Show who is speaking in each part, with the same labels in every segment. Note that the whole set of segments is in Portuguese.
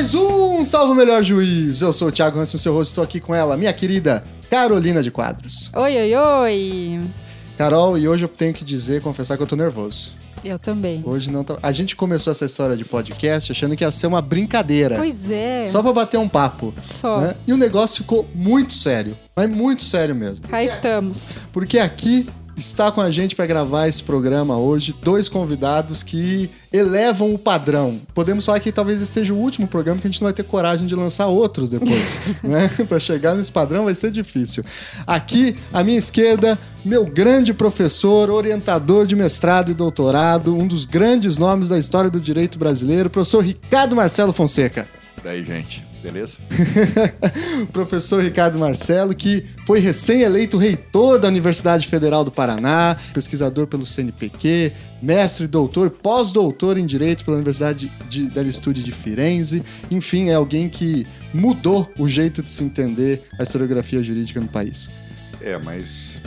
Speaker 1: Mais um Salvo Melhor Juiz. Eu sou o Thiago Hansen, seu rosto, estou aqui com ela, minha querida Carolina de Quadros.
Speaker 2: Oi, oi, oi.
Speaker 1: Carol, e hoje eu tenho que dizer, confessar que eu tô nervoso.
Speaker 2: Eu também.
Speaker 1: Hoje não tá... A gente começou essa história de podcast achando que ia ser uma brincadeira.
Speaker 2: Pois é.
Speaker 1: Só pra bater um papo.
Speaker 2: Só.
Speaker 1: né? E o negócio ficou muito sério. Mas muito sério mesmo.
Speaker 2: Cá estamos.
Speaker 1: Porque aqui está com a gente para gravar esse programa hoje dois convidados que elevam o padrão. Podemos falar que talvez esse seja o último programa que a gente não vai ter coragem de lançar outros depois, né? para chegar nesse padrão vai ser difícil. Aqui, à minha esquerda, meu grande professor, orientador de mestrado e doutorado, um dos grandes nomes da história do direito brasileiro, professor Ricardo Marcelo Fonseca.
Speaker 3: Daí, gente, beleza?
Speaker 1: professor Ricardo Marcelo, que foi recém-eleito reitor da Universidade Federal do Paraná, pesquisador pelo CNPq, mestre, doutor, pós-doutor em Direito pela Universidade de, della Studi de Firenze. Enfim, é alguém que mudou o jeito de se entender a historiografia jurídica no país.
Speaker 3: É, mas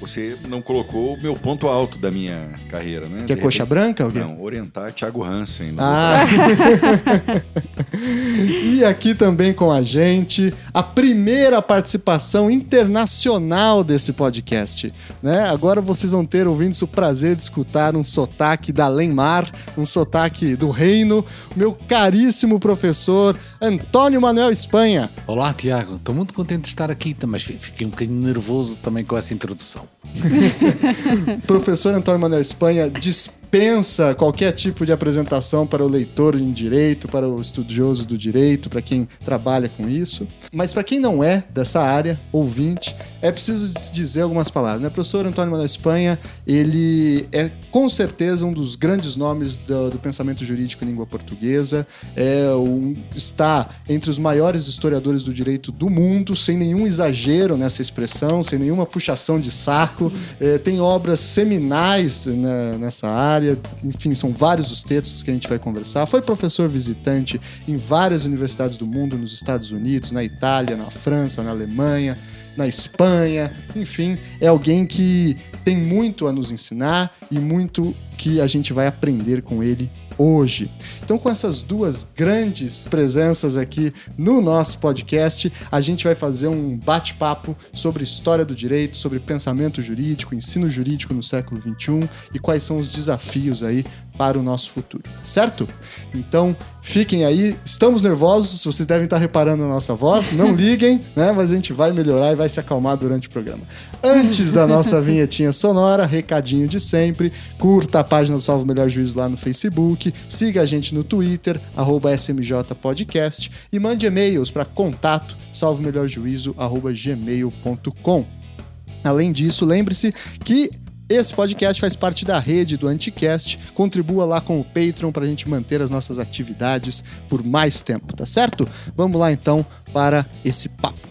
Speaker 3: você não colocou o meu ponto alto da minha carreira, né?
Speaker 1: Que é coxa
Speaker 3: repente-
Speaker 1: branca? Alguém?
Speaker 3: Não, orientar Thiago Hansen.
Speaker 1: Ah. e aqui também com a gente a primeira participação internacional desse podcast, né? Agora vocês vão ter ouvindo o prazer de escutar um sotaque da Lenmar, um sotaque do reino, meu caríssimo professor Antônio Manuel Espanha.
Speaker 4: Olá, Tiago. Estou muito contente de estar aqui, mas fi- fiquei um bocadinho nervoso também com essa introdução.
Speaker 1: Professor Antônio Manuel Espanha dispensa qualquer tipo de apresentação para o leitor em direito, para o estudioso do direito, para quem trabalha com isso. Mas para quem não é dessa área, ouvinte, é preciso dizer algumas palavras. Né? Professor Antônio Manuel Espanha, ele é com certeza um dos grandes nomes do, do pensamento jurídico em língua portuguesa, é um, está entre os maiores historiadores do direito do mundo, sem nenhum exagero nessa expressão, sem nenhuma puxação de saco. É, tem obras seminais na- nessa área, enfim, são vários os textos que a gente vai conversar. Foi professor visitante em várias universidades do mundo, nos Estados Unidos, na Itália, na França, na Alemanha, na Espanha, enfim, é alguém que tem muito a nos ensinar e muito que a gente vai aprender com ele hoje. Então, com essas duas grandes presenças aqui no nosso podcast, a gente vai fazer um bate-papo sobre história do direito, sobre pensamento jurídico, ensino jurídico no século XXI e quais são os desafios aí para o nosso futuro, certo? Então, fiquem aí, estamos nervosos, vocês devem estar reparando na nossa voz, não liguem, né? Mas a gente vai melhorar e vai se acalmar durante o programa. Antes da nossa vinhetinha sonora, recadinho de sempre, curta a página do Salvo Melhor Juízo lá no Facebook, siga a gente no Twitter, arroba SMJ Podcast e mande e-mails para contato salvomelhorjuízo, arroba gmail.com. Além disso, lembre-se que esse podcast faz parte da rede do Anticast. Contribua lá com o Patreon para a gente manter as nossas atividades por mais tempo, tá certo? Vamos lá então para esse papo.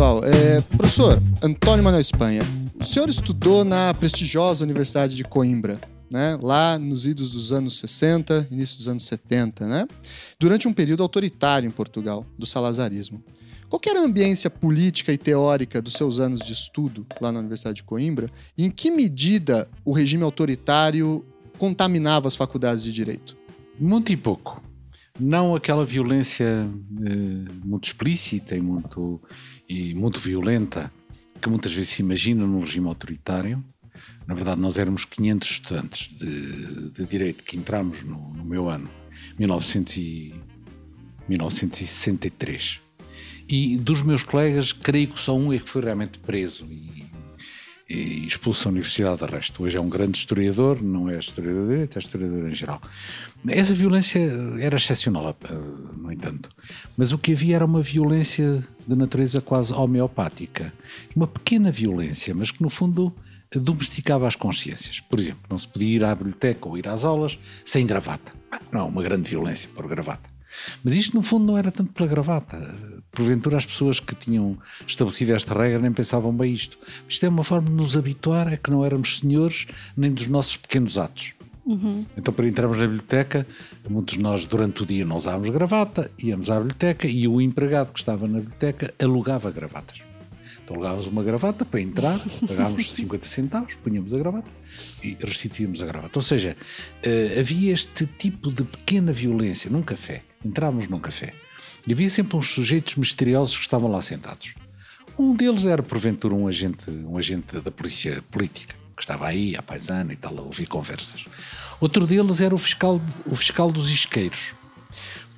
Speaker 1: Pessoal, é, professor Antônio Manuel Espanha, o senhor estudou na prestigiosa Universidade de Coimbra, né? Lá nos idos dos anos 60, início dos anos 70, né? Durante um período autoritário em Portugal, do salazarismo. Qual era a ambiência política e teórica dos seus anos de estudo lá na Universidade de Coimbra? E em que medida o regime autoritário contaminava as faculdades de direito?
Speaker 4: Muito e pouco. Não aquela violência eh, muito explícita e muito, e muito violenta que muitas vezes se imagina num regime autoritário. Na verdade, nós éramos 500 estudantes de, de Direito que entramos no, no meu ano, 1900 e, 1963. E dos meus colegas, creio que só um é que foi realmente preso e, e expulso da universidade de resto. Hoje é um grande historiador, não é historiador de direito, é historiador em geral. Essa violência era excepcional, eh, no entanto. Mas o que havia era uma violência de natureza quase homeopática. Uma pequena violência, mas que no fundo domesticava as consciências. Por exemplo, não se podia ir à biblioteca ou ir às aulas sem gravata. Não, uma grande violência por gravata. Mas isto, no fundo, não era tanto pela gravata. Porventura, as pessoas que tinham estabelecido esta regra nem pensavam bem isto. Isto é uma forma de nos habituar a que não éramos senhores nem dos nossos pequenos atos. Então, para entrarmos na biblioteca, muitos de nós, durante o dia, não usávamos gravata, íamos à biblioteca e o empregado que estava na biblioteca alugava gravatas. Então, alugávamos uma gravata para entrar, pagávamos 50 centavos, punhamos a gravata e restituíamos a gravata. Ou seja, eh, havia este tipo de pequena violência num café. Entrávamos num café e havia sempre uns sujeitos misteriosos que estavam lá sentados. Um deles era, porventura, um agente, um agente da polícia política, que estava aí, à paisana e tal, a ouvir conversas. Outro deles era o fiscal, o fiscal dos isqueiros,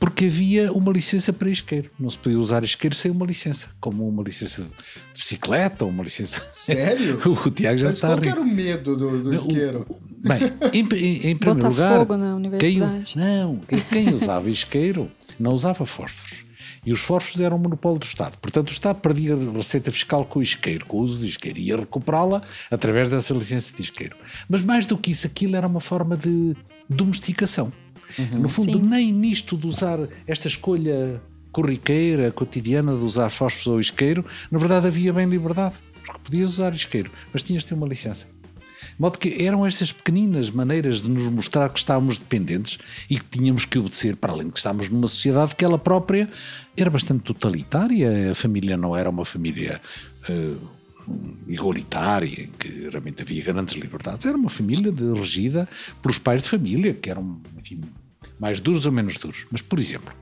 Speaker 4: porque havia uma licença para isqueiro. Não se podia usar isqueiro sem uma licença, como uma licença de bicicleta ou uma licença.
Speaker 1: Sério?
Speaker 4: o Tiago já
Speaker 1: Mas
Speaker 4: está a
Speaker 1: qual era o medo do, do isqueiro?
Speaker 4: Bem, em, em, em primeiro lugar.
Speaker 2: Botafogo na
Speaker 4: quem-
Speaker 2: universidade.
Speaker 4: não, quem- quem usava isqueiro não usava fósforos. E os fósforos eram um monopólio do Estado. Portanto, o Estado perdia a receita fiscal com o isqueiro, com o uso do isqueiro. E ia recuperá-la através dessa licença de isqueiro. Mas mais do que isso, aquilo era uma forma de domesticação. No fundo,
Speaker 2: Sim.
Speaker 4: nem nisto de usar esta escolha corriqueira, cotidiana de usar fósforos ou isqueiro, na verdade havia bem liberdade. Porque podias usar isqueiro, mas tinhas de ter uma licença. De modo que eram estas pequeninas maneiras de nos mostrar que estávamos dependentes e que tínhamos que obedecer, para além de que estávamos numa sociedade que ela própria era bastante totalitária, a família não era uma família eh, igualitária, em que realmente havia grandes liberdades, era uma família de- regida pelos pais de família, que eram enfim, mais duros ou menos duros. Mas, por exemplo,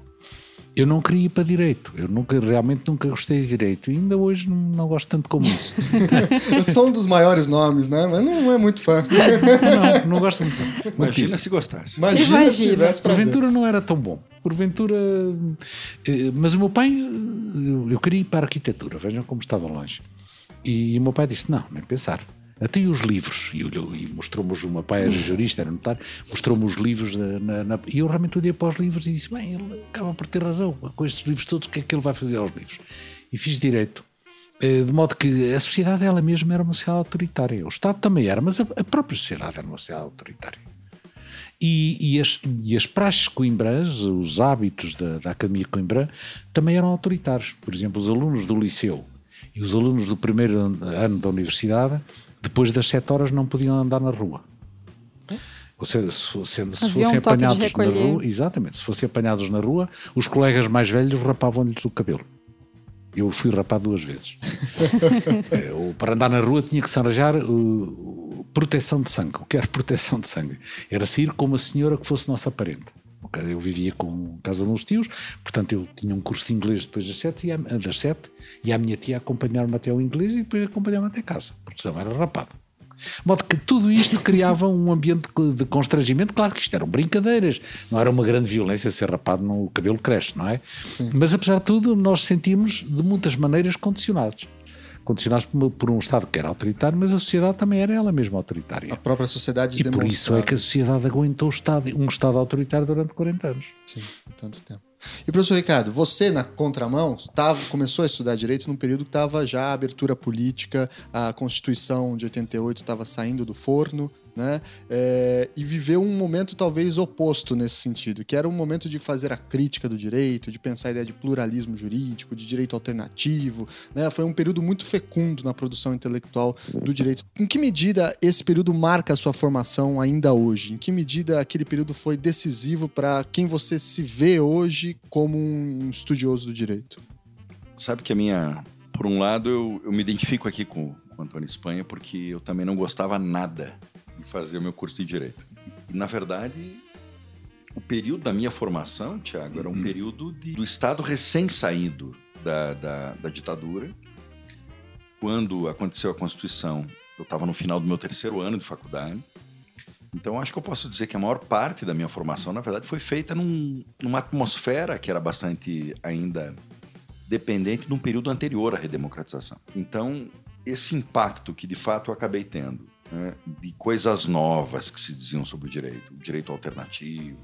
Speaker 4: eu não queria ir para direito, eu nunca, realmente nunca gostei de direito e ainda hoje não, não gosto tanto como isso.
Speaker 1: Eu sou um dos maiores nomes, né? Mas não é muito fã.
Speaker 4: não, não gosto muito. muito
Speaker 3: Imagina se gostasse.
Speaker 1: Imagina, se
Speaker 2: Imagina.
Speaker 1: tivesse prazer.
Speaker 4: Porventura não era tão bom. Porventura. eh, Mas o meu pai, eh, eu queria ir para a arquitetura, vejam como estava longe. E o meu pai disse: não, nem pensar. Até os livros. E, e mostrou-me, pai era jurista, era notário, mostrou-me os livros. na- na- e eu realmente olhei para os livros e disse: bem, ele acaba por ter razão. Com estes livros todos, o que é que ele vai fazer aos livros? E fiz direito. Eh, De modo que a sociedade ela mesma era uma sociedade autoritária. O Estado também era, mas a, a própria sociedade era uma sociedade autoritária. E, e as, e as praxes coimbrãs, os hábitos da, da Academia Coimbrã, também eram autoritários. Por exemplo, os alunos do liceu e os alunos do primeiro ano da universidade, depois das sete horas, não podiam andar na rua. Ou seja, se, fo- sendo- se
Speaker 2: um
Speaker 4: fossem
Speaker 2: de
Speaker 4: apanhados na rua, exatamente, se fossem apanhados na rua, os colegas mais velhos rapavam-lhes o cabelo. Eu fui rapado duas vezes. Eh, o- para andar na rua tinha que se arranjar uh, proteção de sangue. O que era proteção de sangue? Era sair com uma senhora que fosse nossa parente. Eu vivia com casa de uns tios, portanto eu tinha um curso de inglês depois das sete, e a, das sete e a minha tia acompanhar-me até ao inglês e depois acompanhar-me até casa, porque senão era rapado. De modo que tudo isto criava um ambiente de- constrangimento. Claro que isto eram brincadeiras, não era uma grande violência ser rapado, no o cabelo cresce, não é? Mas apesar de tudo, nós sentimos de muitas maneiras condicionados. Condicionados por, um Estado que era autoritário, mas a sociedade também era ela mesma autoritária.
Speaker 1: A própria sociedade
Speaker 4: E por isso é que a sociedade aguentou o Estado, um Estado autoritário durante 40 anos.
Speaker 1: Sim, tanto tempo. E professor Ricardo, você na contramão tava, começou a estudar direito num período que estava já a abertura política, a Constituição de 88 estava saindo do forno, né? É, e viveu um momento talvez oposto nesse sentido, que era um momento de fazer a crítica do direito, de pensar a ideia de pluralismo jurídico, de direito alternativo, né? Foi um período muito fecundo na produção intelectual do direito. Em que medida esse período marca a sua formação ainda hoje? Em que medida aquele período foi decisivo para quem você se vê hoje como um estudioso do direito?
Speaker 3: Sabe que a minha. Por um lado, eu, eu me identifico aqui com, com o Antônio Espanha, porque eu também não gostava nada de fazer o meu curso de Direito. E, na verdade, o período da minha formação, Tiago, era um período de- do Estado recém-saído da, da, da ditadura. Quando aconteceu a Constituição, eu estava no final do meu terceiro ano de faculdade. Então, acho que eu posso dizer que a maior parte da minha formação, na verdade, foi feita num- numa atmosfera que era bastante ainda dependente de um período anterior à redemocratização. Então, esse impacto que de fato eu acabei tendo, né, de coisas novas que se diziam sobre o direito, o direito alternativo,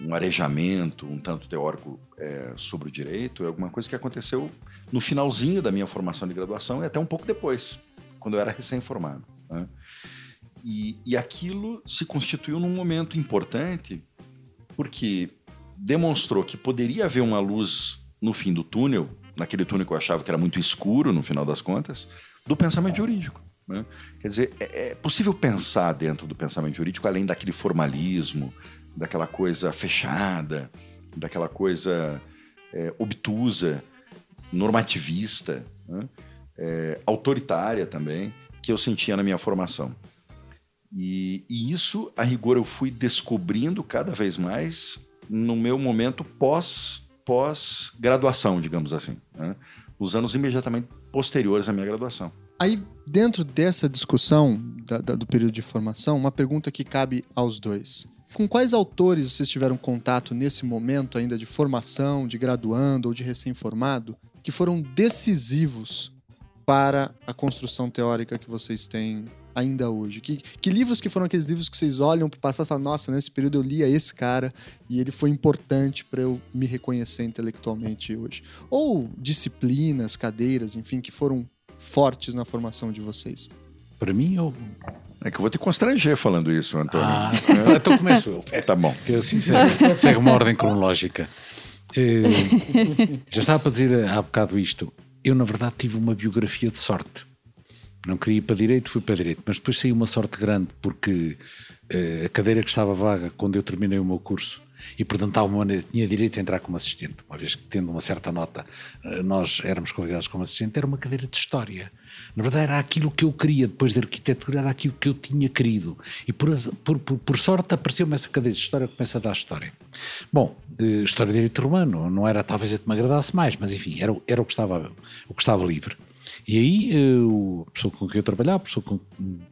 Speaker 3: um arejamento um tanto teórico é, sobre o direito, é alguma coisa que aconteceu no finalzinho da minha formação de graduação e até um pouco depois, quando eu era recém-formado. né. E, e aquilo se constituiu num momento importante porque demonstrou que poderia haver uma luz no fim do túnel, naquele túnel que eu achava que era muito escuro no final das contas, do pensamento jurídico. Né? Quer dizer, é, é possível pensar dentro do pensamento jurídico além daquele formalismo, daquela coisa fechada, daquela coisa é, obtusa, normativista, né? é, autoritária também, que eu sentia na minha formação. E, e, isso, a rigor, eu fui descobrindo cada vez mais no meu momento pós, pós-graduação, digamos assim. Né? Os anos imediatamente posteriores à minha graduação.
Speaker 1: Aí, dentro dessa discussão da, da, do período de formação, uma pergunta que cabe aos dois. Com quais autores vocês tiveram contato nesse momento ainda de formação, de graduando ou de recém-formado, que foram decisivos para a construção teórica que vocês têm ainda hoje? Que, que livros que foram aqueles livros que vocês olham para o passado e falam, nossa, nesse período eu lia esse cara e ele foi importante para eu me reconhecer intelectualmente hoje? Ou disciplinas, cadeiras, enfim, que foram fortes na formação de vocês?
Speaker 4: Para mim, eu.
Speaker 3: É que eu vou te constranger falando isso, Antônio.
Speaker 4: Ah, então começo eu.
Speaker 3: É, tá bom.
Speaker 4: Que assim segue, segue uma ordem cronológica. Eh, já estava para dizer há bocado isto. Eu, na verdade, tive uma biografia de sorte. Não queria ir para direito, fui para direito, mas depois saiu uma sorte grande porque uh, a cadeira que estava vaga quando eu terminei o meu curso e, portanto, de alguma maneira tinha direito a entrar como assistente, uma vez que, tendo uma certa nota, uh, nós éramos convidados como assistente, era uma cadeira de história. Na verdade, era aquilo que eu queria, depois de arquitetura, era aquilo que eu tinha querido. E por, por, por, sorte apareceu-me essa cadeira de história, começa a dar história. Bom, uh, história de direito romano, não era talvez a que me agradasse mais, mas enfim, era, era o, que estava, o que estava livre. E aí a pessoa com quem eu trabalhava, a pessoa com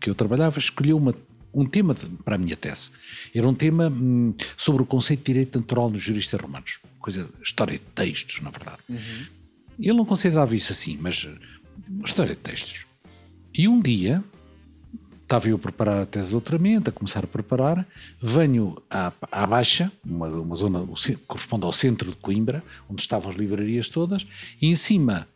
Speaker 4: quem eu trabalhava, escolheu uma, um tema de, para a minha tese. Era um tema hum, sobre o conceito de direito natural nos juristas romanos. Coisa, história de textos, na verdade. Uhum. Ele não considerava isso assim, mas história de textos. E um dia, estava eu a preparar a tese de doutoramento, a começar a preparar, venho à, à Baixa, uma, uma zona que corresponde ao centro de Coimbra, onde estavam as livrarias todas, e em cima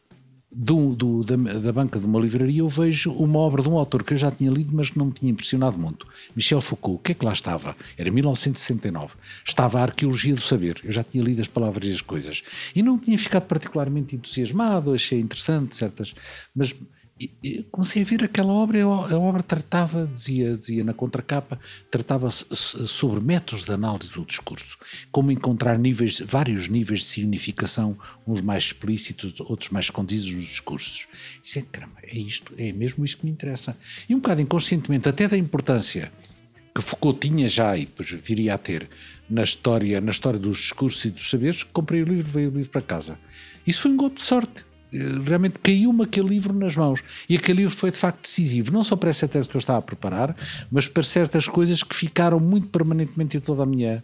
Speaker 4: do, do, da, da, banca de uma livraria eu vejo uma obra de um autor que eu já tinha lido, mas que não me tinha impressionado muito. Michel Foucault. O que é que lá estava? Era 1969. Estava a Arqueologia do Saber. Eu já tinha lido as palavras e as coisas. E não tinha ficado particularmente entusiasmado, achei interessante certas. Mas e, comecei a ver aquela obra, a obra tratava, dizia, dizia na contracapa, tratava sobre métodos de análise do discurso, como encontrar níveis, vários níveis de significação, uns mais explícitos, outros mais escondidos nos discursos. Isso é, caramba, é isto, é mesmo isto que me interessa. E um bocado inconscientemente, até da importância que Foucault tinha já e depois viria a ter na história, na história dos discursos e dos saberes, comprei o livro, veio o livro para casa. Isso foi um golpe de sorte realmente caiu-me aquele livro nas mãos. E aquele livro foi de facto decisivo, não só para essa tese que eu estava a preparar, mas para certas coisas que ficaram muito permanentemente em toda a minha,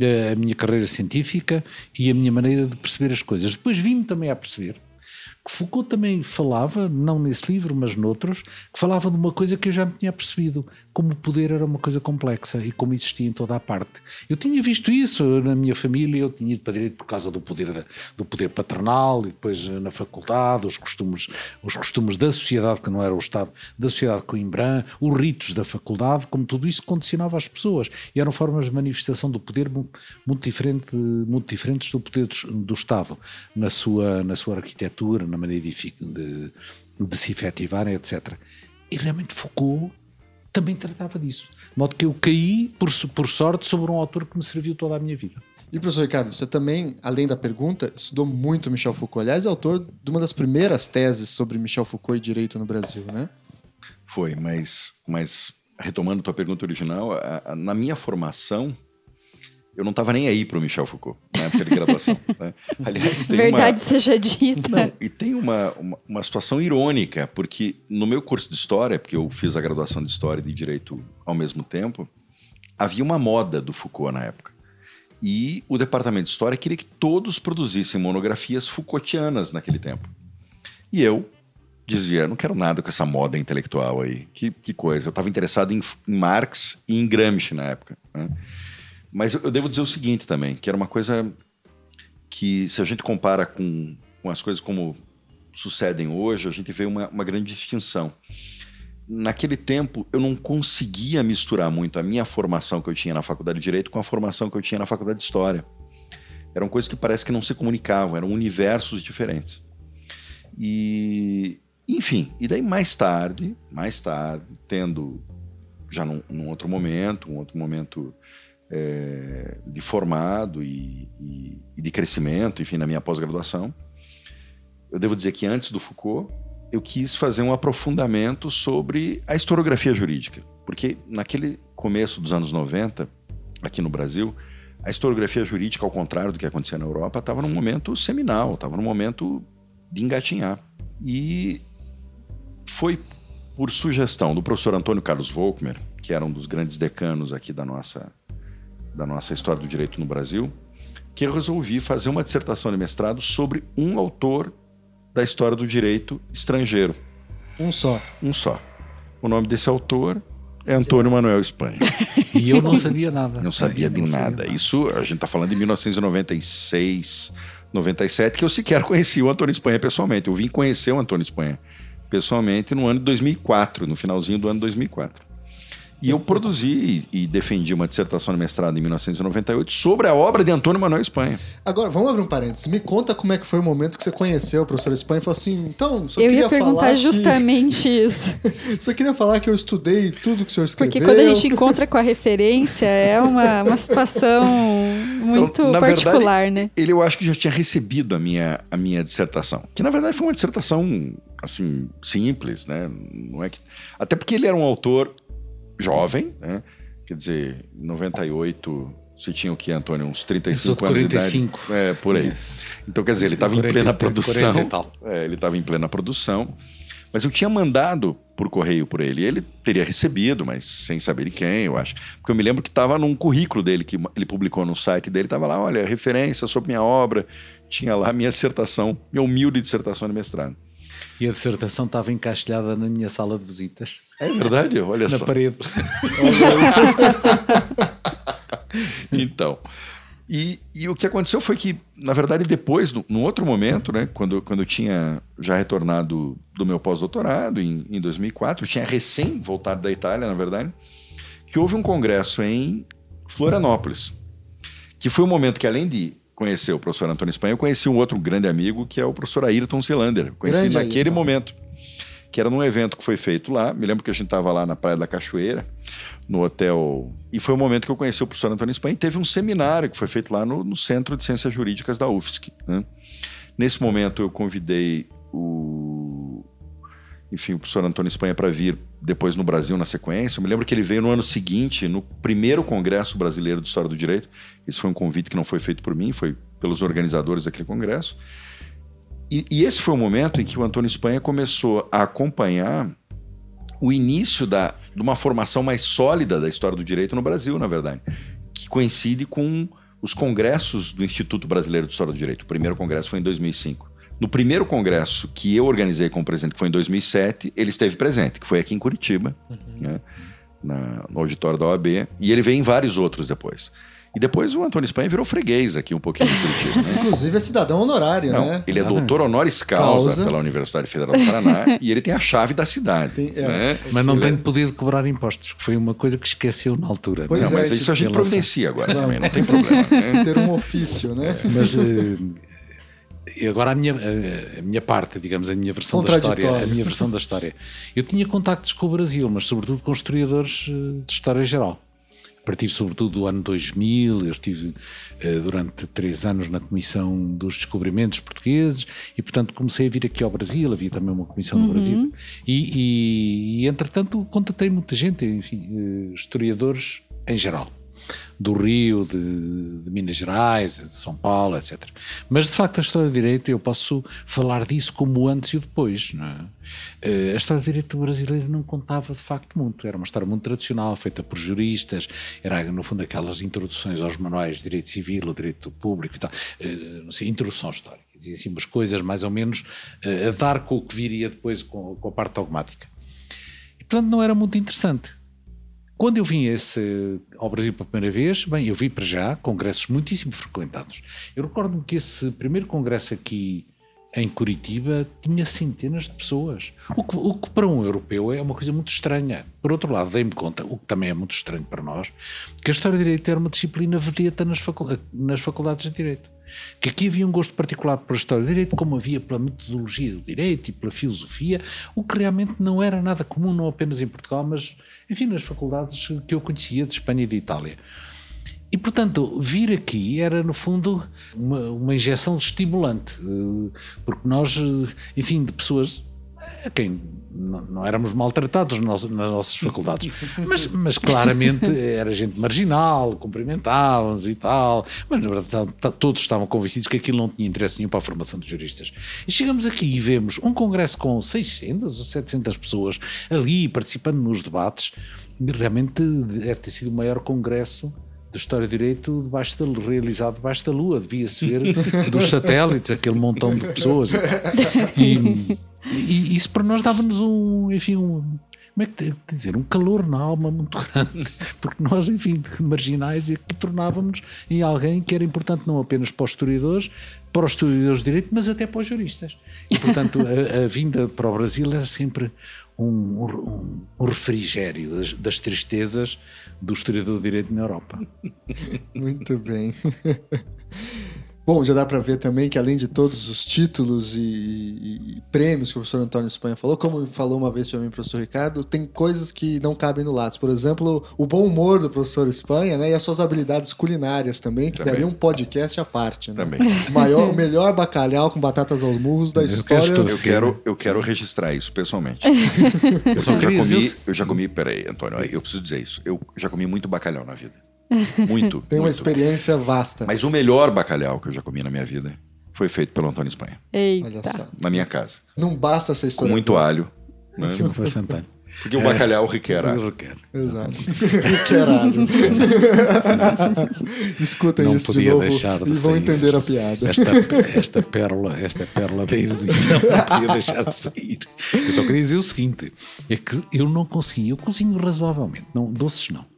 Speaker 4: eh, a minha carreira científica e a minha maneira de perceber as coisas. Depois vim também a perceber que Foucault também falava, não nesse livro, mas noutros, que falava de uma coisa que eu já me tinha percebido, como o poder era uma coisa complexa e como existia em toda a parte. Eu tinha visto isso na minha família, eu tinha ido para direito por causa do poder, do poder paternal e depois eh, na faculdade, os costumes, os costumes da sociedade, que não era o Estado, da sociedade coimbrã, os ritos da faculdade, como tudo isso condicionava as pessoas. E eram formas de manifestação do poder muito, diferente, muito diferentes do poder do, do Estado, na sua, na sua arquitetura, na maneira de, de, de se efetivar, etc. E realmente Foucault também tratava disso. De modo que eu caí, por, por sorte, sobre um autor que me serviu toda a minha vida.
Speaker 1: E professor Ricardo, você também, além da pergunta, estudou muito Michel Foucault. Aliás, é autor de uma das primeiras teses sobre Michel Foucault e direito no Brasil, né?
Speaker 3: Foi, mas, mas retomando tua pergunta original, a, a, na minha formação, eu não estava nem aí para o Michel Foucault, na época de graduação. né?
Speaker 2: Aliás, tem Verdade uma... seja dita. Não,
Speaker 3: e tem uma, uma, uma, situação irônica, porque no meu curso de História, porque eu fiz a graduação de História e de Direito ao mesmo tempo, havia uma moda do Foucault na época. E o departamento de História queria que todos produzissem monografias Foucaultianas naquele tempo. E eu dizia, não quero nada com essa moda intelectual aí. Que, que coisa. Eu estava interessado em, em Marx e em Gramsci na época. Né? Mas eu devo dizer o seguinte também, que era uma coisa que, se a gente compara com, com as coisas como sucedem hoje, a gente vê uma, uma grande distinção. Naquele tempo, eu não conseguia misturar muito a minha formação que eu tinha na faculdade de Direito com a formação que eu tinha na faculdade de História. Eram coisas que parece que não se comunicavam, eram universos diferentes. E, enfim, e daí mais tarde, mais tarde, tendo já num, num outro momento, um outro momento é, de formado e, e, e, de crescimento, enfim, na minha pós-graduação, eu devo dizer que antes do Foucault, eu quis fazer um aprofundamento sobre a historiografia jurídica, porque naquele começo dos anos 90, aqui no Brasil, a historiografia jurídica, ao contrário do que acontecia na Europa, estava num momento seminal, estava num momento de engatinhar. E foi por sugestão do professor Antônio Carlos Volkmer, que era um dos grandes decanos aqui da nossa, da nossa história do direito no Brasil, que eu resolvi fazer uma dissertação de mestrado sobre um autor da história do direito estrangeiro.
Speaker 1: Um só.
Speaker 3: Um só. O nome desse autor é Antônio Manuel Espanha.
Speaker 4: E eu não sabia nada.
Speaker 3: Não sabia de nada. Isso, a gente está falando de 1996, 97, que eu sequer conheci o Antônio Espanha pessoalmente. Eu vim conhecer o Antônio Espanha pessoalmente no ano de 2004, no finalzinho do ano 2004. E eu produzi e defendi uma dissertação de mestrado em 1998 sobre a obra de Antônio Manuel Espanha.
Speaker 1: Agora, vamos abrir um parênteses. Me conta como é que foi o momento que você conheceu o professor Espanha e falou assim, então, só
Speaker 2: eu
Speaker 1: queria
Speaker 2: ia perguntar
Speaker 1: falar
Speaker 2: justamente
Speaker 1: que...
Speaker 2: isso.
Speaker 1: só queria falar que eu estudei tudo que o senhor escreveu.
Speaker 2: Porque quando a gente encontra com a referência, é uma, uma situação muito
Speaker 3: então,
Speaker 2: particular,
Speaker 3: verdade,
Speaker 2: né?
Speaker 3: Ele eu acho que já tinha recebido a minha, a minha dissertação. Que na verdade foi uma dissertação assim, simples, né? Não é que... Até porque ele era um autor jovem, né? Quer dizer, em 98, você tinha o que, Antônio? Uns 35 anos
Speaker 4: 45.
Speaker 3: de idade? É, por aí. Então, quer dizer, ele estava em plena produção. É, ele estava em plena produção. Mas eu tinha mandado por correio por ele. Ele teria recebido, mas sem saber de quem, eu acho. Porque eu me lembro que estava num currículo dele, que ele publicou no site dele, estava lá, olha, referência sobre minha obra. Tinha lá minha dissertação, minha humilde dissertação de mestrado.
Speaker 4: E a dissertação estava encaixilhada na minha sala de visitas.
Speaker 3: É verdade, olha
Speaker 4: na
Speaker 3: só.
Speaker 4: parede.
Speaker 3: então, e, e, o que aconteceu foi que, na verdade, depois, no, num outro momento, né, quando, quando eu tinha já retornado do meu pós-doutorado, em, em 2004, eu tinha recém voltado da Itália, na verdade, que houve um congresso em Florianópolis, que foi um momento que, além de conhecer o professor Antônio Espanha, eu conheci um outro grande amigo, que é o professor Ayrton Zilander. Conheci
Speaker 1: Grande
Speaker 3: naquele
Speaker 1: Ayrton.
Speaker 3: momento, que era num evento que foi feito lá. Me lembro que a gente estava lá na Praia da Cachoeira, no hotel. E foi o momento que eu conheci o professor Antônio Espanha. E teve um seminário que foi feito lá no, no Centro de Ciências Jurídicas da UFSC. né? Nesse momento, eu convidei o, enfim, o professor Antônio Espanha para vir depois no Brasil na sequência. Eu me lembro que ele veio no ano seguinte, no primeiro Congresso Brasileiro de História do Direito. Esse foi um convite que não foi feito por mim, foi pelos organizadores daquele congresso. E, e esse foi o momento em que o Antônio Espanha começou a acompanhar o início da, de uma formação mais sólida da história do direito no Brasil, na verdade, que coincide com os congressos do Instituto Brasileiro de História do Direito. O primeiro congresso foi em 2005. No primeiro congresso que eu organizei com o presidente, que foi em 2007, ele esteve presente, que foi aqui em Curitiba, né, na- no auditório da OAB, e ele veio em vários outros depois. E depois o Antônio Espanha virou freguês aqui um pouquinho em Curitiba. Né?
Speaker 1: Inclusive é cidadão honorário,
Speaker 3: Não,
Speaker 1: né?
Speaker 3: ele é doutor honoris causa,
Speaker 1: Causa.
Speaker 3: pela Universidade Federal do Paraná e ele tem a chave da cidade.
Speaker 1: Tem- é.
Speaker 3: né?
Speaker 4: Mas não
Speaker 3: Ele-
Speaker 4: tem poder de cobrar impostos, que foi uma coisa que esqueceu na altura.
Speaker 1: Pois
Speaker 3: Não,
Speaker 1: é,
Speaker 3: mas
Speaker 1: tipo,
Speaker 3: isso a gente providencia agora
Speaker 1: Não.
Speaker 3: também, não tem problema. né?
Speaker 1: Ter um ofício, né?
Speaker 4: Mas eh, e agora a minha, a- minha parte, digamos, a minha versão da história, a minha versão da história. Eu tinha contactos com o Brasil, mas sobretudo com historiadores eh, de história geral. A partir sobretudo do ano 2000, eu estive eh, durante três anos na Comissão dos Descobrimentos Portugueses e, portanto, comecei a vir aqui ao Brasil, havia também uma comissão no Brasil. E, e, e, entretanto, contatei muita gente, enfim, eh, historiadores em geral do Rio, de, de Minas Gerais, de São Paulo, etc. Mas de facto a história do direito eu posso falar disso como antes e depois. É? Eh, A história do direito brasileiro não contava de facto muito, era uma história muito tradicional, feita por juristas, era no fundo aquelas introduções aos manuais de direito civil, direito público e tal, Eh, não sei, introdução histórica, dizia assim umas coisas mais ou menos eh, a dar com o que viria depois com, com a parte dogmática. E portanto não era muito interessante. Quando eu vim esse, ao Brasil pela primeira vez, bem, eu vi para já congressos muitíssimo frequentados. Eu recordo-me que esse primeiro congresso aqui em Curitiba tinha centenas de pessoas. O que, o que para um europeu é uma coisa muito estranha. Por outro lado, dei-me conta, o que também é muito estranho para nós, que a História de Direito era uma disciplina vedeta nas, facul nas faculdades de Direito. Que aqui havia um gosto particular pela História de Direito, como havia pela metodologia do Direito e pela filosofia, o que realmente não era nada comum, não apenas em Portugal, mas, enfim, nas faculdades que eu conhecia de Espanha e de Itália. E, portanto, vir aqui era, no fundo, uma, uma injeção estimulante, eh, porque nós, eh, enfim, de pessoas quem não, não éramos maltratados nas nossas faculdades, mas, mas claramente era gente marginal, cumprimentavam-nos e tal, mas na verdade todos estavam convencidos que aquilo não tinha interesse nenhum para a formação de juristas. E chegamos aqui e vemos um congresso com 600 ou 700 pessoas ali participando nos debates, realmente deve ter sido o maior congresso de História de Direito debaixo da, realizado debaixo da Lua, devia-se ver dos satélites, aquele montão de pessoas. E, e isso para nós dava-nos um, enfim, um, como é que dizer, um calor na alma muito grande, porque nós, enfim, marginais, e que tornávamos em alguém que era importante não apenas para os historiadores, para os historiadores de direito, mas até para os juristas. E, portanto, a, a vinda para o Brasil era sempre um, um, um refrigério das, das tristezas do historiador do direito na Europa.
Speaker 1: Muito bem. Bom, já dá para ver também que além de todos os títulos e, e, e, prêmios que o professor Antônio Espanha falou, como falou uma vez para mim o professor Ricardo, tem coisas que não cabem no Lattes. Por exemplo, o bom humor do professor Espanha né, e as suas habilidades culinárias também, que também. daria um podcast à parte. Né? Também. O, maior, o melhor bacalhau com batatas aos murros da eu história.
Speaker 3: Quero eu quero, eu quero registrar isso pessoalmente. eu, já comi, eu já comi, peraí, Antônio, eu preciso dizer isso. Eu já comi muito bacalhau na vida. Muito.
Speaker 1: Tem
Speaker 3: uma muito.
Speaker 1: experiência vasta.
Speaker 3: Mas o melhor bacalhau que eu já comi na minha vida foi feito pelo Antônio Espanha.
Speaker 2: Eita. Olha só.
Speaker 3: Na minha casa.
Speaker 1: Não basta essa história.
Speaker 3: Com muito alho.
Speaker 4: Né?
Speaker 3: Porque o bacalhau requer
Speaker 1: água. Requer. Exato. requer água. Escutem
Speaker 4: não
Speaker 1: isso de novo de e vão entender a piada.
Speaker 4: Esta, esta pérola, esta pérola da erudição não podia deixar de sair. Eu só queria dizer o seguinte: é que eu não consegui, eu cozinho razoavelmente, não, doces não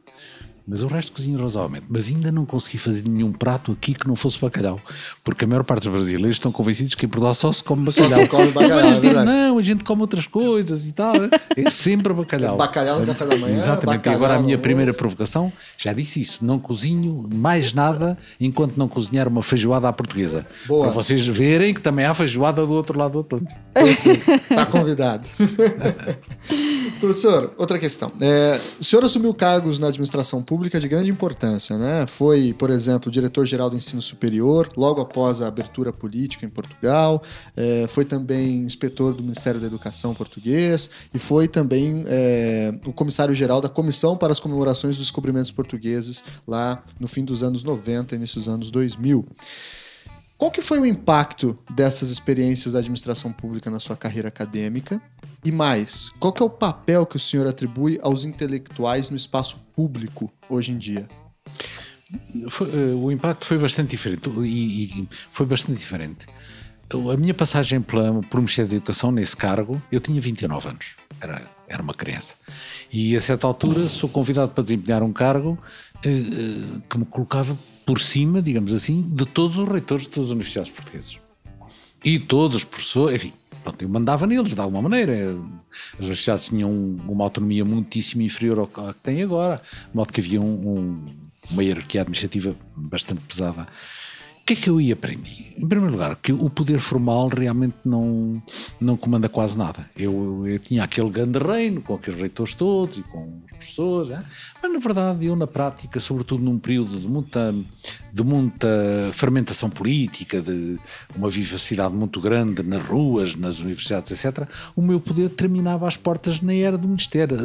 Speaker 4: mas o resto cozinho razoavelmente. Mas ainda não consegui fazer nenhum prato aqui que não fosse bacalhau. Porque a maior parte dos brasileiros estão convencidos que em Portugal só se come bacalhau. Só se come bacalhau, mas é não, a gente come outras coisas e tal. É sempre bacalhau.
Speaker 1: bacalhau no café da manhã.
Speaker 4: Exatamente. E agora a minha primeira provocação, já disse isso, não cozinho mais nada enquanto não cozinhar uma feijoada à portuguesa. Boa. Para vocês verem que também há feijoada do outro lado do Atlântico.
Speaker 1: Está convidado. Professor, outra questão. É, o senhor assumiu cargos na administração pública de grande importância, né? Foi, por exemplo, diretor-geral do ensino superior, logo após a abertura política em Portugal, é, foi também inspetor do Ministério da Educação português e foi também é, o comissário-geral da Comissão para as Comemorações dos Descobrimentos Portugueses lá no fim dos anos 90 e início dos anos 2000. Qual que foi o impacto dessas experiências da administração pública na sua carreira acadêmica? E mais, qual que é o papel que o senhor atribui aos intelectuais no espaço público hoje em dia?
Speaker 4: Eh, o impacto foi bastante diferente e, foi bastante diferente. A minha passagem pela, por Ministério da Educação nesse cargo, eu tinha 29 anos, era, era uma criança. E a certa altura sou convidado para desempenhar um cargo que me colocava por cima, digamos assim, de todos os reitores de todas as universidades portuguesas. E todos os professores, enfim, pronto, eu mandava neles de alguma maneira. As universidades tinham uma autonomia muitíssimo inferior ao que têm agora, de modo que havia um, um, uma hierarquia administrativa bastante pesada. O que é que eu aí aprendi? Em primeiro lugar, que o poder formal realmente não, não comanda quase nada. Eu, eu tinha aquele grande reino com aqueles reitores todos e com os professores, é? Mas na verdade eu na prática, sobretudo num período de muita, de muita fermentação política, de uma vivacidade muito grande nas ruas, nas universidades, etc., o meu poder terminava às portas, nem era do Ministério,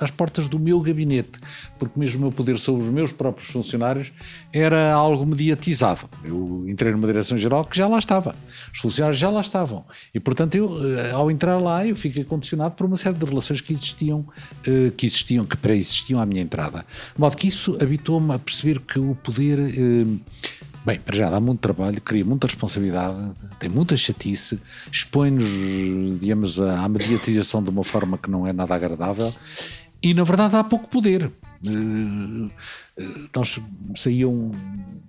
Speaker 4: às, portas do meu gabinete, porque mesmo o meu poder sobre os meus próprios funcionários era algo mediatizado. Eu eu entrei numa direção-geral que já lá estava. Os funcionários já lá estavam. E, portanto, eu, eh, ao entrar lá, eu fiquei condicionado por uma série de relações que existiam, eh, que existiam, que pré-existiam à minha entrada. De modo que isso habituou-me a perceber que o poder... Eh, bem, para já dá muito trabalho, cria muita responsabilidade, tem muita chatice, expõe-nos, digamos, à mediatização de uma forma que não é nada agradável e, na verdade, há pouco poder Eh, eh, nós saíam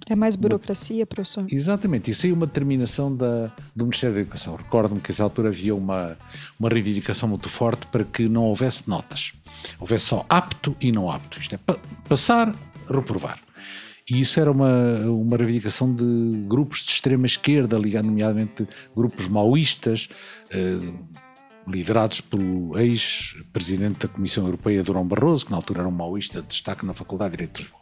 Speaker 2: É mais burocracia, professor?
Speaker 4: Exatamente, e saiu uma determinação da, do Ministério da Educação. Recordo-me que, nessa altura, havia uma, uma reivindicação muito forte para que não houvesse notas. Houvesse só apto e não apto. Isto é, pa- passar, reprovar. E isso era uma, uma reivindicação de grupos de extrema esquerda, ligado nomeadamente grupos maoístas, eh, liderados pelo ex-presidente da Comissão Europeia, Durão Barroso, que na altura era um maoísta de destaque na Faculdade de Direito de Lisboa.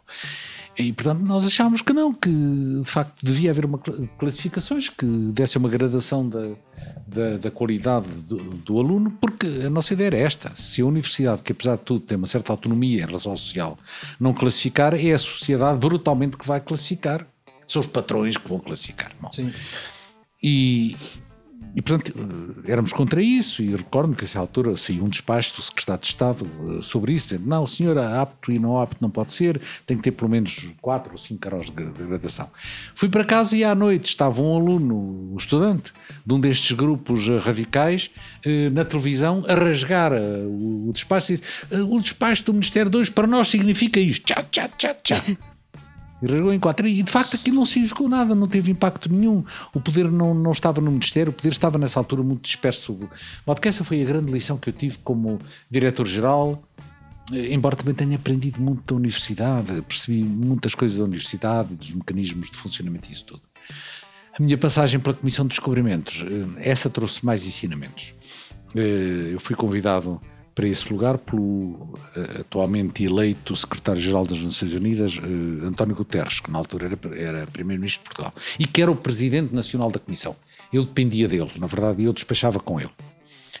Speaker 4: E, portanto, nós achámos que não, que de facto devia haver uma cla- classificações que desse uma gradação da, da, da qualidade do, do aluno, porque a nossa ideia era esta: se a universidade, que apesar de tudo tem uma certa autonomia em relação ao social, não classificar, é a sociedade brutalmente que vai classificar. São os patrões que vão classificar. Bom,
Speaker 1: Sim.
Speaker 4: e, e portanto, éramos contra isso, e recordo-me que, a essa altura, saiu um despacho do secretário de Estado eh, sobre isso, dizendo: não, o senhor apto e não apto não pode ser, tem que ter pelo menos 4 ou 5 graus de gra- de gradação. Fui para casa e à noite estava um aluno, um estudante, de um destes grupos eh, radicais, eh, na televisão, a rasgar o, despacho, e disse, "Eh, o despacho do Ministério 2 para nós significa isto, tchá, tchá, tchá, tchá. E rasgou em quatro. E de facto aquilo não significou nada, não teve impacto nenhum. O poder não, não estava no Ministério, o poder estava nessa altura muito disperso. De modo que essa foi a grande lição que eu tive como diretor-geral. Eh, Embora também tenha aprendido muito da universidade, percebi muitas coisas da universidade, dos mecanismos de funcionamento e isso tudo. A minha passagem pela Comissão de Descobrimentos, eh, essa trouxe mais ensinamentos. Eh, Eu fui convidado para esse lugar pelo eh, atualmente eleito secretário-geral das Nações Unidas, eh, António Guterres, que na altura era, era primeiro-ministro de Portugal, e que era o presidente nacional da Comissão. Eu dependia dele, na verdade, eu despachava com ele,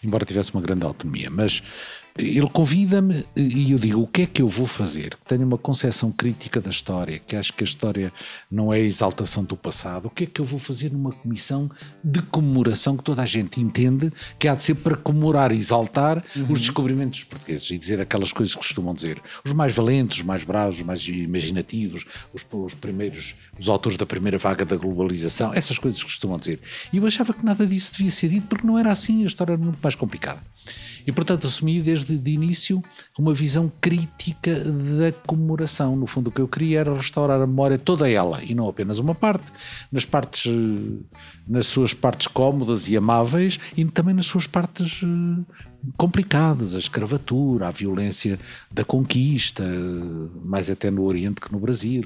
Speaker 4: embora tivesse uma grande autonomia. Mas ele convida-me e eu digo: o que é que eu vou fazer? Tenho uma concepção crítica da história, que acho que a história não é a exaltação do passado. O que é que eu vou fazer numa comissão de comemoração que toda a gente entende que há de ser para comemorar e exaltar os descobrimentos portugueses e dizer aquelas coisas que costumam dizer. Os mais valentes, os mais bravos, os mais imaginativos, os, os primeiros, os autores da primeira vaga da globalização, essas coisas que costumam dizer. E eu achava que nada disso devia ser dito porque não era assim, a história era muito mais complicada. E, portanto, assumi desde de início uma visão crítica da comemoração. No fundo, o que eu queria era restaurar a memória toda ela, e não apenas uma parte, nas partes, eh, nas suas partes cómodas e amáveis, e também nas suas partes eh, complicadas, a escravatura, a violência da conquista, mais até no Oriente que no Brasil.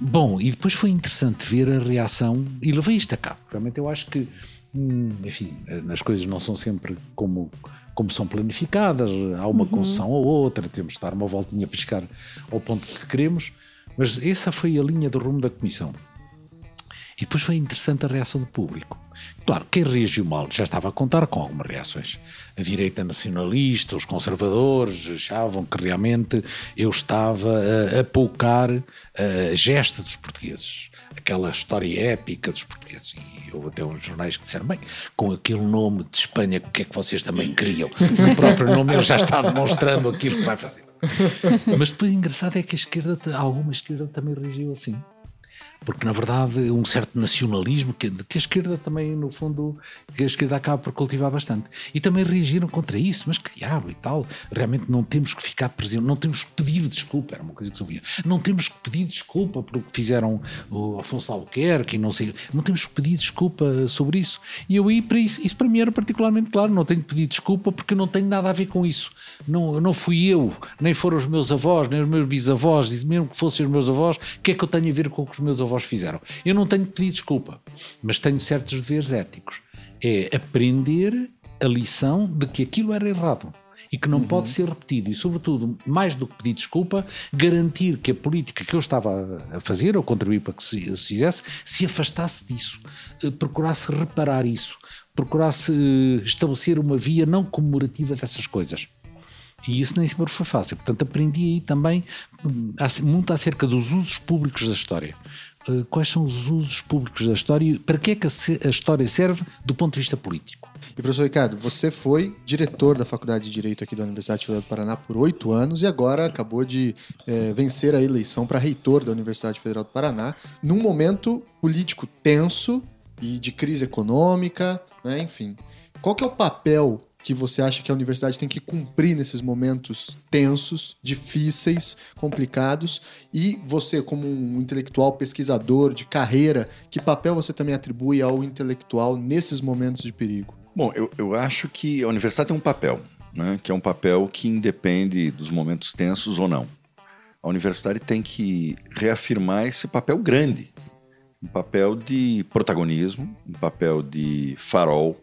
Speaker 4: Bom, e depois foi interessante ver a reação, e levei isto a cabo. Realmente eu acho que, enfim, as coisas não são sempre como, como são planificadas, há uma concessão ou outra, temos de dar uma voltinha para chegar ao ponto que queremos, mas essa foi a linha do rumo da Comissão. E depois foi interessante a reação do público. Claro, quem reagiu mal já estava a contar com algumas reações. A direita nacionalista, os conservadores achavam que realmente eu estava a apoucar a gesta dos portugueses, aquela história épica dos portugueses. E houve até uns jornais que disseram: bem, com aquele nome de Espanha, o que é que vocês também queriam? O próprio nome ele já está demonstrando aquilo que vai fazer. Mas depois, engraçado é que a esquerda, alguma esquerda também reagiu assim porque na verdade um certo nacionalismo que, que a esquerda também no fundo que a esquerda acaba por cultivar bastante. E também reagiram contra isso mas que diabo e tal. Realmente não temos que ficar presente não temos que pedir desculpa era uma coisa que se ouvia. Não temos que pedir desculpa pelo que fizeram o Afonso Albuquerque e não sei não temos que pedir desculpa sobre isso. E eu aí para isso isso para mim era particularmente claro não tenho que pedir desculpa porque não tenho nada a ver com isso. Não, não fui eu nem foram os meus avós nem os meus bisavós mesmo que fossem os meus avós o que é que eu tenho a ver com os meus avós fizeram. Eu não tenho que pedir desculpa, mas tenho certos deveres éticos. É aprender a lição de que aquilo era errado e que não pode ser repetido. E, sobretudo, mais do que pedir desculpa, garantir que a política que eu estava a fazer, ou contribuir para que se se fizesse, se afastasse disso, eh, procurasse reparar isso, procurasse eh, estabelecer uma via não comemorativa dessas coisas. E isso nem sempre foi fácil. Portanto, aprendi aí também hum, muito acerca dos usos públicos da história. Uh, Quais são os usos públicos da história e para que é que a história serve do ponto de vista político?
Speaker 1: E professor Ricardo, você foi diretor da Faculdade de Direito aqui da Universidade Federal do Paraná por oito anos e agora acabou de eh, vencer a eleição para reitor da Universidade Federal do Paraná num momento político tenso e de crise econômica, né? enfim. Qual que é o papel que você acha que a universidade tem que cumprir nesses momentos tensos, difíceis, complicados? E você, como um intelectual pesquisador de carreira, que papel você também atribui ao intelectual nesses momentos de perigo?
Speaker 3: Bom, eu, eu acho que a universidade tem um papel, né? que é um papel que independe dos momentos tensos ou não. A universidade tem que reafirmar esse papel grande, um papel de protagonismo, um papel de farol,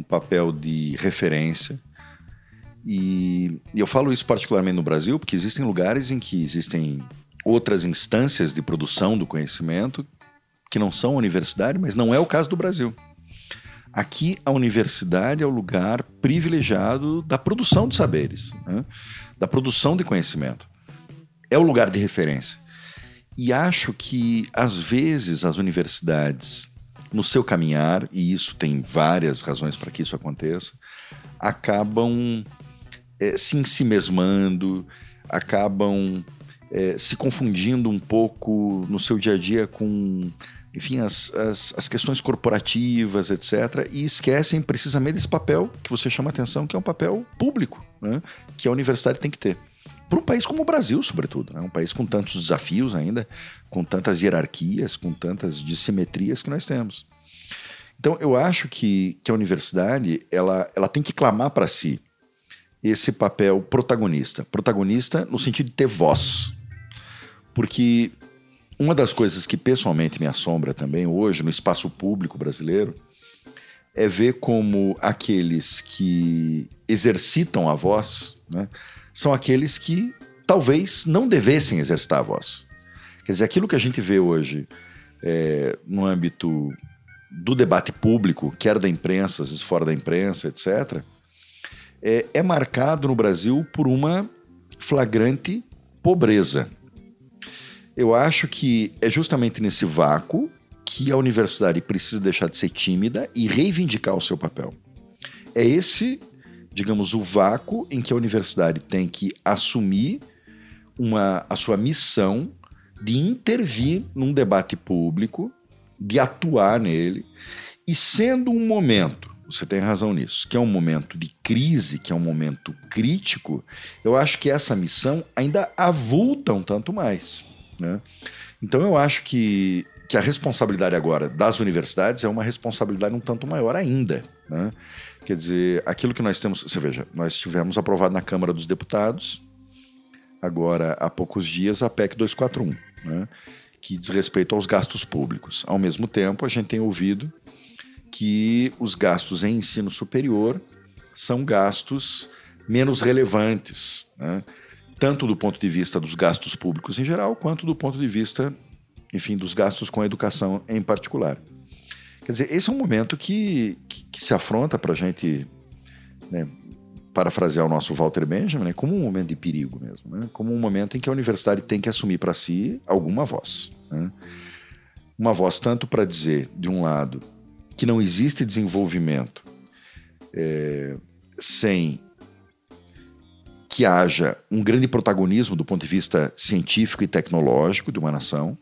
Speaker 3: um papel de referência. E, e eu falo isso particularmente no Brasil, porque existem lugares em que existem outras instâncias de produção do conhecimento que não são a universidade, mas não é o caso do Brasil. Aqui, a universidade é o lugar privilegiado da produção de saberes, né? da produção de conhecimento. É o lugar de referência. E acho que, às vezes, as universidades, no seu caminhar, e isso tem várias razões para que isso aconteça, acabam é, se ensimesmando, acabam é, se confundindo um pouco no seu dia a dia com, enfim, as, as, as, questões corporativas, etc., e esquecem precisamente desse papel que você chama atenção, que é um papel público, né, que a universidade tem que ter para um país como o Brasil, sobretudo, né? um país com tantos desafios ainda, com tantas hierarquias, com tantas dissimetrias que nós temos. Então, eu acho que, que a universidade ela, ela tem que clamar para si esse papel protagonista. Protagonista no sentido de ter voz. Porque uma das coisas que pessoalmente me assombra também hoje no espaço público brasileiro é ver como aqueles que exercitam a voz, né, são aqueles que talvez não devessem exercitar a voz. Quer dizer, aquilo que a gente vê hoje é, no âmbito do debate público, quer da imprensa, às vezes fora da imprensa, etc., é, é marcado no Brasil por uma flagrante pobreza. Eu acho que é justamente nesse vácuo que a universidade precisa deixar de ser tímida e reivindicar o seu papel. É esse digamos, o vácuo em que a universidade tem que assumir uma, a sua missão de intervir num debate público, de atuar nele, e sendo um momento, você tem razão nisso, que é um momento de crise, que é um momento crítico, eu acho que essa missão ainda avulta um tanto mais. Né? Então eu acho que, que a responsabilidade agora das universidades é uma responsabilidade um tanto maior ainda. Né? Quer dizer, aquilo que nós temos. Você veja, nós tivemos aprovado na Câmara dos Deputados, agora há poucos dias, a PEC 241, né, que diz respeito aos gastos públicos. Ao mesmo tempo, a gente tem ouvido que os gastos em ensino superior são gastos menos relevantes, né, tanto do ponto de vista dos gastos públicos em geral, quanto do ponto de vista, enfim, dos gastos com a educação em particular. Quer dizer, esse é um momento que, que, que se afronta para a gente, né, parafrasear o nosso Walter Benjamin, né, como um momento de perigo mesmo, né, como um momento em que a universidade tem que assumir para si alguma voz. Né, uma voz tanto para dizer, de um lado, que não existe desenvolvimento é, sem que haja um grande protagonismo do ponto de vista científico e tecnológico de uma nação,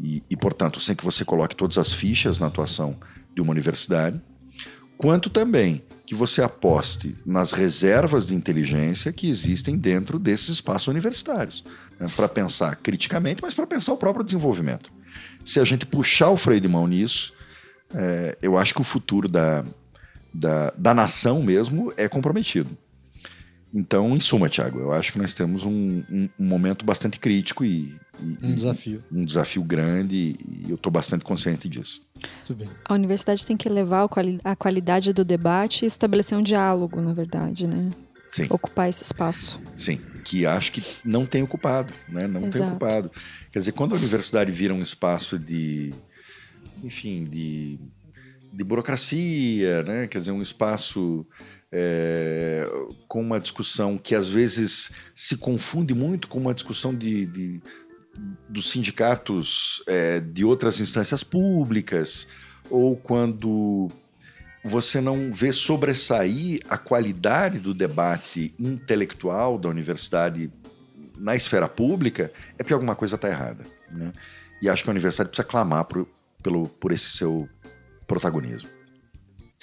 Speaker 3: e, e, portanto, sem que você coloque todas as fichas na atuação de uma universidade, quanto também que você aposte nas reservas de inteligência que existem dentro desses espaços universitários, né, para pensar criticamente, mas para pensar o próprio desenvolvimento. Se a gente puxar o freio de mão nisso, é, eu acho que o futuro da, da, da nação mesmo é comprometido. Então, em suma, Tiago, eu acho que nós temos um, um, um momento bastante crítico e,
Speaker 1: e, um desafio.
Speaker 3: Um desafio grande e eu estou bastante consciente disso.
Speaker 2: Muito bem. A universidade tem que levar a qualidade do debate e estabelecer um diálogo, na verdade, né?
Speaker 3: Sim.
Speaker 2: Ocupar esse espaço.
Speaker 3: Sim, que acho que não tem ocupado, né? Não Exato. tem ocupado. Quer dizer, quando a universidade vira um espaço de, enfim, de, de burocracia, né? Quer dizer, um espaço é, com uma discussão que às vezes se confunde muito com uma discussão de, de dos sindicatos é, de outras instâncias públicas, ou quando você não vê sobressair a qualidade do debate intelectual da universidade na esfera pública, é porque alguma coisa está errada. Né? E acho que a universidade precisa clamar por, pelo, por esse seu protagonismo.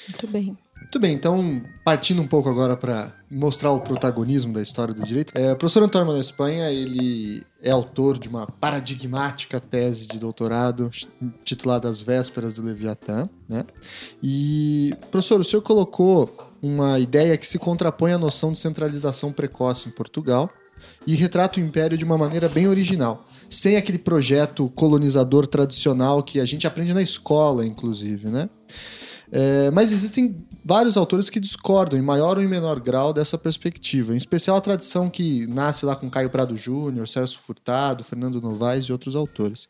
Speaker 2: Muito bem.
Speaker 1: Muito bem, então, partindo um pouco agora para mostrar o protagonismo da história do direito, é, o professor Antônio Manuel Espanha, ele é autor de uma paradigmática tese de doutorado titulada As Vésperas do Leviatã, né? E, professor, o senhor colocou uma ideia que se contrapõe à noção de centralização precoce em Portugal e retrata o império de uma maneira bem original, sem aquele projeto colonizador tradicional que a gente aprende na escola, inclusive, né? É, mas existem vários autores que discordam, em maior ou em menor grau, dessa perspectiva. Em especial a tradição que nasce lá com Caio Prado Júnior, Celso Furtado, Fernando Novaes e outros autores.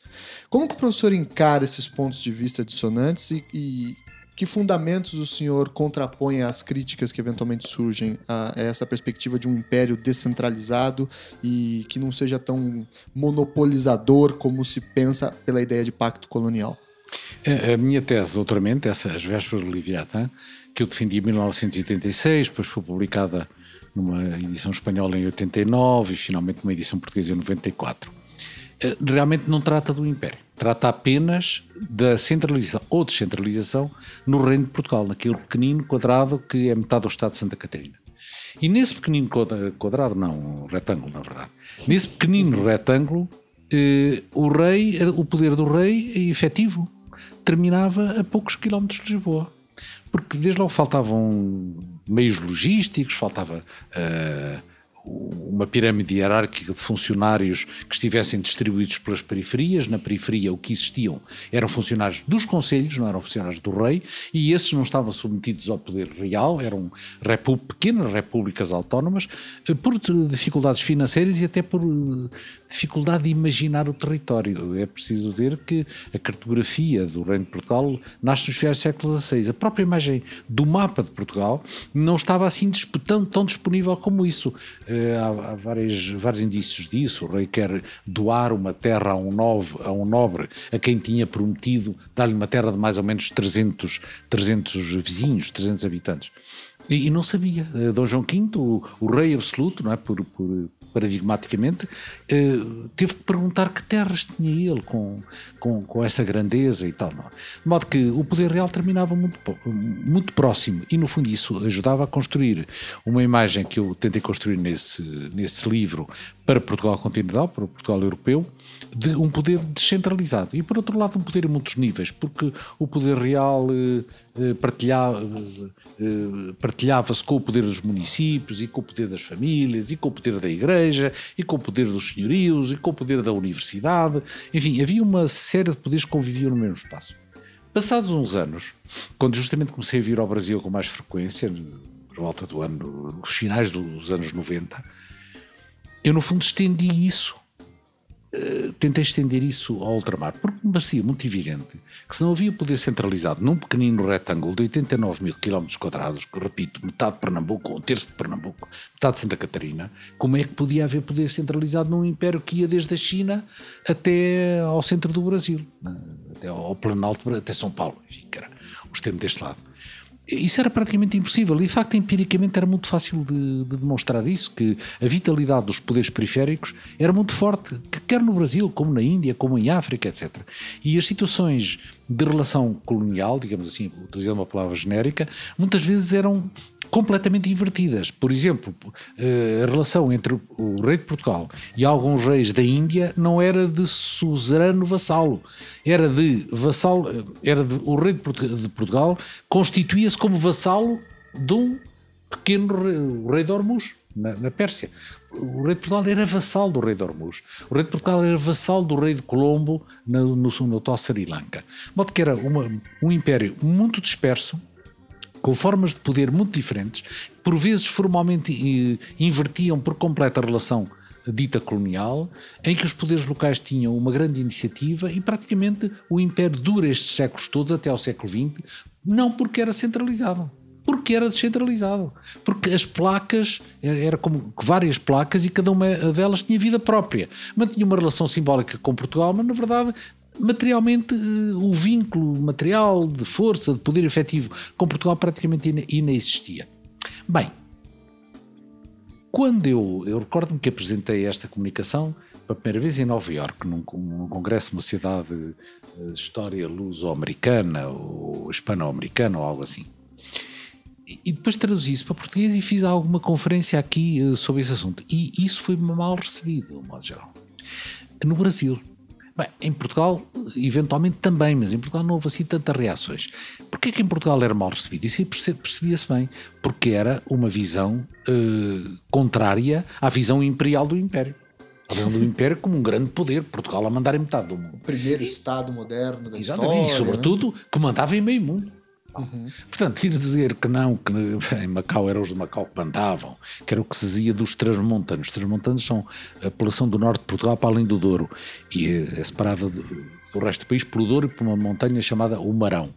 Speaker 1: Como que o professor encara esses pontos de vista dissonantes e, e que fundamentos o senhor contrapõe às críticas que eventualmente surgem a essa perspectiva de um império descentralizado e que não seja tão monopolizador como se pensa pela ideia de pacto colonial?
Speaker 4: A, minha tese de doutoramento, As Vésperas do Leviatã, que eu defendi em 1986, depois foi publicada numa edição espanhola em 89 e finalmente numa edição portuguesa em 94. Eh, realmente não trata do Império, trata apenas da centralização ou descentralização no Reino de Portugal, naquele pequenino quadrado que é metade do Estado de Santa Catarina. E nesse pequenino quadrado, não, retângulo, na verdade, nesse pequenino retângulo, eh, o rei, o poder do rei é efetivo terminava a poucos quilómetros de Lisboa. Porque desde logo faltavam meios logísticos, faltava uh, uma pirâmide hierárquica de funcionários que estivessem distribuídos pelas periferias. Na periferia, o que existiam eram funcionários dos conselhos, não eram funcionários do rei, e esses não estavam submetidos ao poder real, eram pequenas repúblicas autónomas, eh, por dificuldades financeiras e até por eh, dificuldade de imaginar o território. É preciso ver que a cartografia do Reino de Portugal nasce nos finais do século XVI. A própria imagem do mapa de Portugal não estava assim tão, tão disponível como isso eh, há, há vários, vários indícios disso. O rei quer doar uma terra a um, novo, a um nobre, a quem tinha prometido dar-lhe uma terra de mais ou menos 300, 300 vizinhos, 300 habitantes. E, e não sabia. Eh, Dom João V, o, o rei absoluto, não é? por, por paradigmaticamente, eh, teve que perguntar que terras tinha ele com, com, com essa grandeza e tal. Não? É? De modo que o poder real terminava muito, muito próximo e, no fundo, isso ajudava a construir uma imagem que eu tentei construir nesse, nesse livro para Portugal continental, para Portugal europeu, de um poder descentralizado. E, por outro lado, um poder em muitos níveis, porque o poder real eh, eh partilhava, eh, partilhava-se com o poder dos municípios e com o poder das famílias e com o poder da igreja e com o poder dos senhorios e com o poder da universidade. Enfim, havia uma série de poderes que conviviam no mesmo espaço. Passados uns anos, quando justamente comecei a vir ao Brasil com mais frequência, por volta do ano, nos finais dos anos 90, eu no fundo estendi isso eh, tentei estender isso ao ultramar, porque me parecia muito evidente que se não havia poder centralizado num pequenino retângulo de 89 mil quilómetros quadrados, repito, metade de Pernambuco, um terço de Pernambuco, metade de Santa Catarina, como é que podia haver poder centralizado num império que ia desde a China até ao centro do Brasil, né? até ao Planalto, até São Paulo, enfim, era o extremo deste lado isso era praticamente impossível e de facto empiricamente era muito fácil de, de, demonstrar isso, que a vitalidade dos poderes periféricos era muito forte, quer no Brasil, como na Índia, como em África, etc. E as situações de relação colonial, digamos assim, utilizando uma palavra genérica, muitas vezes eram completamente invertidas. Por exemplo, eh, a relação entre o rei de Portugal e alguns reis da Índia não era de suzerano vassalo, era de vassalo, eh, era de, o rei de Portugal constituía-se como vassalo de um pequeno rei, o rei de Hormuz, na, na Pérsia. O rei de Portugal era vassalo do rei de Hormuz. O rei de Portugal era vassalo do rei de Colombo no, no, no atual Sri Lanka. De modo que era uma, um império muito disperso, com formas de poder muito diferentes, por vezes formalmente eh, invertiam por completa a relação dita colonial, em que os poderes locais tinham uma grande iniciativa e praticamente o império dura estes séculos todos até ao século XX, não porque era centralizado, porque era descentralizado. Porque as placas, era como várias placas e cada uma delas tinha vida própria. Mantinha uma relação simbólica com Portugal, mas na verdade materialmente eh, o vínculo material de força, de poder efetivo com Portugal praticamente inexistia. Bem, quando eu, eu recordo-me que apresentei esta comunicação pela primeira vez em Nova Iorque, num, num congresso, uma cidade de história luso-americana ou hispano-americana ou algo assim. E depois traduzi isso para português e fiz alguma conferência aqui uh, sobre esse assunto. E isso foi mal recebido, de modo geral. No Brasil. Bem, em Portugal, eventualmente também, mas em Portugal não houve assim tantas reações. Porquê que em Portugal era mal recebido? Isso percebia-se bem. Porque era uma visão uh, contrária à visão imperial do Império. A visão do Império como um grande poder, Portugal a mandar em metade do mundo.
Speaker 1: O primeiro Estado moderno da
Speaker 4: Exatamente,
Speaker 1: história.
Speaker 4: e sobretudo
Speaker 1: né?
Speaker 4: que mandava em meio mundo. Portanto, ir dizer que não, que em Macau eram os de Macau que mandavam, que era o que se dizia dos transmontanos. Os transmontanos são a população do norte de Portugal para além do Douro e é separada do, do resto do país por o Douro e por uma montanha chamada o Marão.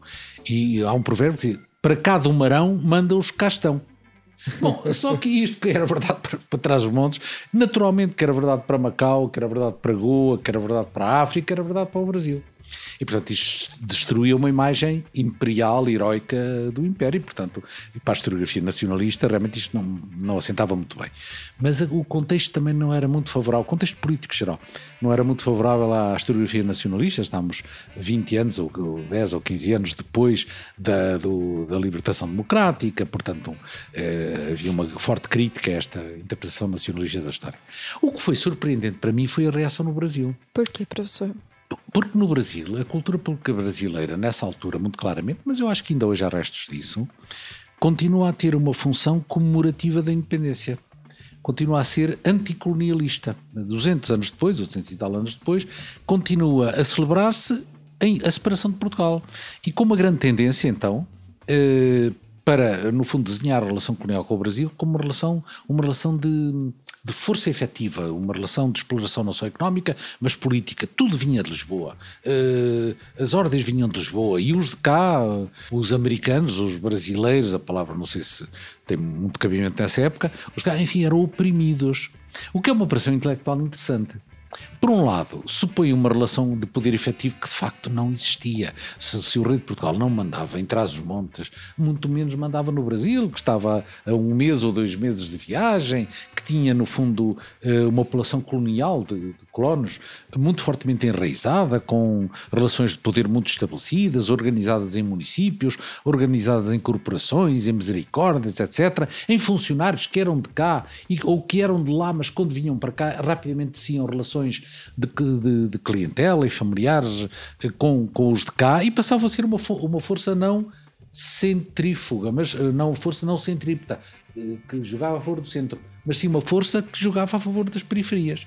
Speaker 4: E há um provérbio que diz: para cada Marão manda os castão. Bom, só que isto que era verdade para, para trás dos montes, naturalmente que era verdade para Macau, que era verdade para Goa, que era verdade para a África, era verdade para o Brasil. E, portanto, isto destruía uma imagem imperial, heroica do Império, e, portanto, para a historiografia nacionalista, realmente isto não, não assentava muito bem. Mas o contexto também não era muito favorável, o contexto político geral, não era muito favorável à historiografia nacionalista. Estamos 20 anos, ou 10 ou 15 anos depois da, do, da libertação democrática, portanto, eh, havia uma forte crítica a esta interpretação nacionalista da história. O que foi surpreendente para mim foi a reação no Brasil.
Speaker 2: Por quê, professor?
Speaker 4: Porque no Brasil, a cultura pública brasileira, nessa altura, muito claramente, mas eu acho que ainda hoje há restos disso, continua a ter uma função comemorativa da independência. Continua a ser anticolonialista. 200 anos depois, 200 e tal anos depois, continua a celebrar-se a separação de Portugal. E com uma grande tendência, então, eh, para, no fundo, desenhar a relação colonial com o Brasil como uma relação, uma relação de de força efetiva, uma relação de exploração não só económica, mas política. Tudo vinha de Lisboa. Uh, as ordens vinham de Lisboa e os de cá, os americanos, os brasileiros, a palavra não sei se tem muito cabimento nessa época, os cá, enfim, eram oprimidos. O que é uma operação intelectual interessante. Por um lado, supõe uma relação de poder efetivo que de facto não existia. Se, se, o rei de Portugal não mandava em Trás-os-Montes, muito menos mandava no Brasil, que estava a um mês ou dois meses de viagem, que tinha no fundo eh, uma população colonial de, de colonos muito fortemente enraizada, com relações de poder muito estabelecidas, organizadas em municípios, organizadas em corporações, em misericórdias, etc., em funcionários que eram de cá e, ou que eram de lá, mas quando vinham para cá rapidamente tinham relações de, de, de clientela e familiares eh, com, com os de cá e passava a ser uma, uma força não centrífuga, mas eh, não força não centrípeta, eh, que jogava a favor do centro, mas sim uma força que jogava a favor das periferias.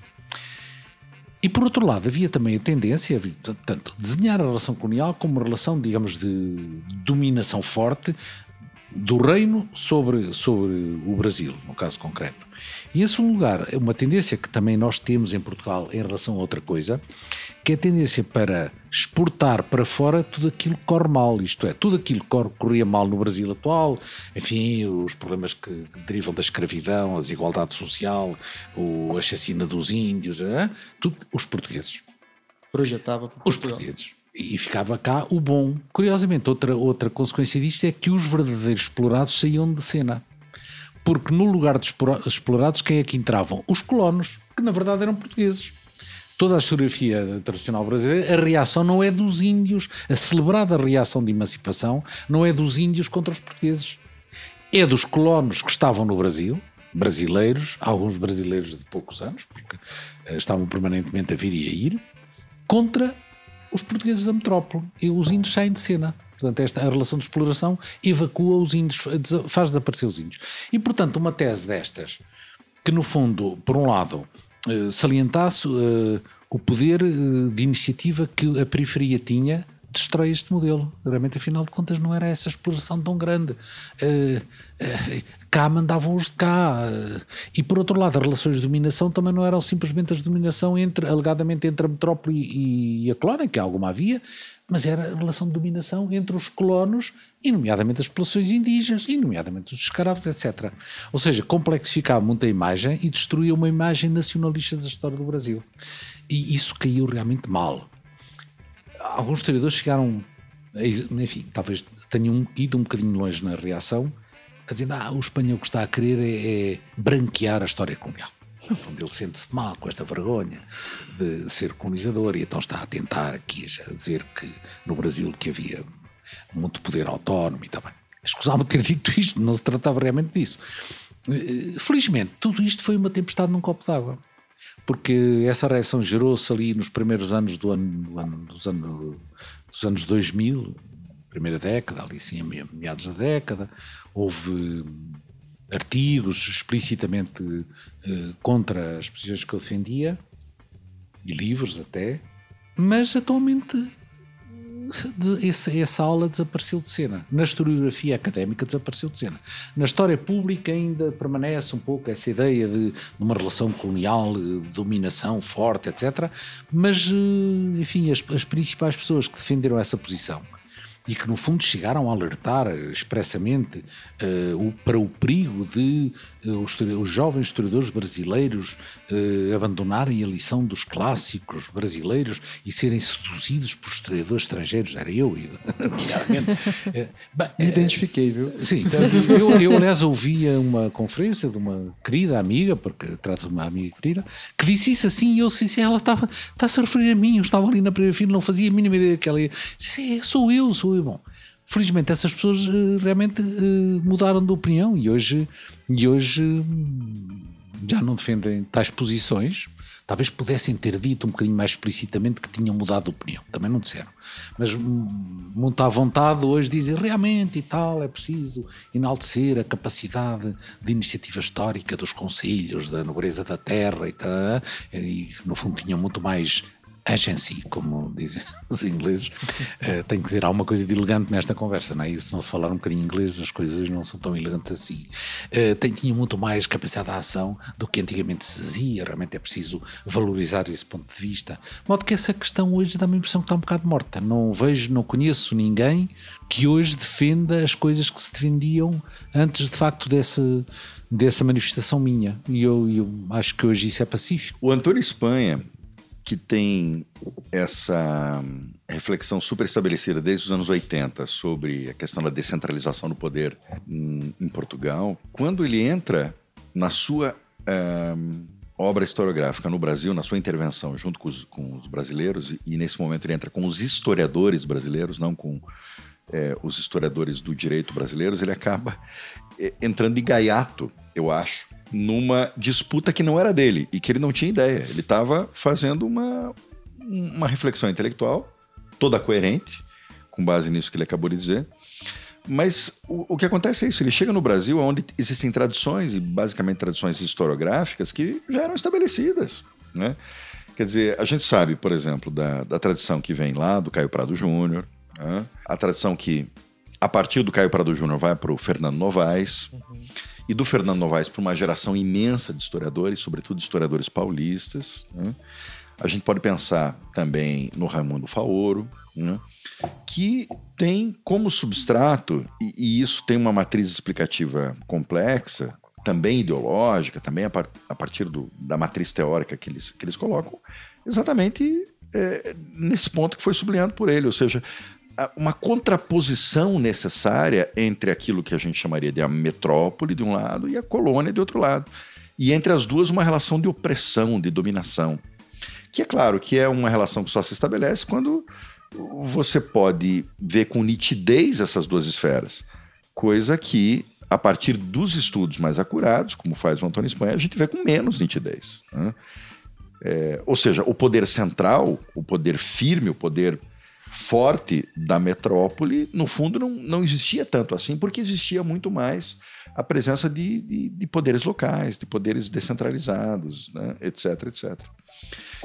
Speaker 4: E por outro lado, havia também a tendência, portanto, desenhar a relação colonial como uma relação, digamos, de dominação forte do reino sobre, sobre o Brasil, no caso concreto. E em segundo lugar, uma tendência que também nós temos em Portugal em relação a outra coisa, que é a tendência para exportar para fora tudo aquilo que corre mal, isto é, tudo aquilo que corria mal no Brasil atual, enfim, os problemas que derivam da escravidão, a desigualdade social, o, a chacina dos índios, é? tudo, os portugueses.
Speaker 1: Projetava para
Speaker 4: Os portugueses e ficava cá o bom. Curiosamente, outra, outra consequência disto é que os verdadeiros explorados saíam de cena. Porque no lugar de explorados, quem é que entravam? Os colonos, que na verdade eram portugueses. Toda a historiografia tradicional brasileira, a reação não é dos índios, a celebrada reação de emancipação não é dos índios contra os portugueses. É dos colonos que estavam no Brasil, brasileiros, alguns brasileiros de poucos anos, porque estavam permanentemente a vir e a ir, contra os portugueses da metrópole. E os índios saem de cena. Portanto, esta a relação de exploração evacua os índios, faz desaparecer os índios. E, portanto, uma tese destas, que no fundo, por um lado, eh, salientasse uh, o poder uh, de iniciativa que a periferia tinha, destrói este modelo. Realmente, afinal de contas, não era essa exploração tão grande. Cá mandavam os de cá. E por outro lado, as relações de dominação também não eram simplesmente as dominação entre, alegadamente entre a metrópole e, e a colónia, que alguma havia, mas era a relação de dominação entre os colonos, e nomeadamente as populações indígenas, e nomeadamente os escravos, etc. Ou seja, complexificava muito a imagem e destruía uma imagem nacionalista da história do Brasil. E isso caiu realmente mal. Alguns historiadores chegaram, enfim, talvez tenham ido um bocadinho longe na reação, a dizer, ah, o espanhol que está a querer é, é branquear a história colonial. No fundo, ele sente-se mal com esta vergonha de ser colonizador e então está a tentar aqui a dizer que no Brasil que havia muito poder autónomo e também. Escusava ter dito isto, não se tratava realmente disso. Eh, felizmente, tudo isto foi uma tempestade num copo d'água. Porque essa reação gerou-se ali nos primeiros anos do ano, do ano, dos, anos, dos anos 2000, primeira década, ali sim, meados da década. Houve artigos explicitamente contra as posições que eu defendia, e livros até, mas atualmente essa, essa aula desapareceu de cena. Na historiografia académica desapareceu de cena. Na história pública ainda permanece um pouco essa ideia de, de uma relação colonial, de dominação forte, etc. Mas, eh, enfim, as, as principais pessoas que defenderam essa posição e que, no fundo, chegaram a alertar expressamente uh, o, para o perigo de os, os, jovens historiadores brasileiros uh, abandonarem a lição dos clássicos brasileiros e serem seduzidos por historiadores estrangeiros. Era eu,
Speaker 1: claramente. Me identifiquei, viu?
Speaker 4: Sim, então, eu, eu, aliás, ouvia uma conferência de uma querida amiga, porque trata-se de uma amiga querida, que disse isso assim e eu disse, ela estava, está-se a referir a mim, eu estava ali na primeira fila, não fazia a mínima ideia que ela ia. Disse, é, sou eu, sou eu. Bom, felizmente essas pessoas realmente mudaram de opinião e hoje, e hoje já não defendem tais posições. Talvez pudessem ter dito um bocadinho mais explicitamente que tinham mudado de opinião. Também não disseram. Mas hum, muito à vontade hoje dizem realmente e tal, é preciso enaltecer a capacidade de iniciativa histórica dos conselhos, da nobreza da terra e tal. E no fundo tinham muito mais agency, como dizem os ingleses, uh, tem que dizer alguma coisa de elegante nesta conversa, não é? E se não se falar um bocadinho inglês, as coisas não são tão elegantes assim. Uh, tem, tinha muito mais capacidade de ação do que antigamente se dizia, realmente é preciso valorizar esse ponto de vista. De modo que essa questão hoje dá-me a impressão que está um bocado morta. Não vejo, não conheço ninguém que hoje defenda as coisas que se defendiam antes de facto desse dessa manifestação minha. E eu, eu acho que hoje isso é pacífico.
Speaker 3: O Antônio Espanha que tem essa reflexão super estabelecida desde os anos 80 sobre a questão da descentralização do poder em, em Portugal, quando ele entra na sua um, obra historiográfica no Brasil, na sua intervenção junto com os, com os, brasileiros, e nesse momento ele entra com os historiadores brasileiros, não com é, os historiadores do direito brasileiros, ele acaba é, entrando de gaiato, eu acho, numa disputa que não era dele e que ele não tinha ideia. Ele estava fazendo uma, uma reflexão intelectual toda coerente, com base nisso que ele acabou de dizer. Mas o, o que acontece é isso: ele chega no Brasil, onde existem tradições, e basicamente tradições historiográficas, que já eram estabelecidas. Né? Quer dizer, a gente sabe, por exemplo, da, da tradição que vem lá do Caio Prado Júnior, né? a tradição que, a partir do Caio Prado Júnior, vai para o Fernando Novaes. Uhum e do Fernando Novaes para uma geração imensa de historiadores, sobretudo historiadores paulistas. Né? A gente pode pensar também no Raimundo Faoro, né? que tem como substrato, e, e, isso tem uma matriz explicativa complexa, também ideológica, também a, par, a partir do, da matriz teórica que eles, que eles colocam, exatamente é, nesse ponto que foi sublinhado por ele, ou seja, uma contraposição necessária entre aquilo que a gente chamaria de a metrópole de um lado e a colônia de outro lado. E entre as duas, uma relação de opressão, de dominação. Que é claro que é uma relação que só se estabelece quando você pode ver com nitidez essas duas esferas. Coisa que, a partir dos estudos mais acurados, como faz o Antônio Espanha, a gente vê com menos nitidez. Né? É, ou seja, o poder central, o poder firme, o poder forte da metrópole, no fundo, não, não existia tanto assim, porque existia muito mais a presença de, de, de poderes locais, de poderes descentralizados, né, etc, etc.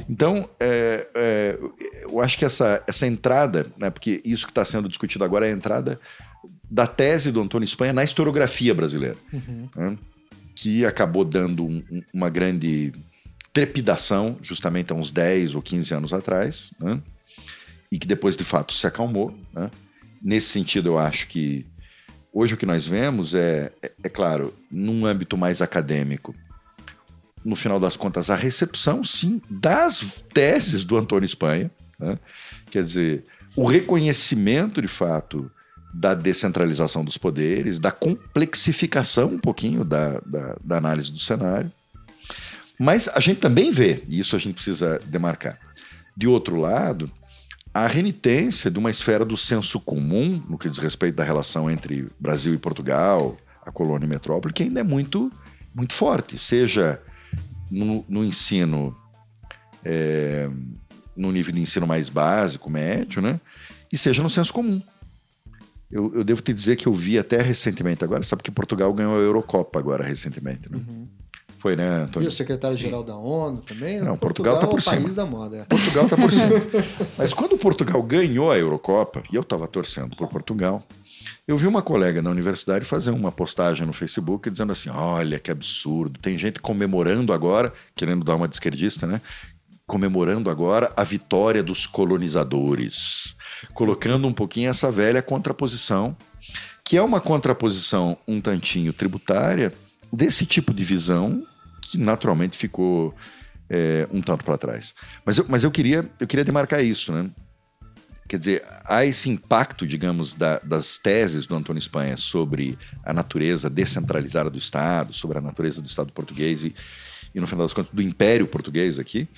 Speaker 3: Então, é, é, eu acho que essa, essa entrada, né, porque isso que está sendo discutido agora é a entrada da tese do Antônio Espanha na historiografia brasileira, uhum. né, que acabou dando um, uma grande trepidação justamente há uns 10 ou 15 anos atrás, né, e que depois de fato se acalmou. Né? Nesse sentido, eu acho que hoje o que nós vemos é, é, é claro, num âmbito mais acadêmico, no final das contas, a recepção, sim, das teses do Antônio Espanha. Né? Quer dizer, o reconhecimento, de fato, da descentralização dos poderes, da complexificação um pouquinho da, da, da análise do cenário. Mas a gente também vê, e isso a gente precisa demarcar, de outro lado, a renitência de uma esfera do senso comum, no que diz respeito da relação entre Brasil e Portugal, a colônia e metrópole, que ainda é muito, muito forte, seja no, no ensino, é, no nível de ensino mais básico, médio, né? e seja no senso comum. Eu, eu, devo te dizer que eu vi até recentemente agora, sabe que Portugal ganhou a Eurocopa agora recentemente, né? Uhum. Foi, né, Antônio?
Speaker 1: E o secretário-geral da ONU também?
Speaker 3: Não, Portugal está por
Speaker 1: é o
Speaker 3: cima.
Speaker 1: país da moda. É.
Speaker 3: Portugal está por cima. Mas quando Portugal ganhou a Eurocopa, e eu estava torcendo por Portugal, eu vi uma colega na universidade fazer uma postagem no Facebook dizendo assim: olha que absurdo, tem gente comemorando agora, querendo dar uma de esquerdista, né? Comemorando agora a vitória dos colonizadores, colocando um pouquinho essa velha contraposição, que é uma contraposição um tantinho tributária desse tipo de visão que naturalmente ficou é, um tanto para trás. Mas eu, mas eu queria eu queria demarcar isso, né? Quer dizer, há esse impacto, digamos, da, das teses do Antônio Espanha sobre a natureza descentralizada do Estado, sobre a natureza do Estado português e, e no final das contas, do Império Português aqui.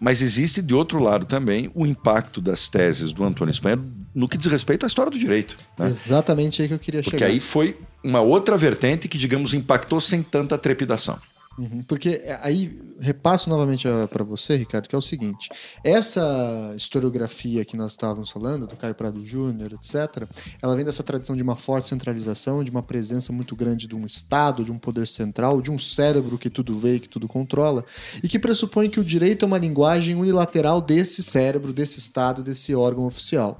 Speaker 3: Mas existe, de outro lado, também o impacto das teses do Antônio Espanha no que diz respeito à história do direito. Né?
Speaker 1: Exatamente aí que eu queria
Speaker 3: Porque
Speaker 1: chegar.
Speaker 3: Porque aí foi uma outra vertente que, digamos, impactou sem tanta trepidação.
Speaker 1: Uhum, porque aí repasso novamente para você, Ricardo, que é o seguinte: essa historiografia que nós estávamos falando, do Caio Prado Júnior, etc., ela vem dessa tradição de uma forte centralização, de uma presença muito grande de um Estado, de um poder central, de um cérebro que tudo vê e que tudo controla, e que pressupõe que o direito é uma linguagem unilateral desse cérebro, desse Estado, desse órgão oficial.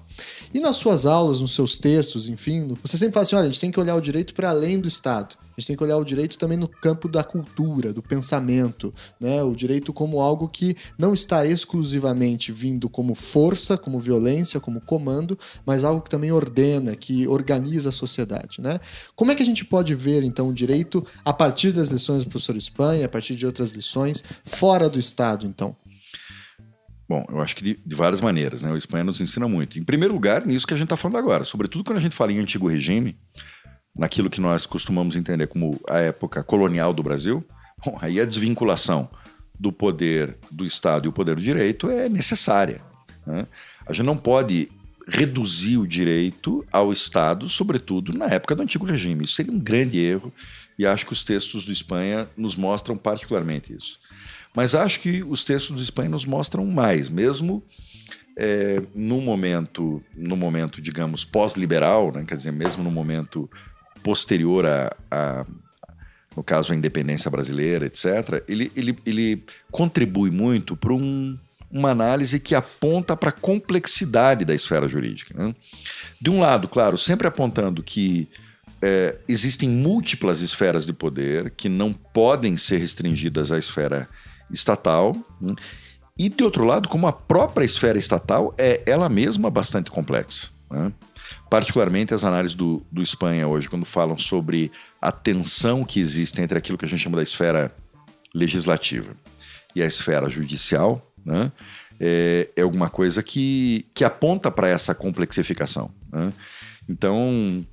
Speaker 1: E nas suas aulas, nos seus textos, enfim, você sempre fala assim: olha, a gente tem que olhar o direito para além do Estado. A gente tem que olhar o direito também no campo da cultura, do pensamento, né? O direito como algo que não está exclusivamente vindo como força, como violência, como comando, mas algo que também ordena, que organiza a sociedade, né? Como é que a gente pode ver então o direito a partir das lições do professor Espanha, a partir de outras lições, fora do Estado, então?
Speaker 3: Bom, eu acho que de, de, várias maneiras, né? O Espanha nos ensina muito. Em primeiro lugar, nisso que a gente está falando agora, sobretudo quando a gente fala em antigo regime, naquilo que nós costumamos entender como a época colonial do Brasil, bom, aí a desvinculação do poder do Estado e o poder do direito é necessária. Né? A gente não pode reduzir o direito ao Estado, sobretudo na época do antigo regime. Isso seria um grande erro e acho que os textos do Espanha nos mostram particularmente isso. Mas acho que os textos do Espanha nos mostram mais, mesmo é, no momento, no momento, digamos, pós-liberal, né? quer dizer, mesmo no momento posterior a, a, no caso, a independência brasileira, etc., ele, ele, ele contribui muito para um, uma análise que aponta para a complexidade da esfera jurídica. Né? De um lado, claro, sempre apontando que é, existem múltiplas esferas de poder que não podem ser restringidas à esfera estatal. Né? E, de outro lado, como a própria esfera estatal é ela mesma bastante complexa. Né? particularmente as análises do, do Espanha hoje, quando falam sobre a tensão que existe entre aquilo que a gente chama da esfera legislativa e a esfera judicial, né? é, é alguma coisa que, que aponta para essa complexificação. Né? Então,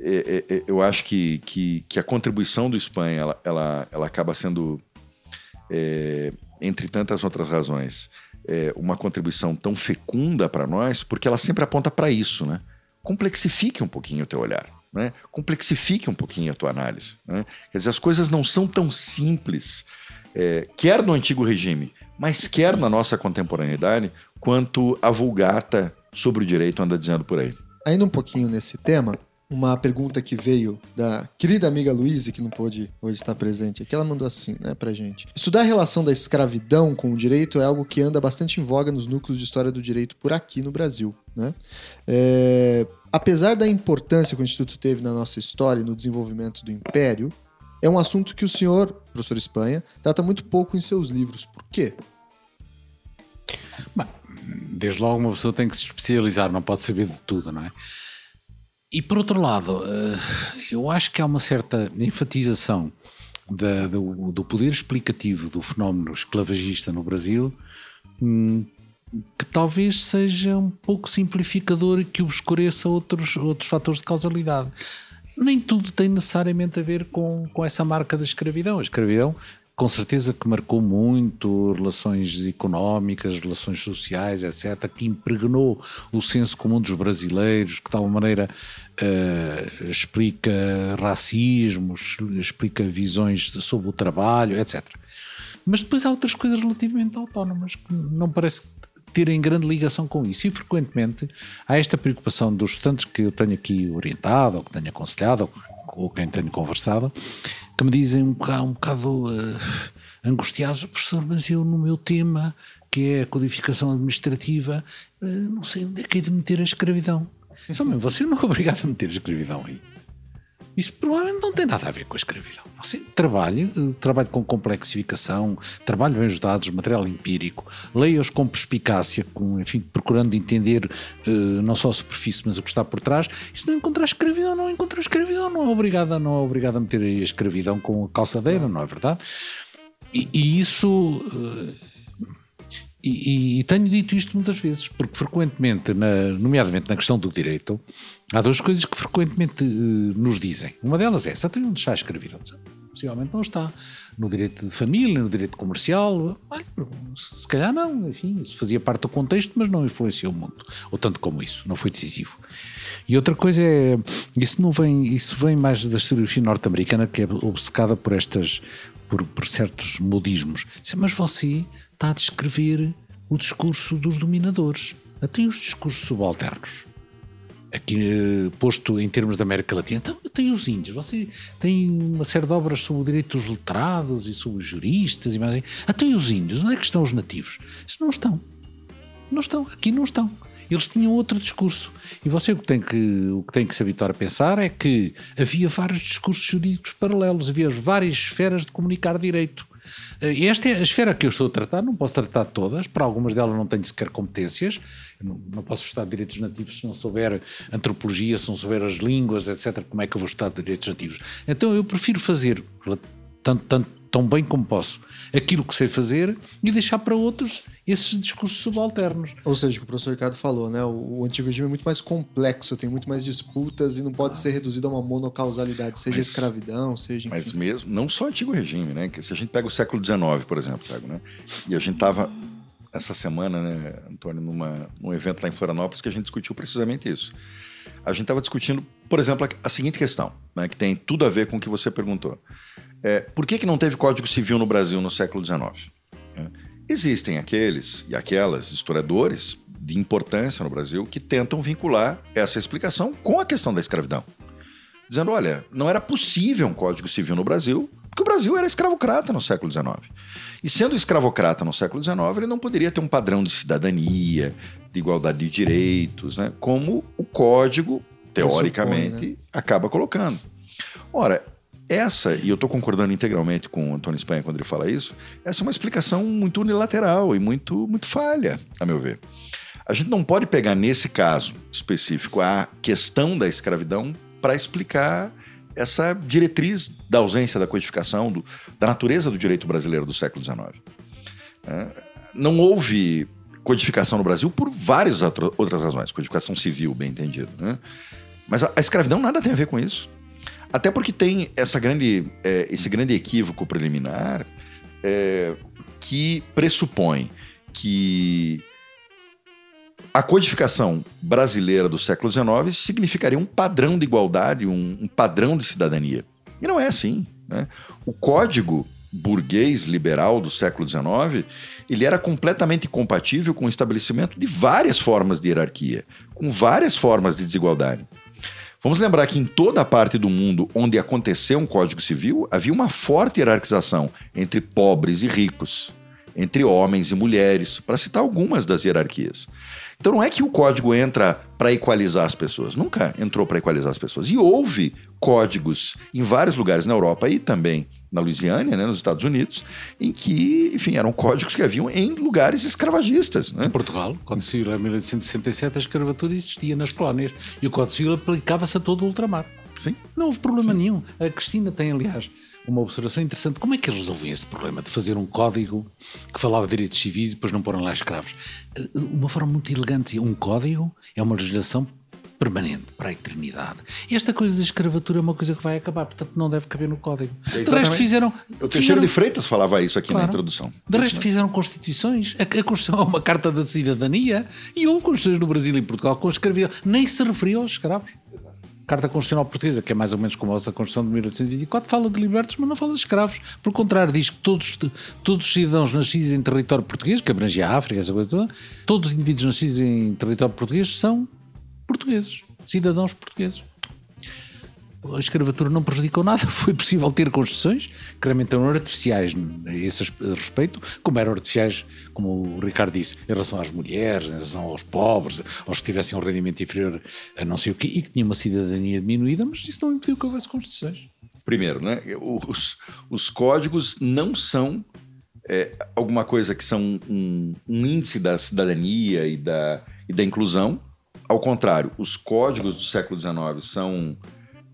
Speaker 3: é, é, é, eu acho que, que, que, a contribuição do Espanha ela, ela, ela acaba sendo, é, entre tantas outras razões, é, uma contribuição tão fecunda para nós, porque ela sempre aponta para isso, né? complexifique um pouquinho o teu olhar. Né? Complexifique um pouquinho a tua análise. Né? Quer dizer, as coisas não são tão simples, é, quer no antigo regime, mas quer na nossa contemporaneidade, quanto a vulgata sobre o direito anda dizendo por aí.
Speaker 1: Ainda um pouquinho nesse tema, uma pergunta que veio da querida amiga Luísa, que não pôde hoje estar presente aqui, ela mandou assim, né, pra gente. Estudar a relação da escravidão com o direito é algo que anda bastante em voga nos núcleos de história do direito por aqui no Brasil, né? É... Apesar da importância que o Instituto teve na nossa história e no desenvolvimento do Império, é um assunto que o senhor, professor Espanha, trata muito pouco em seus livros. Por quê?
Speaker 4: desde logo uma pessoa tem que se especializar, não pode saber de tudo, não é? E por outro lado, eh, eu acho que há uma certa enfatização da, do, do, poder explicativo do fenómeno esclavagista no Brasil hum, que talvez seja um pouco simplificador e que obscureça outros, outros fatores de causalidade. Nem tudo tem necessariamente a ver com, com essa marca da escravidão. A escravidão com certeza que marcou muito relações económicas, relações sociais, etc., que impregnou o senso comum dos brasileiros, que de tal maneira uh, explica racismos, explica visões sobre o trabalho, etc. Mas depois há outras coisas relativamente autónomas que não parece terem grande ligação com isso. E frequentemente há esta preocupação dos estudantes que eu tenho aqui orientado, ou que tenho aconselhado, ou, ou quem tenho conversado, que me dizem um bocado, um bocado uh, angustiados, professor, mas eu no meu tema, que é a codificação administrativa, uh, não sei onde é que é de meter a escravidão. Só você não é obrigado a meter a escravidão aí. Isso provavelmente não tem nada a ver com a escravidão. Você trabalha, eh, trabalha com complexificação, trabalha bem os dados, material empírico, leia-os com perspicácia, com, enfim, procurando entender uh, não só a superfície, mas o que está por trás. E se não encontrar escravidão, não encontrar escravidão, não é obrigado, não é obrigado a meter a escravidão com a calçadeira, não é verdade? E, e isso. Uh, e, e, tenho dito isto muitas vezes, porque frequentemente, na, nomeadamente na questão do direito, há duas coisas que frequentemente uh, nos dizem. Uma delas é essa: tem onde está escravidão? Possivelmente não está. No direito de família, no direito comercial, se calhar não, enfim, isso fazia parte do contexto, mas não influenciou muito, ou tanto como isso, não foi decisivo. E outra coisa é, isso não vem, isso vem mais da historiografia norte-americana, que é obcecada por estas, por, por certos modismos. Mas você está a descrever o discurso dos dominadores, até os discursos subalternos. Aqui, eh, posto em termos da América Latina, então, tem os índios. Você tem uma série de obras sobre o direito dos letrados e sobre os juristas e mais. Até os índios, onde é que estão os nativos? Se não estão. Não estão. Aqui não estão. Eles tinham outro discurso. E você o que tem que, o que, tem que se habituar a pensar é que havia vários discursos jurídicos paralelos, havia várias esferas de comunicar direito. E esta é a esfera que eu estou a tratar, não posso tratar todas, para algumas delas não tenho sequer competências, não, não, posso estudar direitos nativos se não souber antropologia, se não souber as línguas, etc. Como é que eu vou estudar direitos nativos? Então eu prefiro fazer, tanto, tanto, tão bem como posso, aquilo que sei fazer e deixar para outros esses discursos subalternos.
Speaker 1: Ou seja, o que o professor Ricardo falou, né? O, o antigo regime é muito mais complexo, tem muito mais disputas e não pode ah. ser reduzido a uma monocausalidade, seja mas, escravidão, seja.
Speaker 3: Enfim. Mas mesmo, não só o antigo regime, né? Que se a gente pega o século XIX, por exemplo, Thiago, né? E a gente estava essa semana, né, Antônio, numa, num evento lá em Florianópolis que a gente discutiu precisamente isso. A gente estava discutindo, por exemplo, a, a seguinte questão, né, que tem tudo a ver com o que você perguntou. É, por que, que não teve Código Civil no Brasil no século XIX? É, existem aqueles e aquelas historiadores de importância no Brasil que tentam vincular essa explicação com a questão da escravidão. Dizendo, olha, não era possível um Código Civil no Brasil, porque o Brasil era escravocrata no século XIX. E sendo escravocrata no século XIX, ele não poderia ter um padrão de cidadania, de igualdade de direitos, né? como o código, teoricamente, supõe, né? acaba colocando. Ora, essa, e eu estou concordando integralmente com o Antônio Espanha quando ele fala isso, essa é uma explicação muito unilateral e muito, muito falha, a meu ver. A gente não pode pegar nesse caso específico a questão da escravidão para explicar essa diretriz da ausência da codificação, do, da natureza do direito brasileiro do século XIX. É, não houve codificação no Brasil por várias outras razões, codificação civil, bem entendido. Né? Mas a, a escravidão nada tem a ver com isso. Até porque tem essa grande, é, esse grande equívoco preliminar é, que pressupõe que a codificação brasileira do século XIX significaria um padrão de igualdade, um, um padrão de cidadania. E não é assim. Né? O código burguês liberal do século XIX ele era completamente compatível com o estabelecimento de várias formas de hierarquia, com várias formas de desigualdade. Vamos lembrar que em toda a parte do mundo onde aconteceu um Código Civil, havia uma forte hierarquização entre pobres e ricos, entre homens e mulheres, para citar algumas das hierarquias. Então não é que o código entra para equalizar as pessoas, nunca entrou para equalizar as pessoas. E houve códigos em vários lugares na Europa e também na Louisiana, né, nos Estados Unidos, em que, enfim, eram códigos que haviam em lugares escravagistas. Né?
Speaker 4: Em Portugal, o Código Civil em 1867, a escravatura existia nas colónias e o Código Civil aplicava-se a todo o ultramar.
Speaker 3: Sim.
Speaker 4: Não houve problema Sim. nenhum. A Cristina tem, aliás, uma observação interessante. Como é que eles resolviam esse problema de fazer um código que falava de direitos civis e depois não porem lá escravos? Eh, uma forma muito elegante. Um código é uma legislação permanente, para a eternidade. Esta coisa da escravatura é uma coisa que vai acabar, portanto não deve caber no código.
Speaker 3: É,
Speaker 4: De resto fizeram...
Speaker 3: O Teixeira de Freitas falava isso aqui na
Speaker 4: Claro.
Speaker 3: introdução.
Speaker 4: De resto fizeram constituições. A, a Constituição é uma carta da cidadania e houve constituições no Brasil e Portugal com escravidão. Nem se referiam aos escravos. Carta Constitucional Portuguesa, que é mais ou menos como a nossa Constituição de 1824, fala de libertos, mas não fala de escravos. Por contrário, diz que todos, todos os cidadãos nascidos em território português, que abrange a África, essa coisa toda, todos os indivíduos nascidos em território português são portugueses, cidadãos portugueses. A escravatura não prejudicou nada, foi possível ter construções que realmente eram artificiais a esse respeito, como eram artificiais, como o Ricardo disse, em relação às mulheres, em relação aos pobres, aos que tivessem um rendimento inferior a não sei o quê, e que tinham uma cidadania diminuída, mas isso não impediu que houvesse construções.
Speaker 3: Primeiro, né, os, os códigos não são é, alguma coisa que são um, um índice da cidadania e da, e da inclusão. Ao contrário, os códigos do século XIX são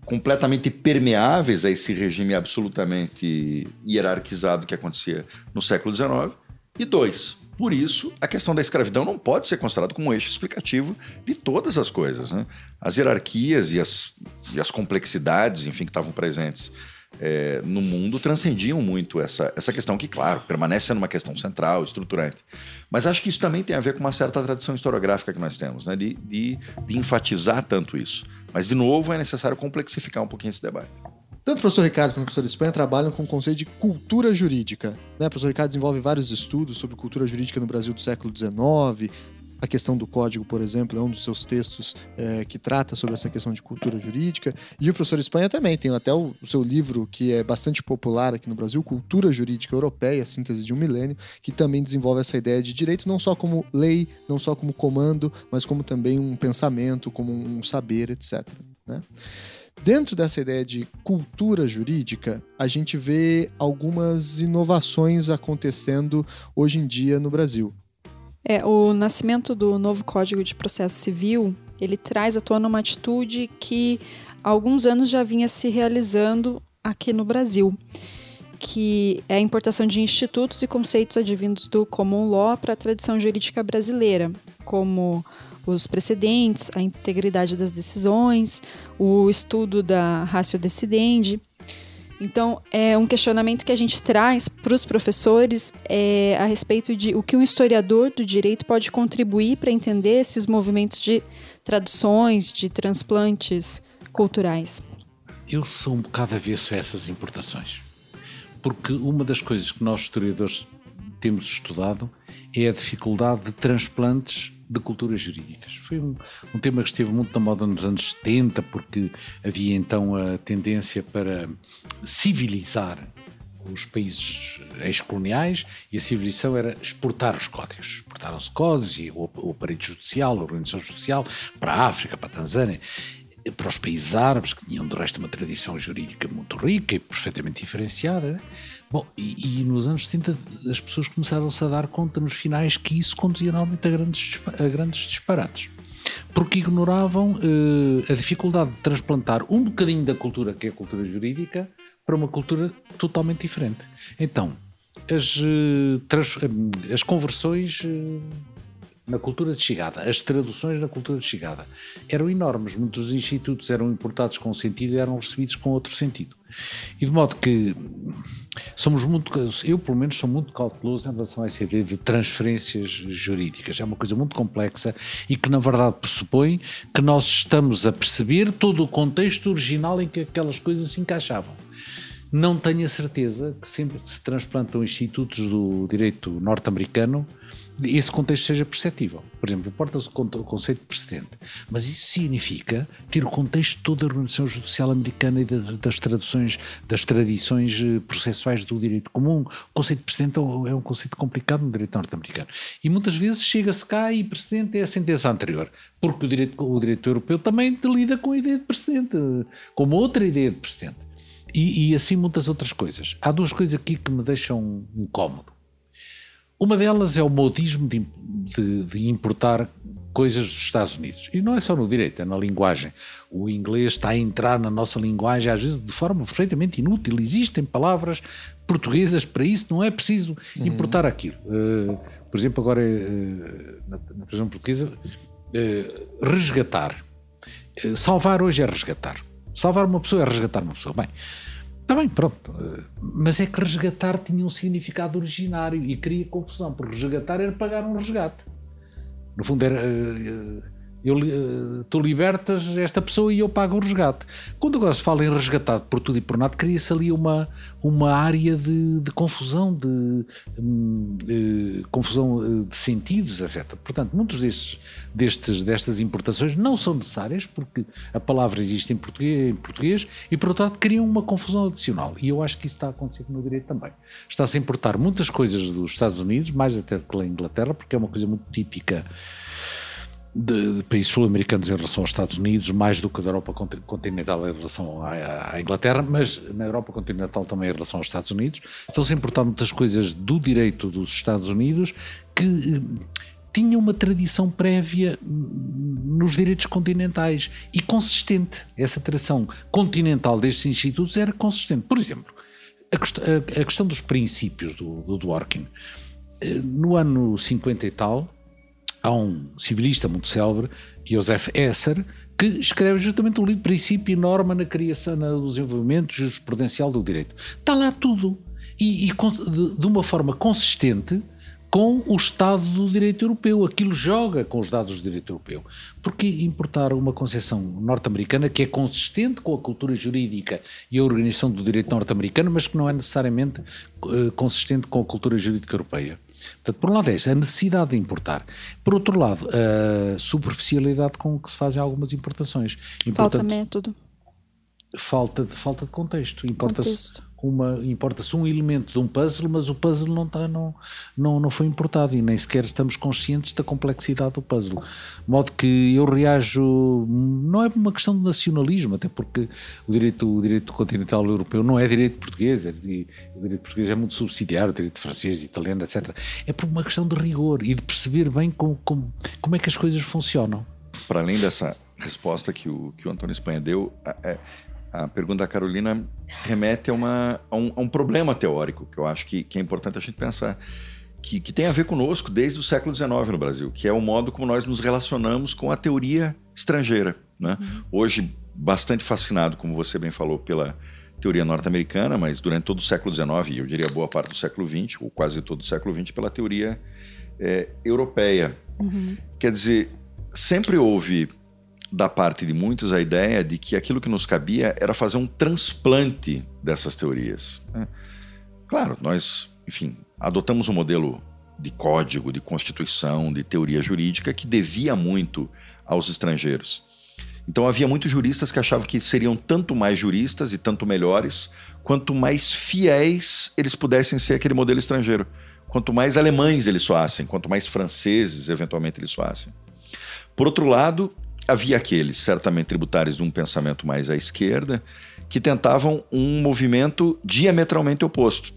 Speaker 3: completamente permeáveis a esse regime absolutamente hierarquizado que acontecia no século XIX. E dois, por isso, a questão da escravidão não pode ser considerada como um eixo explicativo de todas as coisas. Né? As hierarquias e as, e as complexidades, enfim, que estavam presentes é, no mundo transcendiam muito essa, essa questão, que, claro, permanece sendo uma questão central, estruturante. Mas acho que isso também tem a ver com uma certa tradição historiográfica que nós temos, né? de, de, de enfatizar tanto isso. Mas, de novo, é necessário complexificar um pouquinho esse debate.
Speaker 1: Tanto o professor Ricardo quanto o professor Espanha trabalham com o conceito de cultura jurídica. Né? O professor Ricardo desenvolve vários estudos sobre cultura jurídica no Brasil do século XIX. A questão do código, por exemplo, é um dos seus textos é, que trata sobre essa questão de cultura jurídica. E o professor Espanha também tem até o, o, seu livro, que é bastante popular aqui no Brasil, Cultura Jurídica Europeia, Síntese de um Milênio, que também desenvolve essa ideia de direito não só como lei, não só como comando, mas como também um pensamento, como um saber, etc. Né? Dentro dessa ideia de cultura jurídica, a gente vê algumas inovações acontecendo hoje em dia no Brasil.
Speaker 2: É, o nascimento do novo Código de Processo Civil, ele traz à tona uma atitude que há alguns anos já vinha se realizando aqui no Brasil, que é a importação de institutos e conceitos advindos do common law para a tradição jurídica brasileira, como os precedentes, a integridade das decisões, o estudo da ratio decidendi. Então, é um questionamento que a gente traz para os professores é, a respeito de o que um historiador do direito pode contribuir para entender esses movimentos de traduções, de transplantes culturais.
Speaker 4: Eu sou um bocado avesso a essas importações, porque uma das coisas que nós historiadores temos estudado é a dificuldade de transplantes de culturas jurídicas. Foi um, um, tema que esteve muito na moda nos anos 70, porque havia então a tendência para civilizar os países ex-coloniais e a civilização era exportar os códigos. Exportaram-se códigos e o, o aparelho judicial, a organização judicial, para a África, para a Tanzânia, para os países árabes, que tinham de resto uma tradição jurídica muito rica e perfeitamente diferenciada. Bom, e, e, nos anos 70 as pessoas começaram-se a dar conta nos finais que isso conduzia normalmente a grandes, a grandes disparates. Porque ignoravam eh, a dificuldade de transplantar um bocadinho da cultura, que é a cultura jurídica, para uma cultura totalmente diferente. Então, as, eh, trans, as conversões eh, na cultura de chegada, as traduções na cultura de chegada eram enormes. Muitos dos institutos eram importados com um sentido e eram recebidos com outro sentido. E de modo que somos muito, eu pelo menos sou muito cauteloso em relação a essa ideia de transferências jurídicas. É uma coisa muito complexa e que na verdade pressupõe que nós estamos a perceber todo o contexto original em que aquelas coisas se encaixavam. Não tenho a certeza que sempre se transplantam institutos do direito norte-americano esse contexto seja perceptível. Por exemplo, importa-se o conceito de precedente, mas isso significa ter o contexto todo da organização judicial americana e das traduções, das tradições processuais do direito comum. O conceito de precedente é um conceito complicado no direito norte-americano. E muitas vezes chega-se cá e precedente é a sentença anterior, porque o direito, o direito europeu também lida com a ideia de precedente, com uma outra ideia de precedente. E, e assim muitas outras coisas. Há duas coisas aqui que me deixam incómodo. Uma delas é o modismo de, de, de, importar coisas dos Estados Unidos. E não é só no direito, é na linguagem. O inglês está a entrar na nossa linguagem, às vezes de forma perfeitamente inútil. Existem palavras portuguesas para isso, não é preciso importar uhum. aquilo. Uh, por exemplo, agora uh, na, na portuguesa, uh, resgatar. Salvar hoje é resgatar. Salvar uma pessoa é resgatar uma pessoa. Bem, está bem, pronto. Mas é que resgatar tinha um significado originário e cria confusão, porque resgatar era pagar um resgate. No fundo era. eh, eu, eh, tu libertas esta pessoa e eu pago o resgate. Quando agora se fala em resgatado por tudo e por nada, cria-se ali uma, uma área de, de confusão, de hum, eh, confusão eh, de sentidos, etc. Portanto, muitos destes, destes, destas importações não são necessárias, porque a palavra existe em português, em português e, por outro lado, criam uma confusão adicional. E eu acho que isso está a acontecer no direito também. Está-se a importar muitas coisas dos Estados Unidos, mais até do que da Inglaterra, porque é uma coisa muito típica de, de países sul-americanos em relação aos Estados Unidos, mais do que da Europa conti- continental em relação à, à Inglaterra, mas na Europa continental também em relação aos Estados Unidos. Estão-se a importar muitas coisas do direito dos Estados Unidos que eh, tinham uma tradição prévia hum, nos direitos continentais e consistente. Essa tradição continental destes institutos era consistente. Por exemplo, a, a- a questão dos princípios do, do Dworkin. Eh, No ano 50 e tal, há um civilista muito célebre, Josef Esser, que escreve justamente um livro Princípio e Norma na Criação, no Desenvolvimento Jurisprudencial do Direito. Está lá tudo. E, e de, de uma forma consistente com o Estado do direito europeu. Aquilo joga com os dados do direito europeu. Porque importar uma concepção norte-americana que é consistente com a cultura jurídica e a organização do direito norte-americano, mas que não é necessariamente eh, consistente com a cultura jurídica europeia. Portanto, por um lado é isso, a necessidade de importar. Por outro lado, a superficialidade com que se fazem algumas importações. E,
Speaker 2: Falta método.
Speaker 4: Falta de falta de contexto. Importa-se uma importa-se um elemento de um puzzle, mas o puzzle não está não, não não foi importado e nem sequer estamos conscientes da complexidade do puzzle. De modo que eu reajo não é uma questão de nacionalismo, até porque o direito o direito continental europeu não é direito português, é o direito português é muito subsidiário, o direito francês, italiano, etc. É por uma questão de rigor e de perceber bem como, como, como é que as coisas funcionam.
Speaker 3: Para além dessa resposta que o, que o Antônio Espanha deu, é- a pergunta da Carolina remete a, uma, a, um, a um problema teórico que eu acho que, que é importante a gente pensar, que, que tem a ver conosco desde o século XIX no Brasil, que é o modo como nós nos relacionamos com a teoria estrangeira. Né? Hoje, bastante fascinado, como você bem falou, pela teoria norte-americana, mas durante todo o século XIX, e eu diria boa parte do século XX, ou quase todo o século XX, pela teoria eh, europeia. Quer dizer, sempre houve da parte de muitos a ideia de que aquilo que nos cabia era fazer um transplante dessas teorias. né? Claro, nós, enfim, adotamos um modelo de código, de constituição, de teoria jurídica que devia muito aos estrangeiros. Então havia muitos juristas que achavam que seriam tanto mais juristas e tanto melhores quanto mais fiéis eles pudessem ser aquele modelo estrangeiro. Quanto mais alemães eles soassem, quanto mais franceses eventualmente eles soassem. Por outro lado, havia aqueles, certamente tributários de um pensamento mais à esquerda, que tentavam um movimento diametralmente oposto.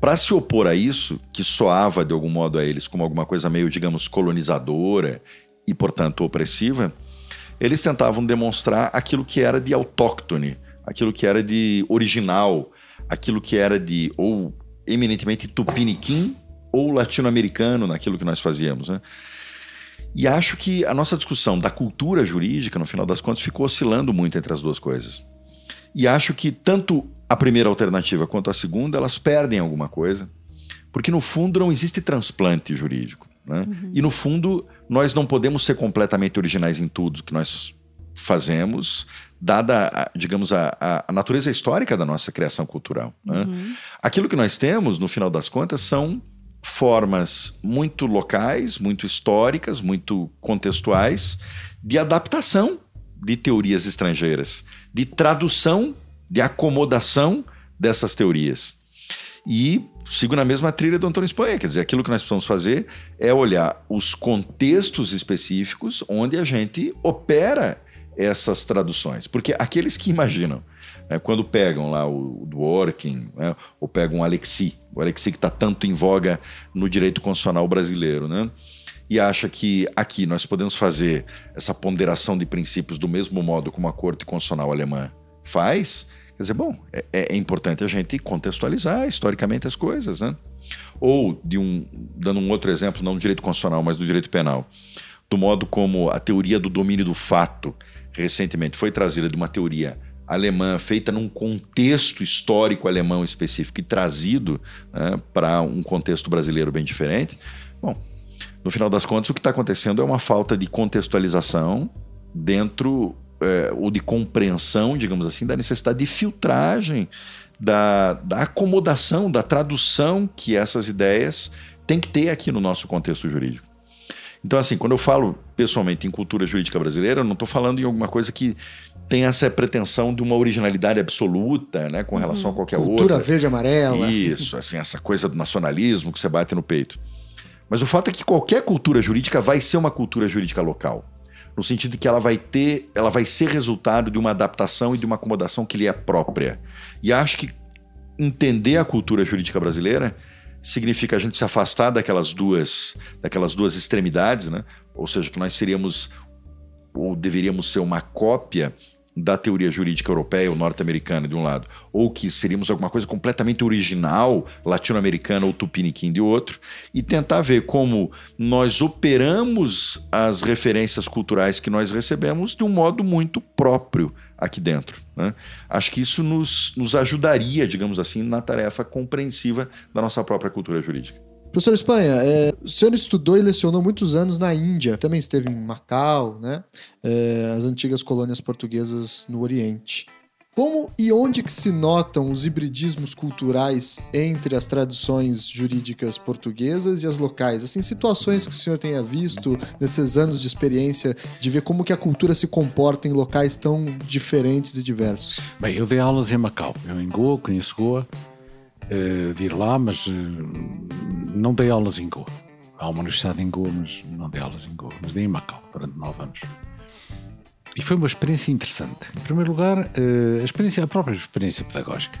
Speaker 3: Para se opor a isso, que soava de algum modo a eles como alguma coisa meio, digamos, colonizadora e, portanto, opressiva, eles tentavam demonstrar aquilo que era de autóctone, aquilo que era de original, aquilo que era de ou eminentemente tupiniquim ou latino-americano naquilo que nós fazíamos, né? E acho que a nossa discussão da cultura jurídica, no final das contas, ficou oscilando muito entre as duas coisas. E acho que tanto a primeira alternativa quanto a segunda, elas perdem alguma coisa, porque no fundo não existe transplante jurídico. Né? E no fundo, nós não podemos ser completamente originais em tudo que nós fazemos, dada, a, digamos, a, a, natureza histórica da nossa criação cultural. Né? Aquilo que nós temos, no final das contas, são formas muito locais, muito históricas, muito contextuais de adaptação de teorias estrangeiras, de tradução, de acomodação dessas teorias. E sigo na mesma trilha do Antônio Espanha, quer dizer, aquilo que nós precisamos fazer é olhar os contextos específicos onde a gente opera essas traduções. Porque aqueles que imaginam, né, quando pegam lá o Dworkin, né, ou pegam o Alexi, o Alexi que está tanto em voga no direito constitucional brasileiro, né, e acha que aqui nós podemos fazer essa ponderação de princípios do mesmo modo como a Corte Constitucional Alemã faz, quer dizer, bom, é, é importante a gente contextualizar historicamente as coisas, né? Ou, de um, dando um outro exemplo, não do direito constitucional, mas do direito penal, do modo como a teoria do domínio do fato recentemente foi trazida de uma teoria alemã feita num contexto histórico alemão específico e trazido né, para um contexto brasileiro bem diferente, bom, no final das contas o que está acontecendo é uma falta de contextualização dentro é, ou de compreensão, digamos assim, da necessidade de filtragem, da, da acomodação, da tradução que essas ideias têm que ter aqui no nosso contexto jurídico. Então, assim, quando eu falo pessoalmente em cultura jurídica brasileira, eu não estou falando em alguma coisa que tem essa pretensão de uma originalidade absoluta, né, com relação a qualquer
Speaker 1: Cultura
Speaker 3: outra.
Speaker 1: verde e amarela.
Speaker 3: Isso, assim, essa coisa do nacionalismo que você bate no peito. Mas o fato é que qualquer cultura jurídica vai ser uma cultura jurídica local. No sentido de que ela vai ter, ela vai ser resultado de uma adaptação e de uma acomodação que lhe é própria. E acho que entender a cultura jurídica brasileira significa a gente se afastar daquelas duas, daquelas duas extremidades, né? Ou seja, que nós seríamos ou deveríamos ser uma cópia da teoria jurídica europeia ou norte-americana de um lado, ou que seríamos alguma coisa completamente original, latino-americana ou tupiniquim de outro, e tentar ver como nós operamos as referências culturais que nós recebemos de um modo muito próprio aqui dentro. Né? Acho que isso nos, nos ajudaria, digamos assim, na tarefa compreensiva da nossa própria cultura jurídica.
Speaker 1: Professor Espanha, é, o senhor estudou e lecionou muitos anos na Índia, também esteve em Macau, né? É, as antigas colônias portuguesas no Oriente. Como e onde que se notam os hibridismos culturais entre as tradições jurídicas portuguesas e as locais? Assim, situações que o senhor tenha visto nesses anos de experiência de ver como que a cultura se comporta em locais tão diferentes e diversos.
Speaker 4: Bem, eu dei aulas em Macau. Eu em Goa, conheço Goa, uh, de ir lá, mas uh, não dei aulas em Goa. Há uma universidade em Goa, mas não dei aulas em Goa. Mas dei em Macau durante nove anos. E foi uma experiência interessante. Em primeiro lugar, uh, a, experiência, a própria experiência pedagógica.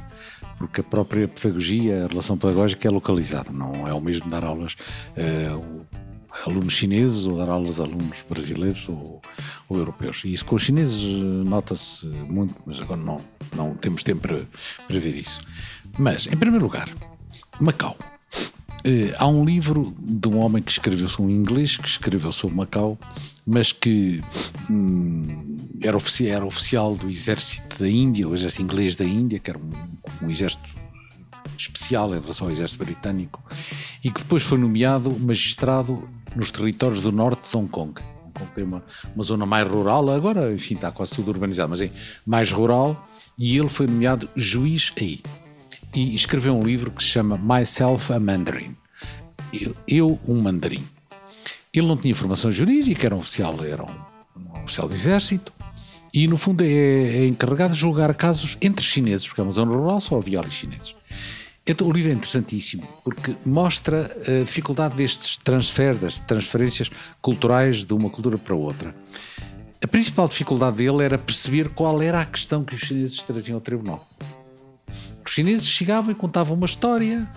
Speaker 4: Porque a própria pedagogia, a relação pedagógica é localizada. Não é o mesmo dar aulas a alunos chineses ou dar aulas a alunos brasileiros ou, ou europeus. E isso com os chineses nota-se muito, mas agora não, não temos tempo para, para ver isso. Mas, em primeiro lugar, Macau. Uh, há um livro de um homem que escreveu sobre um inglês que escreveu sobre Macau, mas que hum, era, ofici era, oficial do exército da Índia, o exército inglês da Índia, que era um, um exército especial em relação ao exército britânico, e que depois foi nomeado magistrado nos territórios do norte de Hong Kong. Hong Kong tem uma, uma zona mais rural, agora, enfim, está quase tudo urbanizado, mas é mais rural, e ele foi nomeado juiz aí e escreveu um livro que se chama Myself a Mandarin. Eu, eu, um mandarim. Ele não tinha formação jurídica, era um oficial, era um, um oficial do exército e, no fundo, é, é, encarregado de julgar casos entre chineses, porque é uma zona rural, só havia ali chineses. Então, o livro é interessantíssimo porque mostra a dificuldade destes transfer, das transferências culturais de uma cultura para outra. A principal dificuldade dele era perceber qual era a questão que os chineses traziam ao tribunal. Os chineses chegavam e contavam uma história,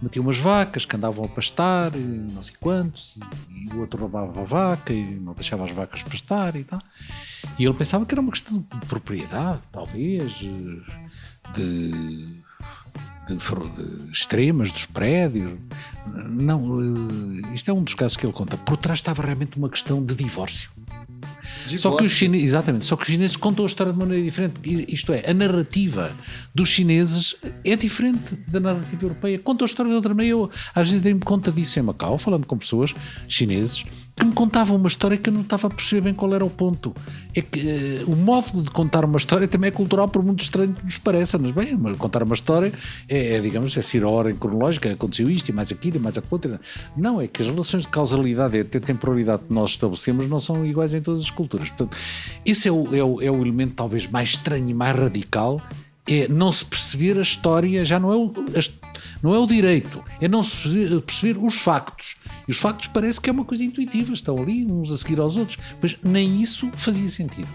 Speaker 4: metiam umas vacas que andavam a pastar, e não sei quantos, e, o outro roubava a vaca e não deixava as vacas pastar e tal. E ele pensava que era uma questão de propriedade, talvez, de, de, de extremas dos prédios. Não, isto é um dos casos que ele conta. Por trás estava realmente uma questão de divórcio. Só que os chineses, exatamente, só que os chineses contam a história de maneira diferente. Isto é, a narrativa dos chineses é diferente da narrativa europeia. Contam a história de outra maneira. Eu, às vezes, dei-me conta disso em Macau, falando com pessoas chineses que me contavam uma história que eu não estava a perceber bem qual era o ponto. É que uh, o modo de contar uma história também é cultural, por muito estranho que nos pareça. Mas, bem, contar uma história é, é digamos, é ser a ordem cronológica, aconteceu isto e mais aquilo e mais aquilo. Não, é que as relações de causalidade e até temporalidade que nós estabelecemos não são iguais em todas as culturas. Portanto, esse é o, é o, é o elemento talvez mais estranho e mais radical é não se perceber a história, já não é o, não é o direito, é não se perceber os factos. E os factos parece que é uma coisa intuitiva, estão ali uns a seguir aos outros, mas nem isso fazia sentido.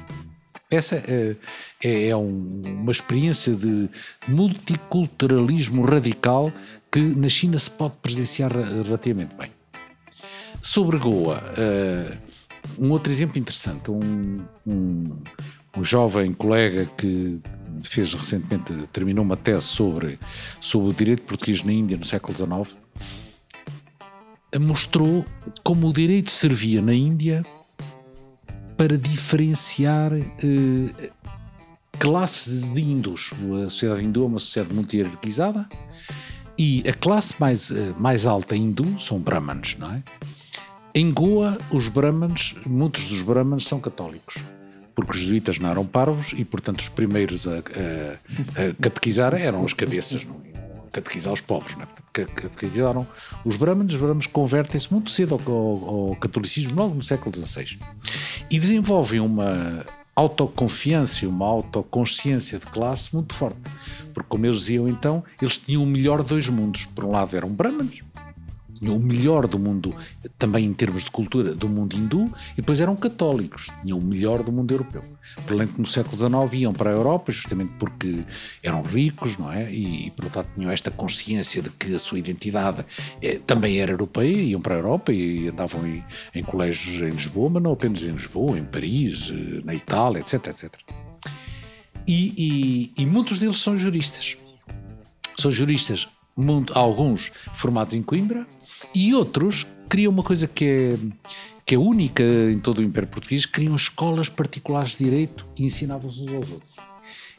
Speaker 4: Essa é, é, é um, uma experiência de multiculturalismo radical que na China se pode presenciar relativamente bem. Sobre Goa, uh, um outro exemplo interessante, um, um, um jovem colega que fez recentemente, terminou uma tese sobre, sobre o direito português na Índia no século XIX, mostrou como o direito servia na Índia para diferenciar eh, classes de hindus. A sociedade hindu é uma sociedade muito hierarquizada e a classe mais, eh, mais alta hindu são brahmanes, não é? Em Goa, os brahmanes, muitos dos brahmanes são católicos, porque os jesuítas não eram parvos e, portanto, os primeiros a, a, a catequizar eram as cabeças, não é? catequizar os povos, não é? Catequizaram os brahmanes, os brahmanes convertem-se muito cedo ao, ao- ao catolicismo, logo no século XVI, e desenvolvem uma autoconfiança e uma autoconsciência de classe muito forte, porque como eles diziam então, eles tinham o melhor de dois mundos, por um lado eram brahmanes, tinham o melhor do mundo, também em termos de cultura, do mundo hindu, e depois eram católicos, tinham o melhor do mundo europeu. Por além que no século XIX iam para a Europa, justamente porque eram ricos, não é? E, e portanto, tinham esta consciência de que a sua identidade eh, também era europeia, iam para a Europa e andavam em, em colégios em Lisboa, mas não apenas em Lisboa, em Paris, eh, na Itália, etc, etc. E, e- e muitos deles são juristas são juristas, muito- alguns formados em Coimbra, e outros criam uma coisa que é, que é única em todo o Império Português, criam escolas particulares de direito e ensinavam-se uns aos outros.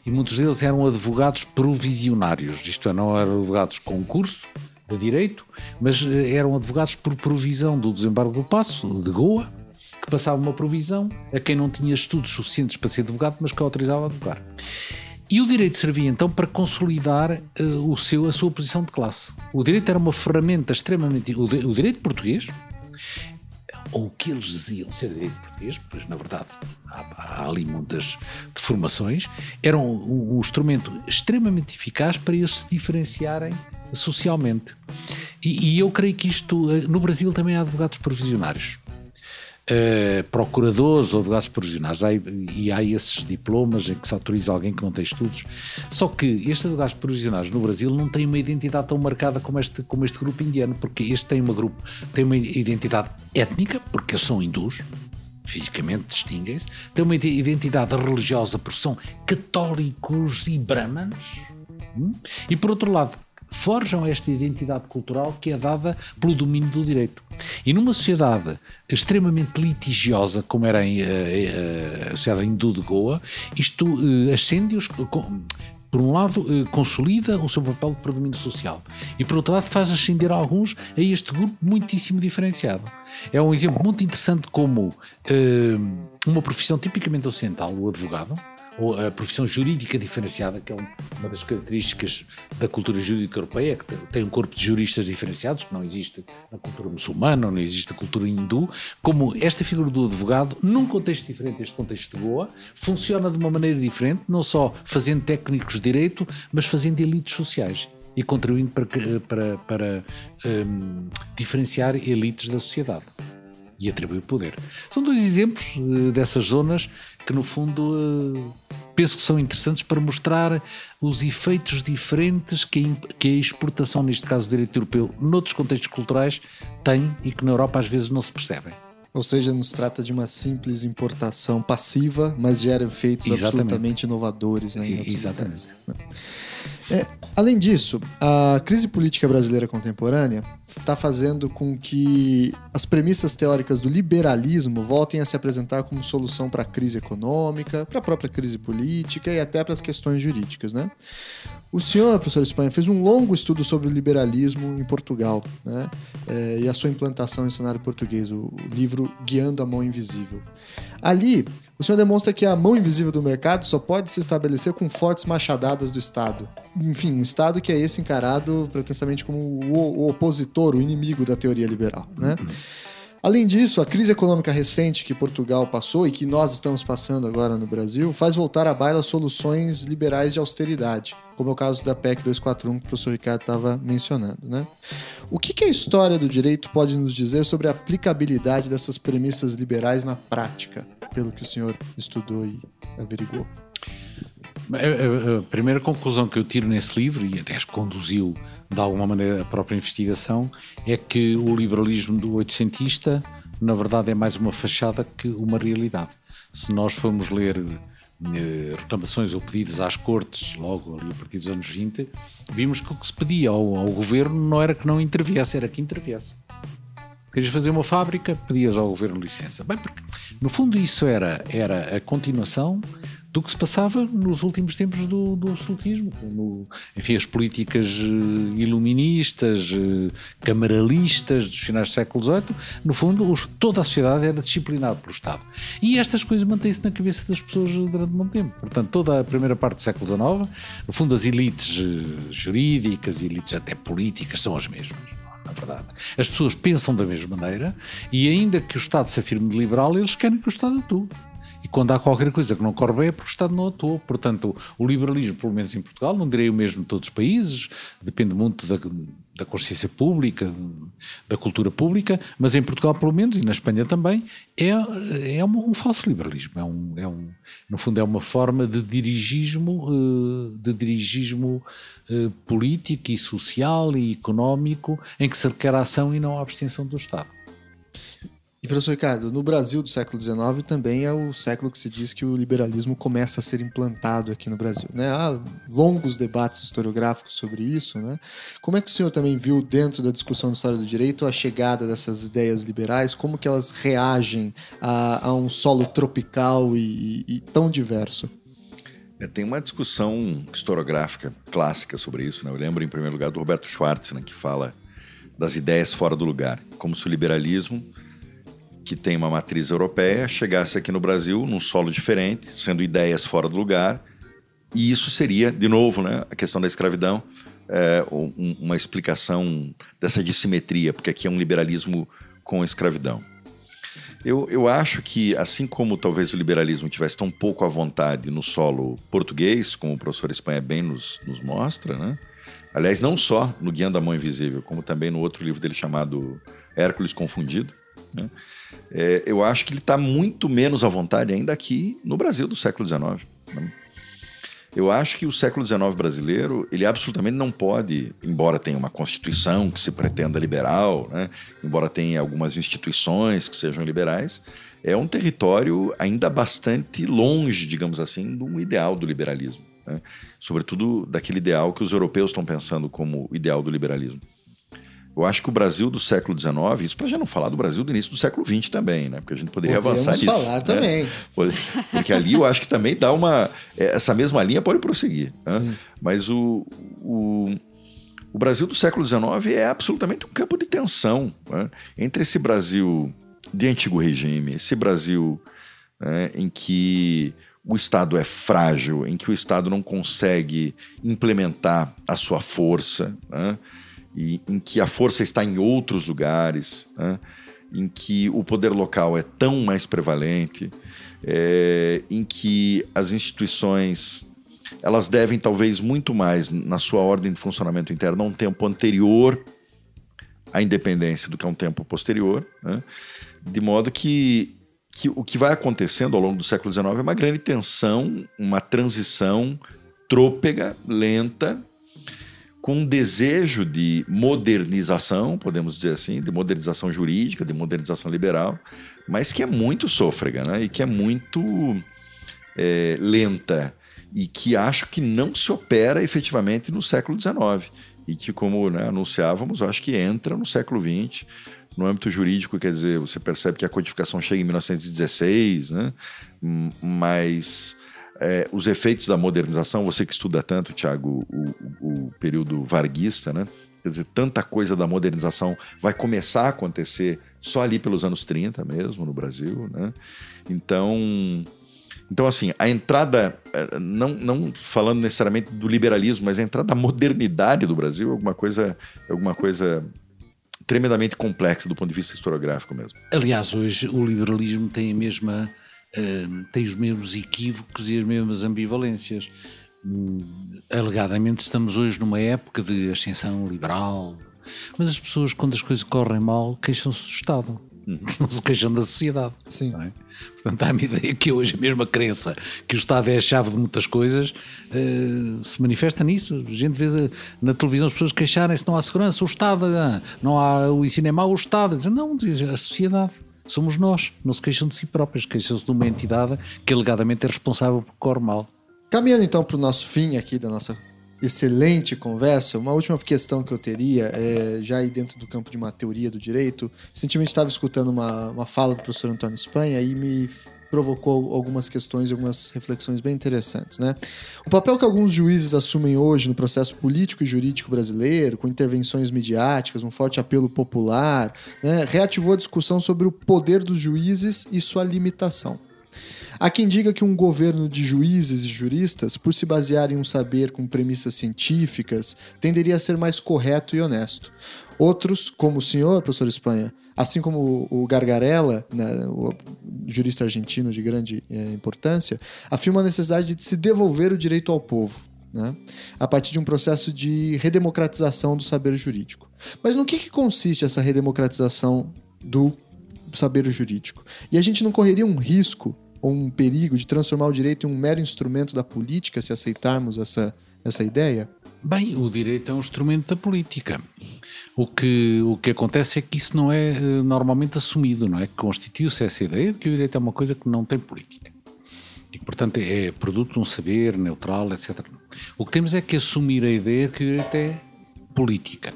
Speaker 4: E muitos deles eram advogados provisionários, isto é, não eram advogados com curso de direito, mas eh, eram advogados por provisão do desembargo do Passo, de Goa, que passava uma provisão a quem não tinha estudos suficientes para ser advogado, mas que autorizava a advogar. E o direito servia então para consolidar eh, o seu, a sua posição de classe. O direito era uma ferramenta extremamente. O, di- o direito português, ou o que eles diziam ser direito português, pois na verdade há, há ali muitas deformações, era um, um instrumento extremamente eficaz para eles se diferenciarem socialmente. E, e eu creio que isto. eh, No Brasil também há advogados provisionários. Uh, procuradores ou advogados provisionais e há esses diplomas em que se autoriza alguém que não tem estudos. Só que estes advogados provisionais no Brasil não têm uma identidade tão marcada como este, como este grupo indiano, porque este tem uma, grupo, tem uma identidade étnica, porque eles são hindus, fisicamente distinguem-se, tem uma ide- identidade religiosa, porque são católicos e brahmanes, hum? e por outro lado, forjam esta identidade cultural que é dada pelo domínio do direito. E numa sociedade extremamente litigiosa, como era eh, eh, a sociedade hindu de Goa, isto eh, ascende-os. Por um lado, consolida o seu papel de predomínio social e, por outro lado, faz ascender alguns a este grupo muitíssimo diferenciado. É um exemplo muito interessante como uma profissão tipicamente ocidental, o advogado, a profissão jurídica diferenciada, que é um- uma das características da cultura jurídica europeia, que tem- um corpo de juristas diferenciados, que não existe na cultura muçulmana, não existe na cultura hindu, como esta figura do advogado, num contexto diferente deste contexto de Goa, funciona de uma maneira diferente, não só fazendo técnicos de direito, mas fazendo elites sociais e contribuindo para, que- para, para hum, diferenciar elites da sociedade e atribuir poder. São dois exemplos eh, dessas zonas que, no fundo, eh, penso que são interessantes para mostrar os efeitos diferentes que a, exportação, neste caso do direito europeu, noutros contextos culturais, tem e que na Europa às vezes não se percebem.
Speaker 1: Ou seja, não se trata de uma simples importação passiva, mas gera efeitos
Speaker 4: Exatamente.
Speaker 1: absolutamente inovadores né,
Speaker 4: Exatamente.
Speaker 1: lugares. É, além disso, a crise política brasileira contemporânea está fazendo com que as premissas teóricas do liberalismo voltem a se apresentar como solução para a crise econômica, para a própria crise política e até para as questões jurídicas, né? O senhor, professor Espanha, fez um longo estudo sobre o liberalismo em Portugal né? É, e a sua implantação em cenário português, o, o livro Guiando a Mão Invisível. Ali, o senhor demonstra que a mão invisível do mercado só pode se estabelecer com fortes machadadas do Estado. Enfim, um Estado que é esse encarado pretensamente como o, opositor, o inimigo da teoria liberal. Né? Além disso, a crise econômica recente que Portugal passou e que nós estamos passando agora no Brasil faz voltar à baila soluções liberais de austeridade, como é o caso da PEC 241 que o professor Ricardo estava mencionando. Né? O que, que a história do direito pode nos dizer sobre a aplicabilidade dessas premissas liberais na prática, pelo que o senhor estudou e averiguou?
Speaker 4: A, primeira conclusão que eu tiro nesse livro, e aliás conduziu de alguma maneira a própria investigação, é que o liberalismo do oitocentista, na verdade, é mais uma fachada que uma realidade. Se nós formos ler eh, reclamações ou pedidos às cortes, logo ali a partir dos anos 20, vimos que o que se pedia ao, ao governo não era que não interviesse, era que interviesse. Querias fazer uma fábrica, pedias ao governo licença. Bem, porque no fundo isso era, era a continuação do que se passava nos últimos tempos do, do absolutismo. No, enfim, as políticas eh, iluministas, eh, camaralistas dos finais do século XVIII, no fundo, os, toda a sociedade era disciplinada pelo Estado. E estas coisas mantêm-se na cabeça das pessoas durante muito tempo. Portanto, toda a primeira parte do século XIX, no fundo, as elites eh, jurídicas, elites até políticas, são as mesmas na verdade. As pessoas pensam da mesma maneira e, ainda que o Estado se afirme de liberal, eles querem que o Estado atue. E quando há qualquer coisa que não corre bem é porque o Estado não atuou. Portanto, o liberalismo, pelo menos em Portugal, não direi o mesmo de todos os países, depende muito da, da consciência pública, da cultura pública, mas em Portugal, pelo menos, e na Espanha também, é, é um, um falso liberalismo. É um, é um, no fundo, é uma forma de dirigismo, eh, de dirigismo eh, político e social e económico em que se requer a ação e não a abstenção do Estado.
Speaker 1: Professor Ricardo, no Brasil do século XIX também é o século que se diz que o liberalismo começa a ser implantado aqui no Brasil. Né? Há longos debates historiográficos sobre isso. Né? Como é que o senhor também viu dentro da discussão de história do direito a chegada dessas ideias liberais? Como que elas reagem a, a um solo tropical e, e, e tão diverso?
Speaker 3: É, tem uma discussão historiográfica clássica sobre isso. Né? Eu lembro, em primeiro lugar, do Roberto Schwartz, né, que fala das ideias fora do lugar, como se o liberalismo que tem uma matriz europeia chegasse aqui no Brasil num solo diferente, sendo ideias fora do lugar, e isso seria, de novo, né, a questão da escravidão, é, um, uma explicação dessa dissimetria, porque aqui é um liberalismo com escravidão. Eu, eu acho que, assim como talvez o liberalismo tivesse tão pouco à vontade no solo português, como o professor Espanha bem nos, nos mostra, né? aliás, não só no Guiando a Mão Invisível, como também no outro livro dele chamado Hércules Confundido, né? É, eu acho que ele está muito menos à vontade ainda aqui no Brasil do século XIX. Né? Eu acho que o século XIX brasileiro, ele absolutamente não pode, embora tenha uma constituição que se pretenda liberal, né? embora tenha algumas instituições que sejam liberais, é um território ainda bastante longe, digamos assim, do ideal do liberalismo. Né? Sobretudo daquele ideal que os europeus estão pensando como ideal do liberalismo. Eu acho que o Brasil do século XIX, isso para já não falar do Brasil do início do século XX também, né? Porque a gente poderia
Speaker 1: Podemos
Speaker 3: avançar nisso.
Speaker 1: falar
Speaker 3: né?
Speaker 1: também.
Speaker 3: Porque ali eu acho que também dá uma. é, Essa mesma linha pode prosseguir. Né? Mas o, o, o Brasil do século XIX é absolutamente um campo de tensão né? entre esse Brasil de antigo regime, esse Brasil né, em que o Estado é frágil, em que o Estado não consegue implementar a sua força. Né? E em que a força está em outros lugares, né? em que o poder local é tão mais prevalente, é, em que as instituições elas devem talvez muito mais na sua ordem de funcionamento interno a um tempo anterior à independência do que a um tempo posterior, né? de modo que, que o que vai acontecendo ao longo do século XIX é uma grande tensão, uma transição trôpega, lenta, com um desejo de modernização, podemos dizer assim, de modernização jurídica, de modernização liberal, mas que é muito sôfrega, né? E que é muito é, lenta e que acho que não se opera efetivamente no século XIX e que, como né, anunciávamos, acho que entra no século XX. No âmbito jurídico, quer dizer, você percebe que a codificação chega em 1916, né? mas é, os efeitos da modernização, você que estuda tanto, Tiago, o, o, período varguista, né? Quer dizer, tanta coisa da modernização vai começar a acontecer só ali pelos anos 30 mesmo, no Brasil, né? Então, então assim, a entrada, é, não, não falando necessariamente do liberalismo, mas a entrada da modernidade do Brasil é alguma coisa, é alguma coisa tremendamente complexa do ponto de vista historiográfico mesmo.
Speaker 4: Aliás, hoje o liberalismo tem a mesma uh, tem os mesmos equívocos e as mesmas ambivalências. Uh, alegadamente estamos hoje numa época de ascensão liberal, mas as pessoas, quando as coisas correm mal, queixam-se do Estado. Não se queixam da sociedade.
Speaker 1: Sim.
Speaker 4: É? Portanto, há-me ideia que hoje a mesma crença que o Estado é a chave de muitas coisas uh, se manifesta nisso. A gente vê na televisão as pessoas queixarem-se não há segurança, o Estado, ah, não há o ensino é mau, o Estado. Dizem, não, diz a sociedade somos nós. Não se queixam de si próprios, queixam-se de uma entidade que alegadamente é responsável por corre mal.
Speaker 1: Caminhando então para o nosso fim aqui da nossa excelente conversa, uma última questão que eu teria, é, já aí dentro do campo de uma teoria do direito, recentemente estava escutando uma, uma fala do professor Antônio Espanha e me provocou algumas questões e algumas reflexões bem interessantes. Né? O papel que alguns juízes assumem hoje no processo político e jurídico brasileiro, com intervenções midiáticas, um forte apelo popular, né, reativou a discussão sobre o poder dos juízes e sua limitação. Há quem diga que um governo de juízes e juristas, por se basear em um saber com premissas científicas, tenderia a ser mais correto e honesto. Outros, como o senhor, professor Espanha, assim como o Gargarella, né, o jurista argentino de grande é, importância, afirma a necessidade de se devolver o direito ao povo. Né, a partir de um processo de redemocratização do saber jurídico. Mas no que, que consiste essa redemocratização do saber jurídico? E a gente não correria um risco ou um perigo de transformar o direito em um mero instrumento da política se aceitarmos essa, essa ideia?
Speaker 4: Bem, o direito é um instrumento da política. O que, o que acontece é que isso não é uh, normalmente assumido, não é? Constitui-se essa ideia de que o direito é uma coisa que não tem política. E, portanto, é produto de um saber neutral, etc. O que temos é que assumir a ideia de que o direito é política.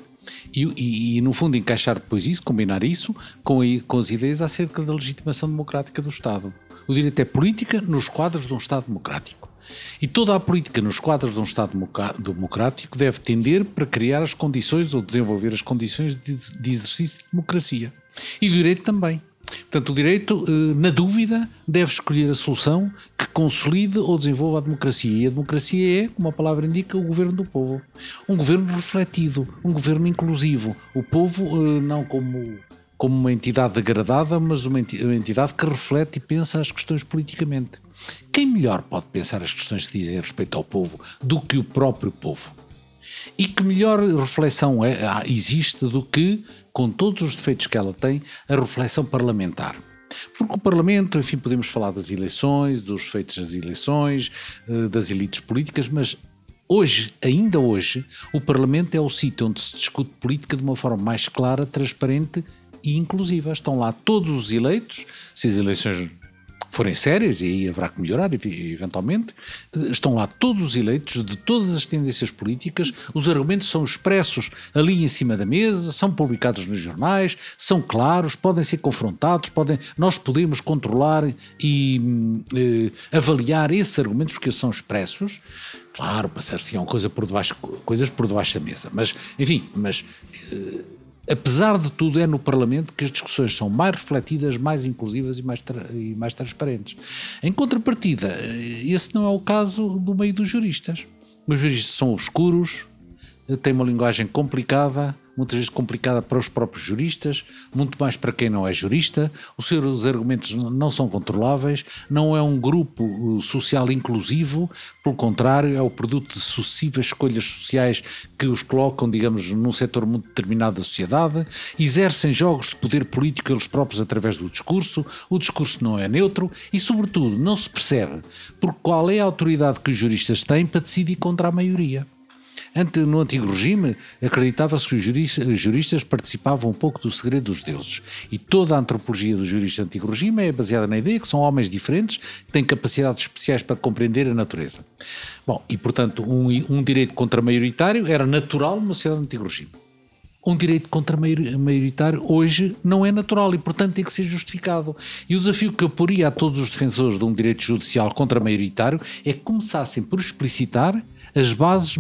Speaker 4: E, e, e, no fundo, encaixar depois isso, combinar isso com, com as ideias acerca da legitimação democrática do Estado. O direito é política nos quadros de um Estado democrático. E toda a política nos quadros de um Estado democrático deve tender para criar as condições ou desenvolver as condições de exercício de democracia. E o direito também. Portanto, o direito, eh, na dúvida, deve escolher a solução que consolide ou desenvolva a democracia. E a democracia é, como a palavra indica, o governo do povo. Um governo refletido, um governo inclusivo. O povo, eh, não como como uma entidade degradada, mas uma entidade que reflete e pensa as questões politicamente. Quem melhor pode pensar as questões que dizem respeito ao povo do que o próprio povo? E que melhor reflexão é, existe do que, com todos os defeitos que ela tem, a reflexão parlamentar? Porque o Parlamento, enfim, podemos falar das eleições, dos feitos das eleições, eh, das elites políticas, mas Hoje, ainda hoje, o Parlamento é o sítio onde se discute política de uma forma mais clara, transparente e inclusiva. Estão lá todos os eleitos, se as eleições forem sérias, e aí haverá que melhorar eventualmente, estão lá todos os eleitos de todas as tendências políticas, os argumentos são expressos ali em cima da mesa, são publicados nos jornais, são claros, podem ser confrontados, podem, nós podemos controlar e eh, avaliar esses argumentos porque são expressos. Claro, passar-se coisa por debaixo, coisas por debaixo da mesa, mas enfim, mas eh, apesar de tudo, é no Parlamento que as discussões são mais refletidas, mais inclusivas e mais, e mais transparentes. Em contrapartida, eh, esse não é o caso do meio dos juristas. Os juristas são obscuros, têm uma linguagem complicada, muitas vezes complicada para os próprios juristas, muito mais para quem não é jurista. Os seus argumentos não são controláveis, não é um grupo uh, social inclusivo, pelo contrário, é o produto de sucessivas escolhas sociais que os colocam, digamos, num setor muito determinado da sociedade, exercem jogos de poder político eles próprios através do discurso, o discurso não é neutro e, sobretudo, não se percebe por qual é a autoridade que os juristas têm para decidir contra a maioria. No antigo regime, acreditava-se que os juristas, juristas, participavam um pouco do segredo dos deuses. E toda a antropologia dos juristas do antigo regime é baseada na ideia que são homens diferentes, que têm capacidades especiais para compreender a natureza. Bom, e portanto, um, um direito contra-maioritário era natural numa sociedade do antigo regime um direito contra-maioritário hoje não é natural e, portanto, tem que ser justificado. E o desafio que eu poria a todos os defensores de um direito judicial contra-maioritário é que começassem por explicitar as bases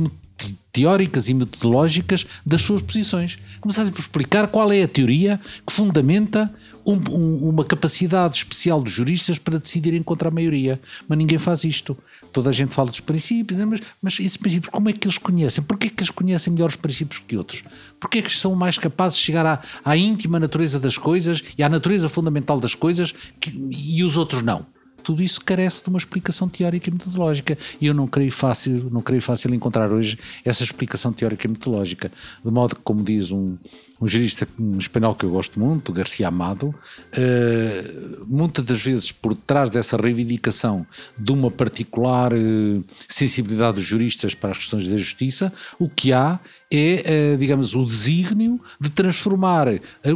Speaker 4: teóricas e metodológicas das suas posições. Começassem por explicar qual é a teoria que fundamenta um, um, uma capacidade especial dos juristas para decidirem contra a maioria. Mas ninguém faz isto. Toda a gente fala dos princípios, mas, mas esses princípios, como é que eles conhecem? Porquê é que eles conhecem melhor os princípios que outros? Porquê é que são mais capazes de chegar à, à íntima natureza das coisas e à natureza fundamental das coisas que, e os outros não? Tudo isso carece de uma explicação teórica e metodológica. E eu não creio fácil, não creio fácil encontrar hoje essa explicação teórica e metodológica. De modo que, como diz um, um jurista espanhol que eu gosto muito, Garcia Amado, uh, muitas das vezes por trás dessa reivindicação de uma particular uh, sensibilidade dos juristas para as questões da justiça, o que há é, uh, digamos, o desígnio de transformar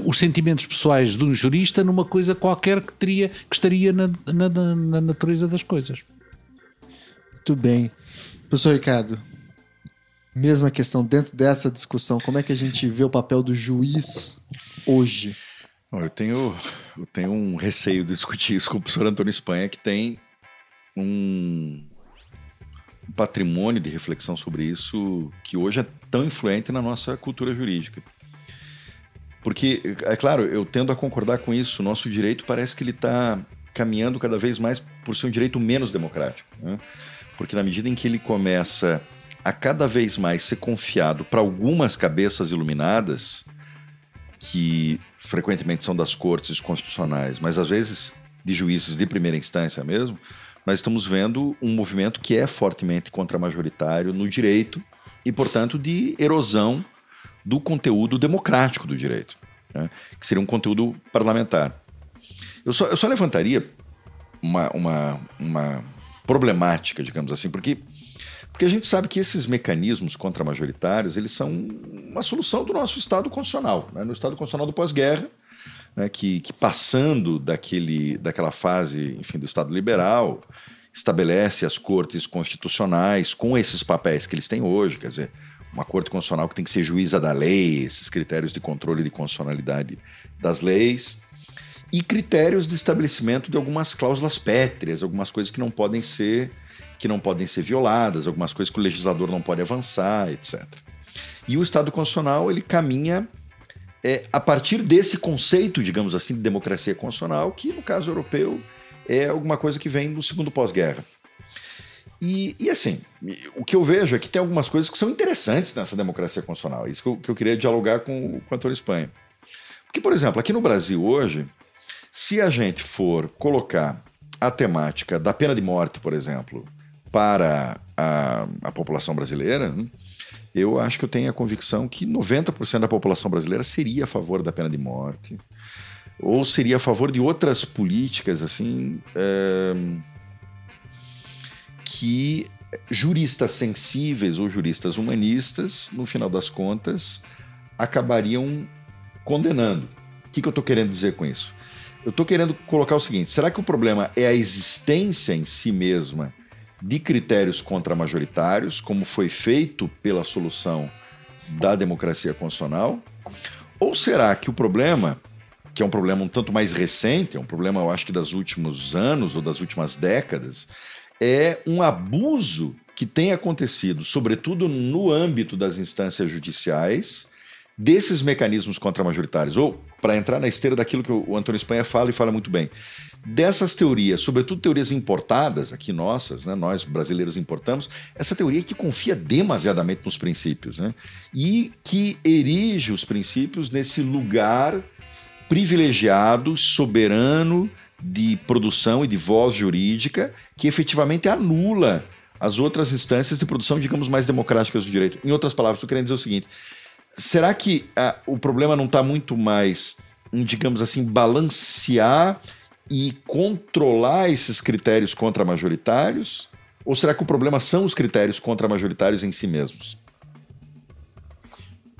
Speaker 4: os sentimentos pessoais de um jurista numa coisa qualquer que, teria, que estaria na, na, na natureza das coisas.
Speaker 1: Muito bem. Professor Ricardo, Mesma questão, dentro dessa discussão, como é que a gente vê o papel do juiz hoje?
Speaker 3: Bom, eu, tenho, eu tenho um receio de discutir isso com o professor Antônio Espanha, que tem um patrimônio de reflexão sobre isso que hoje é tão influente na nossa cultura jurídica. Porque, é claro, eu tendo a concordar com isso, nosso direito parece que ele está caminhando cada vez mais por ser um direito menos democrático. Né? Porque na medida em que ele começa a cada vez mais ser confiado para algumas cabeças iluminadas, que frequentemente são das cortes constitucionais, mas às vezes de juízes de primeira instância mesmo, nós estamos vendo um movimento que é fortemente contra-majoritário no direito e, portanto, de erosão do conteúdo democrático do direito, né? que seria um conteúdo parlamentar. Eu só, eu só levantaria uma, uma, uma problemática, digamos assim, porque porque a gente sabe que esses mecanismos contra-majoritários, eles são uma solução do nosso Estado constitucional. Né? No Estado constitucional do pós-guerra, né? que, que, passando daquele, daquela fase enfim, do Estado liberal, estabelece as cortes constitucionais com esses papéis que eles têm hoje, quer dizer, uma corte constitucional que tem que ser juíza da lei, esses critérios de controle de constitucionalidade das leis, e critérios de estabelecimento de algumas cláusulas pétreas, algumas coisas que não podem ser que não podem ser violadas, algumas coisas que o legislador não pode avançar, etc. E o Estado Constitucional ele caminha é, a partir desse conceito, digamos assim, de democracia constitucional, que no caso europeu é alguma coisa que vem do segundo pós-guerra. E, e, assim, o que eu vejo é que tem algumas coisas que são interessantes nessa democracia constitucional. É isso que eu, que eu queria dialogar com, com o Antônio Espanha. Porque, por exemplo, aqui no Brasil hoje, se a gente for colocar a temática da pena de morte, por exemplo, para a, a população brasileira, né, eu acho que eu tenho a convicção que 90% da população brasileira seria a favor da pena de morte ou seria a favor de outras políticas assim é, que juristas sensíveis ou juristas humanistas, no final das contas, acabariam condenando. O que, que eu estou querendo dizer com isso? Eu estou querendo colocar o seguinte: será que o problema é a existência em si mesma de critérios contramajoritários, como foi feito pela solução da democracia constitucional? Ou será que o problema, que é um problema um tanto mais recente, é um problema, eu acho que das últimos anos ou das últimas décadas, é um abuso que tem acontecido, sobretudo no âmbito das instâncias judiciais, desses mecanismos contramajoritários? Ou, para entrar na esteira daquilo que o Antônio Espanha fala e fala muito bem, dessas teorias, sobretudo teorias importadas, aqui nossas, né, nós brasileiros importamos, essa teoria que confia demasiadamente nos princípios né, e que erige os princípios nesse lugar privilegiado, soberano de produção e de voz jurídica que efetivamente anula as outras instâncias de produção, digamos, mais democráticas do direito. Em outras palavras, estou querendo dizer o seguinte: será que ah, o problema não está muito mais digamos assim, balancear e controlar esses critérios contra-majoritários? Ou será que o problema são os critérios contra-majoritários em si mesmos?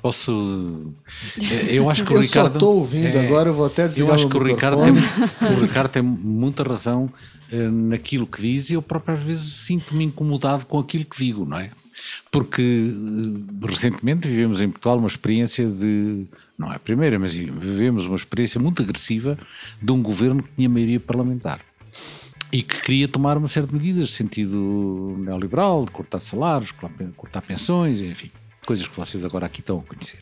Speaker 4: Posso. Eh, eu acho que
Speaker 1: eu
Speaker 4: o Ricardo.
Speaker 1: só estou ouvindo
Speaker 4: é,
Speaker 1: agora, eu vou até desligar
Speaker 4: Eu acho
Speaker 1: o
Speaker 4: que o Ricardo, tem, o Ricardo tem muita razão eh, naquilo que diz e eu próprio às vezes sinto-me incomodado com aquilo que digo, não é? Porque eh, recentemente vivemos em Portugal uma experiência de. Não é a primeira, mas vivemos uma experiência muito agressiva de um governo que tinha maioria parlamentar e que queria tomar uma série de medidas de sentido neoliberal, de cortar salários, cortar pensões, enfim, coisas que vocês agora aqui estão a conhecer.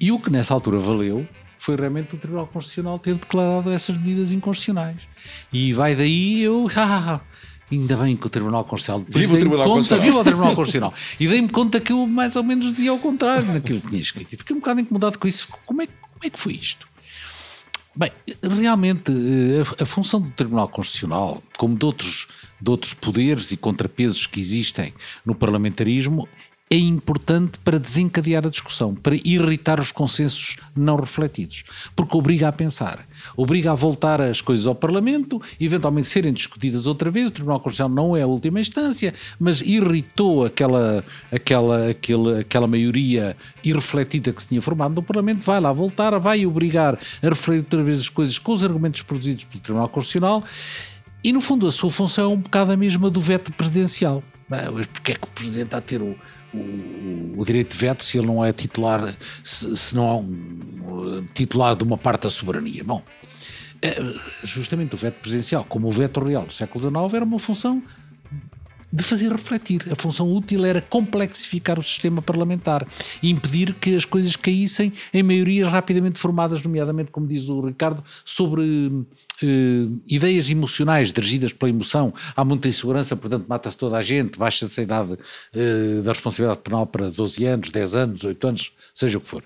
Speaker 4: E o que nessa altura valeu foi realmente o Tribunal Constitucional ter declarado essas medidas inconstitucionais. E vai daí eu. Ainda bem que o Tribunal Constitucional.
Speaker 3: Viva o Tribunal
Speaker 4: conta,
Speaker 3: Constitucional.
Speaker 4: Viva o Tribunal Constitucional. E dei-me conta que eu mais ou menos dizia ao contrário naquilo que tinha escrito. E fiquei um bocado incomodado com isso. Como é, como é que foi isto? Bem, realmente eh, a, a função do Tribunal Constitucional, como de outros, de outros poderes e contrapesos que existem no parlamentarismo, é importante para desencadear a discussão, para irritar os consensos não refletidos, porque obriga a pensar, obriga a voltar as coisas ao Parlamento, eventualmente serem discutidas outra vez. O Tribunal Constitucional não é a última instância, mas irritou aquela, aquela, aquela, aquela maioria irrefletida que se tinha formado no Parlamento, vai lá voltar, vai obrigar a refletir outra vez as coisas com os argumentos produzidos pelo Tribunal Constitucional. E, no fundo, a sua função é um bocado a mesma do veto presidencial. É? Porque é que o Presidente está a ter o, o, direito de veto se ele não é titular, se, se não é um, titular de uma parte da soberania. Bom, é, justamente o veto presidencial, como o veto real do século XIX, era uma função de fazer refletir. A função útil era complexificar o sistema parlamentar e impedir que as coisas caíssem em maiorias rapidamente formadas, nomeadamente, como diz o Ricardo, sobre eh, ideias emocionais dirigidas pela emoção. Há muita insegurança, portanto, mata-se toda a gente, baixa-se a idade eh, da responsabilidade penal para 12 anos, 10 anos, 8 anos, seja o que for.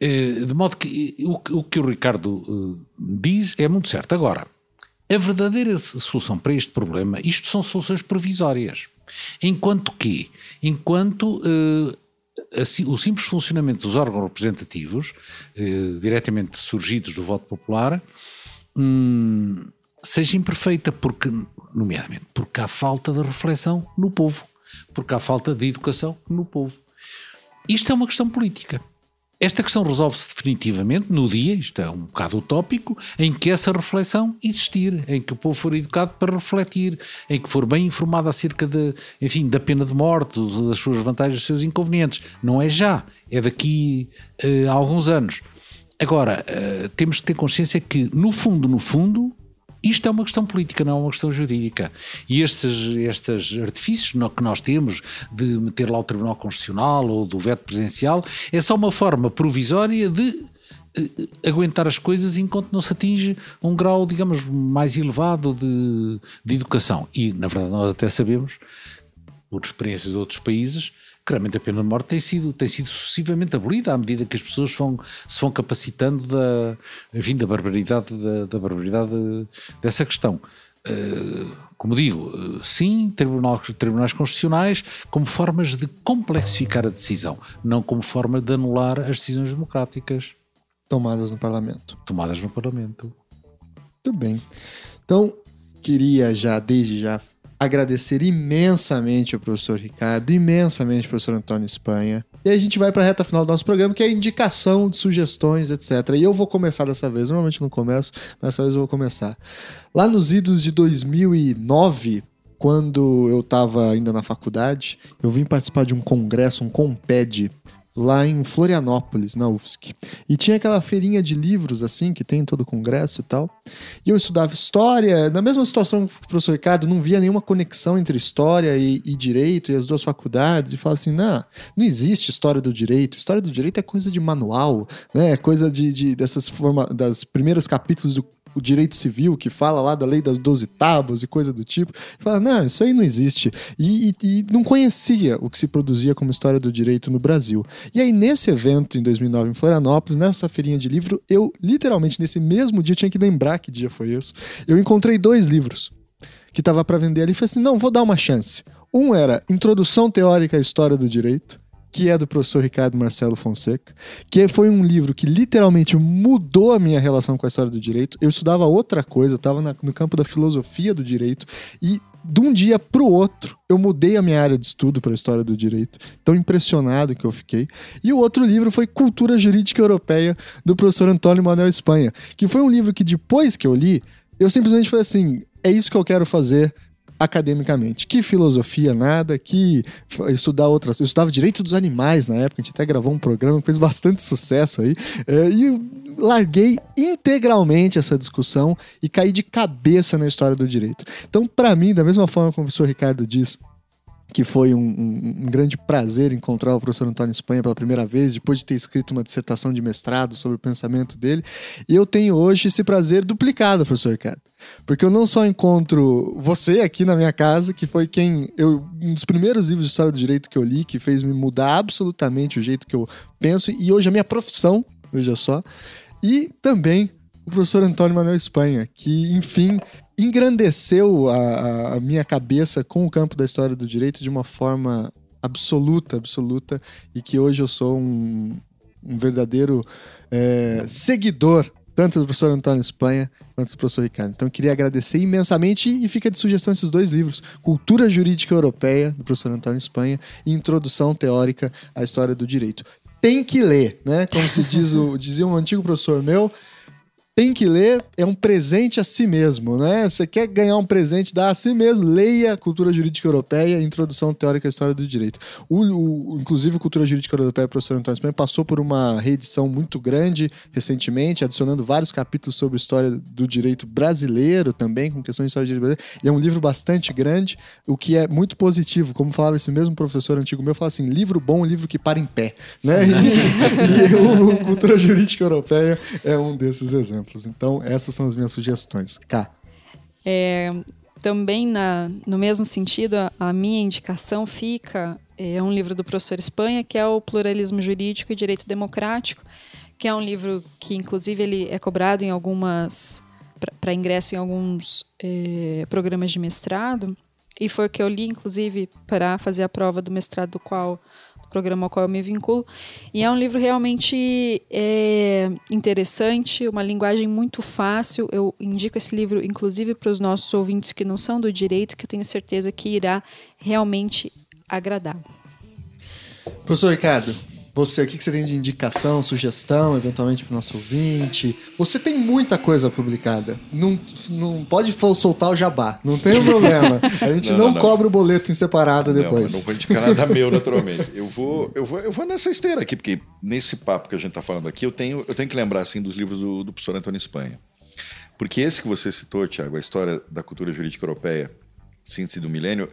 Speaker 4: Eh, de modo que o, que o Ricardo eh, diz é muito certo. Agora, a verdadeira solução para este problema, isto são soluções provisórias. Enquanto que, enquanto uh, assim, o simples funcionamento dos órgãos representativos, uh, diretamente surgidos do voto popular, hum, seja imperfeita, porque, nomeadamente, porque há falta de reflexão no povo, porque há falta de educação no povo. Isto é uma questão política. Esta questão resolve-se definitivamente no dia, isto é um bocado utópico, em que essa reflexão existir, em que o povo for educado para refletir, em que for bem informado acerca de, enfim, da pena de morte, das suas vantagens dos seus inconvenientes. Não é já, é daqui uh, a alguns anos. Agora, uh, temos que ter consciência que, no fundo, no fundo, isto é uma questão política, não é uma questão jurídica. E estes, estes artifícios que nós temos de meter lá o Tribunal Constitucional ou do veto presencial é só uma forma provisória de eh, aguentar as coisas enquanto não se atinge um grau, digamos, mais elevado de, de educação. E, na verdade, nós até sabemos, por experiências de outros países, que realmente a pena de morte tem sido, tem sido sucessivamente abolida à medida que as pessoas vão, se vão capacitando da, enfim, da barbaridade, da, da barbaridade dessa questão. Uh, como digo, sim, tribunais, tribunais constitucionais como formas de complexificar a decisão, não como forma de anular as decisões democráticas.
Speaker 1: Tomadas no Parlamento.
Speaker 4: Tomadas no Parlamento.
Speaker 1: Muito bem. Então, queria já, desde já, agradecer imensamente ao professor Ricardo, imensamente ao professor Antônio Espanha. E aí a gente vai para a reta final do nosso programa, que é indicação de sugestões, etc. E eu vou começar dessa vez. Normalmente não começo, mas dessa vez eu vou começar. Lá nos idos de 2009, quando eu estava ainda na faculdade, eu vim participar de um congresso, um comped, lá em Florianópolis, na UFSC. E tinha aquela feirinha de livros, assim, que tem em todo o congresso e tal. E eu estudava história, na mesma situação que o professor Ricardo, não via nenhuma conexão entre história e, e direito e as duas faculdades. E falava assim: não, não existe história do direito. História do direito é coisa de manual, né? É coisa de, de dessas forma, das primeiros capítulos do o direito civil, que fala lá da lei das 12 tábuas e coisa do tipo. Fala, não, isso aí não existe. E, e, e, não conhecia o que se produzia como história do direito no Brasil. E aí, nesse evento, em 2009, em Florianópolis, nessa feirinha de livro, eu, literalmente, nesse mesmo dia, tinha que lembrar que dia foi isso, eu encontrei dois livros que tava para vender ali e falei assim, não, vou dar uma chance. Um era Introdução Teórica à História do Direito, que é do professor Ricardo Marcelo Fonseca, que foi um livro que literalmente mudou a minha relação com a história do direito. Eu estudava outra coisa, estava no campo da filosofia do direito e de um dia para o outro, eu mudei a minha área de estudo para a história do direito. Tão impressionado que eu fiquei. E o outro livro foi Cultura Jurídica Europeia, do professor Antônio Manuel Espanha, que foi um livro que depois que eu li, eu simplesmente falei assim: é isso que eu quero fazer academicamente. Que filosofia, nada, que estudar outras. Eu estudava direito dos animais na época, a gente até gravou um programa que fez bastante sucesso aí. É, e larguei integralmente essa discussão e caí de cabeça na história do direito. Então, para mim, da mesma forma como o professor Ricardo diz, que foi um, um, um, grande prazer encontrar o professor Antônio Espanha pela primeira vez, depois de ter escrito uma dissertação de mestrado sobre o pensamento dele. E eu tenho hoje esse prazer duplicado, professor Ricardo. Porque eu não só encontro você aqui na minha casa, que foi quem eu um dos primeiros livros de história do direito que eu li, que fez me mudar absolutamente o jeito que eu penso e hoje a minha profissão, veja só. E também o professor Antônio Manuel Espanha, que, enfim, engrandeceu a, a, minha cabeça com o campo da história do direito de uma forma absoluta, absoluta, e que hoje eu sou um, um verdadeiro é, seguidor tanto do professor Antônio Espanha quanto do professor Ricardo. Então, queria agradecer imensamente e fica de sugestão esses dois livros: Cultura Jurídica Europeia, do professor Antônio Espanha, e Introdução Teórica à História do Direito. Tem que ler, né? Como se diz o, dizia um antigo professor meu, tem que ler, é um presente a si mesmo, né? Você quer ganhar um presente, dá a si mesmo, leia Cultura Jurídica Europeia, Introdução Teórica à História do Direito. O, o, inclusive, Cultura Jurídica Europeia, professor Antônio Espanha, passou por uma reedição muito grande recentemente, adicionando vários capítulos sobre história do direito brasileiro também, com questões de história do direito brasileiro, e é um livro bastante grande, o que é muito positivo, como falava esse mesmo professor antigo meu, falava assim, livro bom, livro que para em pé, né? E, e o Cultura Jurídica Europeia é um desses exemplos. Então, essas são as minhas sugestões. Cá.
Speaker 2: É, também na, no mesmo sentido, a, a minha indicação fica é um livro do professor Espanha, que é o Pluralismo Jurídico e Direito Democrático, que é um livro que, inclusive, ele é cobrado em algumas para ingresso em alguns é, programas de mestrado e foi o que eu li, inclusive, para fazer a prova do mestrado do qual programa ao qual eu me vinculo. E é um livro realmente é, interessante, uma linguagem muito fácil. Eu indico esse livro, inclusive, para os nossos ouvintes que não são do direito, que eu tenho certeza que irá realmente agradar.
Speaker 1: Professor Ricardo, você, o que você tem de indicação, sugestão, eventualmente para o nosso ouvinte? Você tem muita coisa publicada. Não, não pode soltar o jabá, não tem problema. A gente não, não, não cobra o boleto em separado depois.
Speaker 3: Não, não vou indicar nada meu, naturalmente. Eu vou, eu, vou, eu vou nessa esteira aqui, porque nesse papo que a gente está falando aqui, eu tenho, eu tenho que lembrar assim, dos livros do, do professor Antônio Espanha. Porque esse que você citou, Tiago, a história da cultura jurídica europeia, síntese do milênio,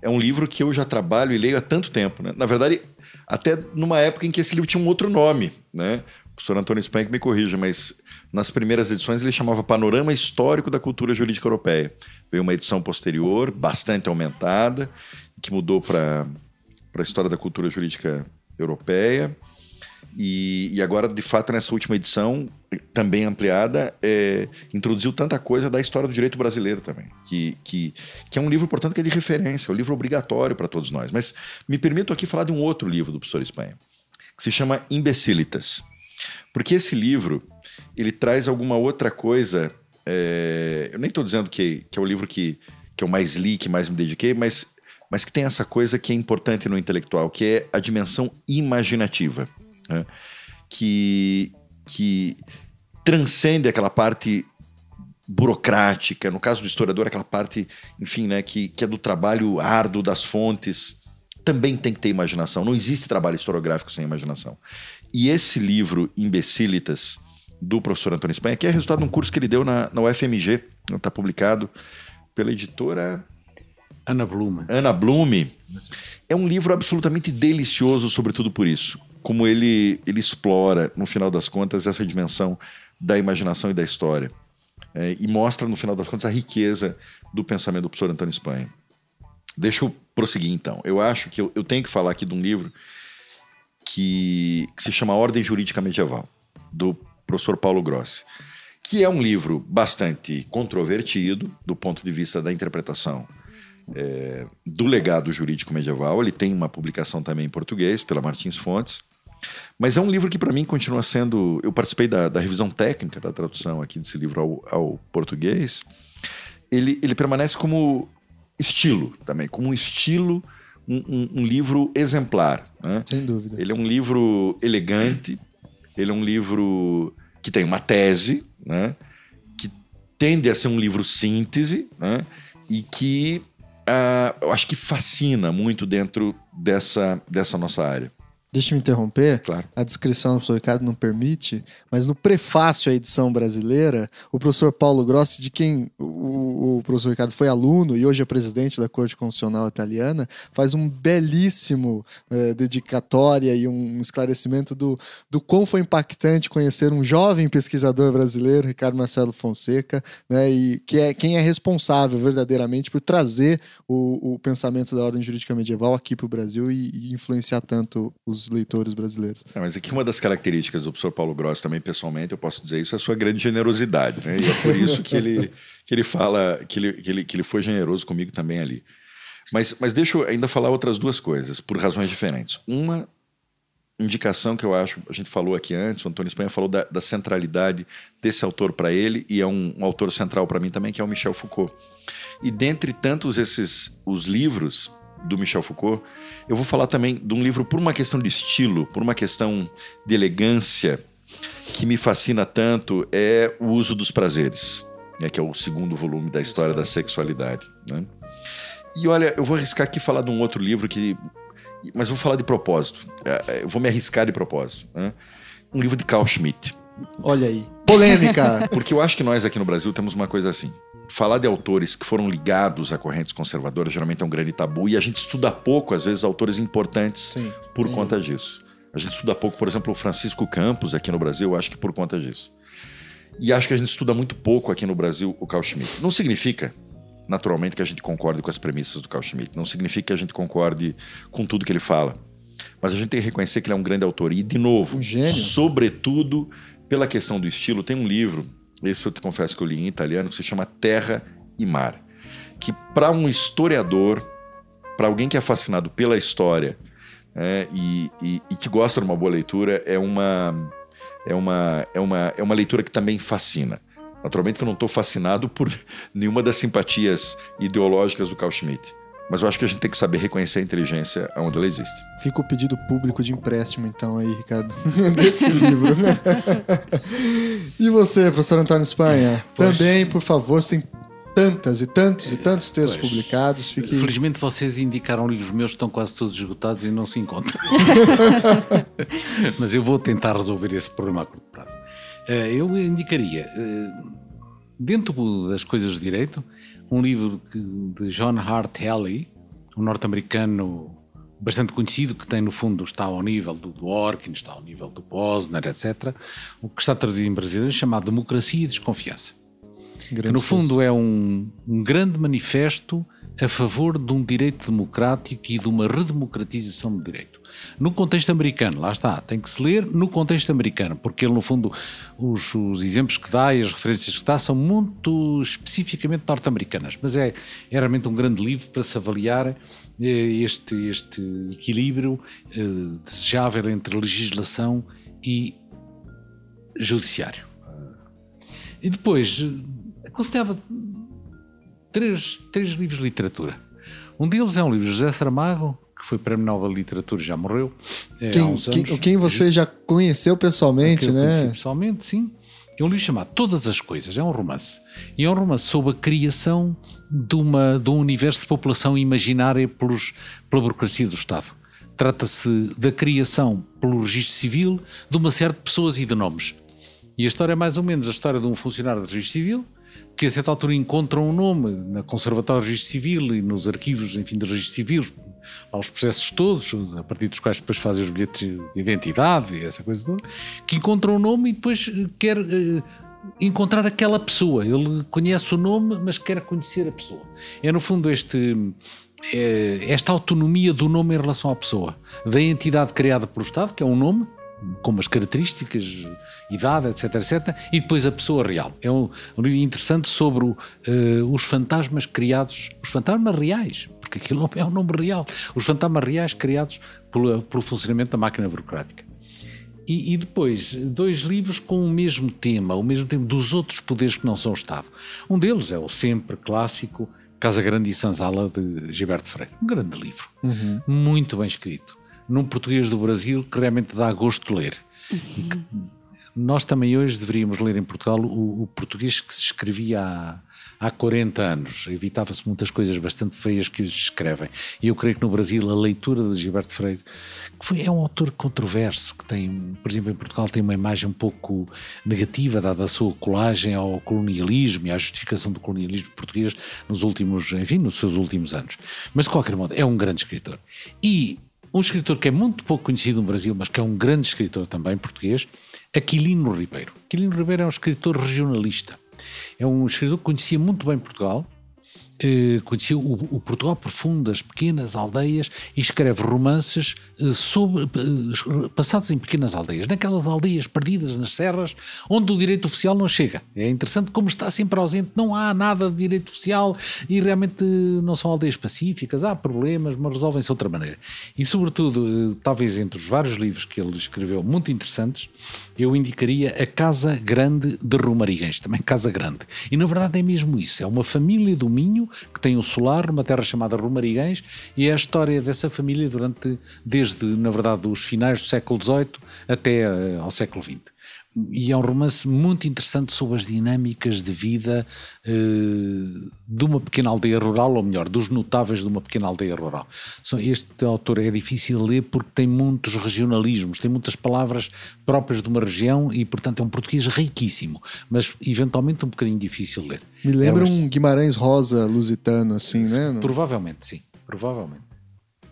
Speaker 3: é um livro que eu já trabalho e leio há tanto tempo. Né? Na verdade, até numa época em que esse livro tinha um outro nome, né? O professor Antônio que me corrija, mas nas primeiras edições ele chamava Panorama Histórico da Cultura Jurídica Europeia. Veio uma edição posterior, bastante aumentada, que mudou para a história da cultura jurídica europeia. E, e, agora, de fato, nessa última edição, também ampliada, é, introduziu tanta coisa da história do direito brasileiro também, que, que, que é um livro, portanto, que é de referência, é um livro obrigatório para todos nós. Mas me permito aqui falar de um outro livro do professor Espanha, que se chama Imbecilitas. Porque esse livro, ele traz alguma outra coisa, é, eu nem estou dizendo que, que é o livro que, que eu mais li, que mais me dediquei, mas, mas que tem essa coisa que é importante no intelectual, que é a dimensão imaginativa né? que, que transcende aquela parte burocrática, no caso do historiador, aquela parte, enfim, né, que, que é do trabalho árduo das fontes, também tem que ter imaginação. Não existe trabalho historiográfico sem imaginação. E esse livro, Imbecilitas, do professor Antônio Espanha, que é resultado de um curso que ele deu na, na UFMG, está publicado pela editora
Speaker 4: Ana Blume.
Speaker 3: Ana Blume. É um livro absolutamente delicioso, sobretudo por isso como ele, ele explora, no final das contas, essa dimensão da imaginação e da história. É, e mostra, no final das contas, a riqueza do pensamento do professor Antônio Espanha. Deixa eu prosseguir, então. Eu acho que eu, eu tenho que falar aqui de um livro que, que, se chama Ordem Jurídica Medieval, do professor Paulo Grossi, que é um livro bastante controvertido do ponto de vista da interpretação é, do legado jurídico medieval. Ele tem uma publicação também em português, pela Martins Fontes. Mas é um livro que, para mim, continua sendo. Eu participei da, da, revisão técnica da tradução aqui desse livro ao, ao português. Ele, ele permanece como estilo também, como um estilo, um, um, um livro exemplar. Né?
Speaker 1: Sem dúvida.
Speaker 3: Ele é um livro elegante, ele é um livro que tem uma tese, né? que tende a ser um livro síntese, né? e que uh, eu acho que fascina muito dentro dessa, dessa nossa área.
Speaker 1: Deixa eu me interromper.
Speaker 3: Claro.
Speaker 1: A descrição do professor Ricardo não permite, mas no prefácio à edição brasileira, o professor Paulo Grossi, de quem o, o, professor Ricardo foi aluno e hoje é presidente da Corte Constitucional Italiana, faz um belíssimo é, dedicatória e um esclarecimento do, do quão foi impactante conhecer um jovem pesquisador brasileiro, Ricardo Marcelo Fonseca, né, e que é quem é responsável verdadeiramente por trazer o, o pensamento da ordem jurídica medieval aqui para o Brasil e, e influenciar tanto os os leitores brasileiros.
Speaker 3: É, mas aqui uma das características do professor Paulo Gross também, pessoalmente, eu posso dizer isso, é a sua grande generosidade. Né? E é por isso que ele, que ele fala que ele, que, ele, que ele foi generoso comigo também ali. Mas, mas deixa eu ainda falar outras duas coisas, por razões diferentes. Uma indicação que eu acho, a gente falou aqui antes, o Antônio Espanha falou da, da centralidade desse autor para ele, e é um, um autor central para mim também, que é o Michel Foucault. E dentre tantos esses os livros do Michel Foucault, eu vou falar também de um livro por uma questão de estilo, por uma questão de elegância, que me fascina tanto é o uso dos prazeres, né, que é o segundo volume da história da sexualidade. Né? E olha, eu vou arriscar aqui falar de um outro livro que. Mas vou falar de propósito. É, Eu vou me arriscar de propósito. Né? Um livro de Carl Schmitt.
Speaker 1: Olha aí. Polêmica.
Speaker 3: Porque eu acho que nós aqui no Brasil temos uma coisa assim. Falar de autores que foram ligados a correntes conservadoras geralmente é um grande tabu e a gente estuda pouco, às vezes, autores importantes
Speaker 1: Sim.
Speaker 3: por conta disso. A gente estuda pouco, por exemplo, o Francisco Campos aqui no Brasil, acho que por conta disso. E acho que a gente estuda muito pouco aqui no Brasil o Carl Schmitt. Não significa, naturalmente, que a gente concorde com as premissas do Carl Schmitt. Não significa que a gente concorde com tudo que ele fala. Mas a gente tem que reconhecer que ele é um grande autor. E, de novo,
Speaker 1: Um
Speaker 3: sobretudo pela questão do estilo, tem um livro, esse eu te confesso que eu li em italiano, que se chama Terra e Mar. Que, para um historiador, para alguém que é fascinado pela história é, e, e- e que gosta de uma boa leitura, é uma, é uma, é uma, é uma leitura que também fascina. Naturalmente que eu não estou fascinado por nenhuma das simpatias ideológicas do Carl Schmitt. Mas eu acho que a gente tem que saber reconhecer a inteligência onde ela existe.
Speaker 1: Fica o pedido público de empréstimo, então, aí, Ricardo, desse livro. e você, professor Antônio Espanha?
Speaker 4: Pois.
Speaker 1: Também, por favor, você tem tantas e tantos e tantos textos
Speaker 4: Pois.
Speaker 1: publicados. Fique...
Speaker 4: Felizmente vocês indicaram livros meus que estão quase todos esgotados e não se encontram. Mas eu vou tentar resolver esse problema a curto prazo. Eh, Eu indicaria, eh, dentro das coisas de direito, um livro de John Hart Haley, um norte-americano bastante conhecido, que tem no fundo está ao nível do Dworkin, está ao nível do Posner, etc. O que está traduzido em brasileiro chamado Democracia e Desconfiança que no fundo é um, um grande manifesto a favor de um direito democrático e de uma redemocratização do direito. No contexto americano, lá está, tem que se ler no contexto americano, porque ele, no fundo, os, os exemplos que dá e as referências que dá são muito especificamente norte-americanas, mas é, é realmente um grande livro para se avaliar eh, este, este equilíbrio eh, desejável entre legislação e judiciário. E depois, eh, aconselhava três, três livros de literatura. Um deles é um livro de José Saramago, que foi Prémio Nobel de Literatura e já morreu há
Speaker 1: Quem,
Speaker 4: uns
Speaker 1: quem,
Speaker 4: anos.
Speaker 1: quem você já conheceu pessoalmente,
Speaker 4: eu conheci
Speaker 1: né?
Speaker 4: pessoalmente, sim. É um livro chamado Todas as Coisas, é um romance. E é um romance sobre a criação de, uma, de um universo de população imaginária pelos, pela burocracia do Estado. Trata-se da criação pelo registro civil de uma série de pessoas e de nomes. E a história é mais ou menos a história de um funcionário do registro civil que a certa altura encontra um nome na Conservatória do Registro Civil e nos arquivos, enfim, do Registro Civil, aos processos todos, a partir dos quais depois fazem os bilhetes de identidade e essa coisa toda, que encontra um nome e depois eh, quer eh, encontrar aquela pessoa. Ele conhece o nome, mas quer conhecer a pessoa. É no fundo este eh, esta autonomia do nome em relação à pessoa, da entidade criada pelo Estado, que é um nome, com umas características, idade, etc, etc, e depois a pessoa real. É um, livro interessante sobre o, eh, os fantasmas criados, os fantasmas reais, porque aquilo não é um nome real, os fantasmas reais criados pelo, pelo funcionamento da máquina burocrática. E, e depois, dois livros com o mesmo tema, o mesmo tema dos outros poderes que não são o Estado. Um deles é o sempre clássico Casa Grande e Sanzala de Gilberto Freire. Um grande livro, muito bem escrito, num português do Brasil que realmente dá gosto de ler. Que nós também hoje deveríamos ler em Portugal o, o português que se escrevia há, há 40 anos. Evitava-se muitas coisas bastante feias que os escrevem. E eu creio que no Brasil a leitura de Gilberto Freire, que foi, é um autor controverso, que tem, por exemplo, em Portugal tem uma imagem um pouco negativa, dada a sua colagem ao colonialismo e à justificação do colonialismo português nos últimos, enfim, nos seus últimos anos. Mas de qualquer modo, é um grande escritor. E um escritor que é muito pouco conhecido no Brasil, mas que é um grande escritor também português, Aquilino Ribeiro. Aquilino Ribeiro é um escritor regionalista. É um escritor que conhecia muito bem Portugal, eh, conhecia o, o Portugal profundo, as pequenas aldeias, e escreve romances eh, sobre, eh, passados em pequenas aldeias, naquelas aldeias perdidas nas serras, onde o direito oficial não chega. É interessante como está sempre ausente, não há nada de direito oficial e realmente não são aldeias pacíficas, há problemas, mas resolvem-se de outra maneira. E, sobretudo, talvez entre os vários livros que ele escreveu, muito interessantes, eu indicaria A Casa Grande de Romariguens, também Casa Grande. E na verdade é mesmo isso, é uma família do Minho que tem um solar numa terra chamada Romariguens e é a história dessa família durante, desde, na verdade, os finais do século XVIII até eh, ao século XX. E é um romance muito interessante sobre as dinâmicas de vida eh, de uma pequena aldeia rural, ou melhor, dos notáveis de uma pequena aldeia rural. Este autor é difícil de ler porque tem muitos regionalismos, tem muitas palavras próprias de uma região e, portanto, é um português riquíssimo, mas eventualmente um bocadinho difícil de ler.
Speaker 1: Me lembra
Speaker 4: É
Speaker 1: um Guimarães Rosa lusitano, assim, né?
Speaker 4: Provavelmente, sim. Provavelmente.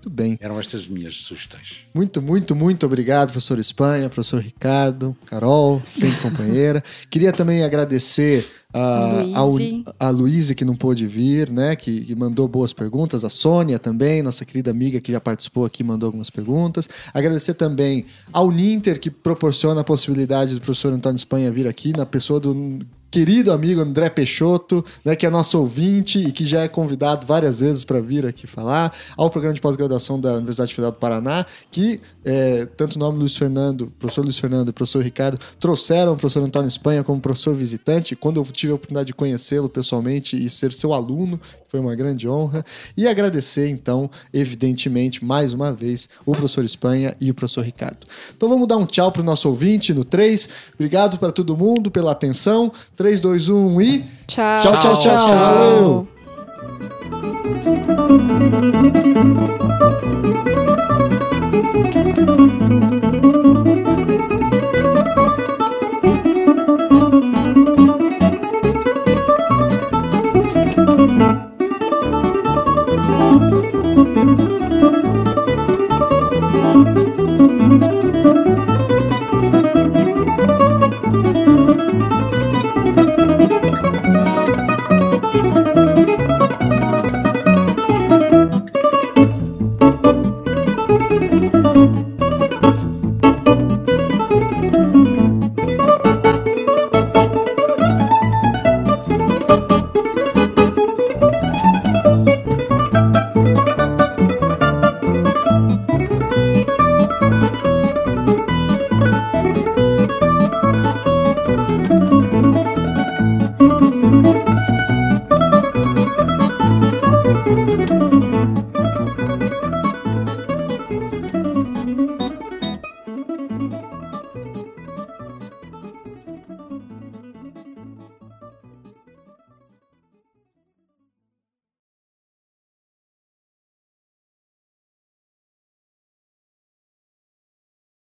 Speaker 1: Muito bem.
Speaker 4: Eram estas minhas sugestões.
Speaker 1: Muito, muito, muito obrigado, professor Espanha, professor Ricardo, Carol, sempre companheira. Queria também agradecer a, a,
Speaker 2: Luíse.
Speaker 1: a Luísa, que não pôde vir, né? Que, que mandou boas perguntas. A Sônia também, nossa querida amiga que já participou aqui, mandou algumas perguntas. Agradecer também ao Ninter, que proporciona a possibilidade do professor Antônio Espanha vir aqui, na pessoa do querido amigo André Peixoto, né, que é nosso ouvinte e que já é convidado várias vezes para vir aqui falar, ao programa de pós-graduação da Universidade Federal do Paraná, que é, tanto o nome Luiz Fernando, professor Luiz Fernando e professor Ricardo trouxeram o professor Antônio Espanha como professor visitante. Quando eu tive a oportunidade de conhecê-lo pessoalmente e ser seu aluno, foi uma grande honra. E agradecer, então, evidentemente, mais uma vez, o professor Espanha e o professor Ricardo. Então vamos dar um tchau para o nosso ouvinte no 3. Obrigado para todo mundo pela atenção. 3, 2, 1 e.
Speaker 2: Tchau.
Speaker 1: Tchau, tchau, tchau. Valeu.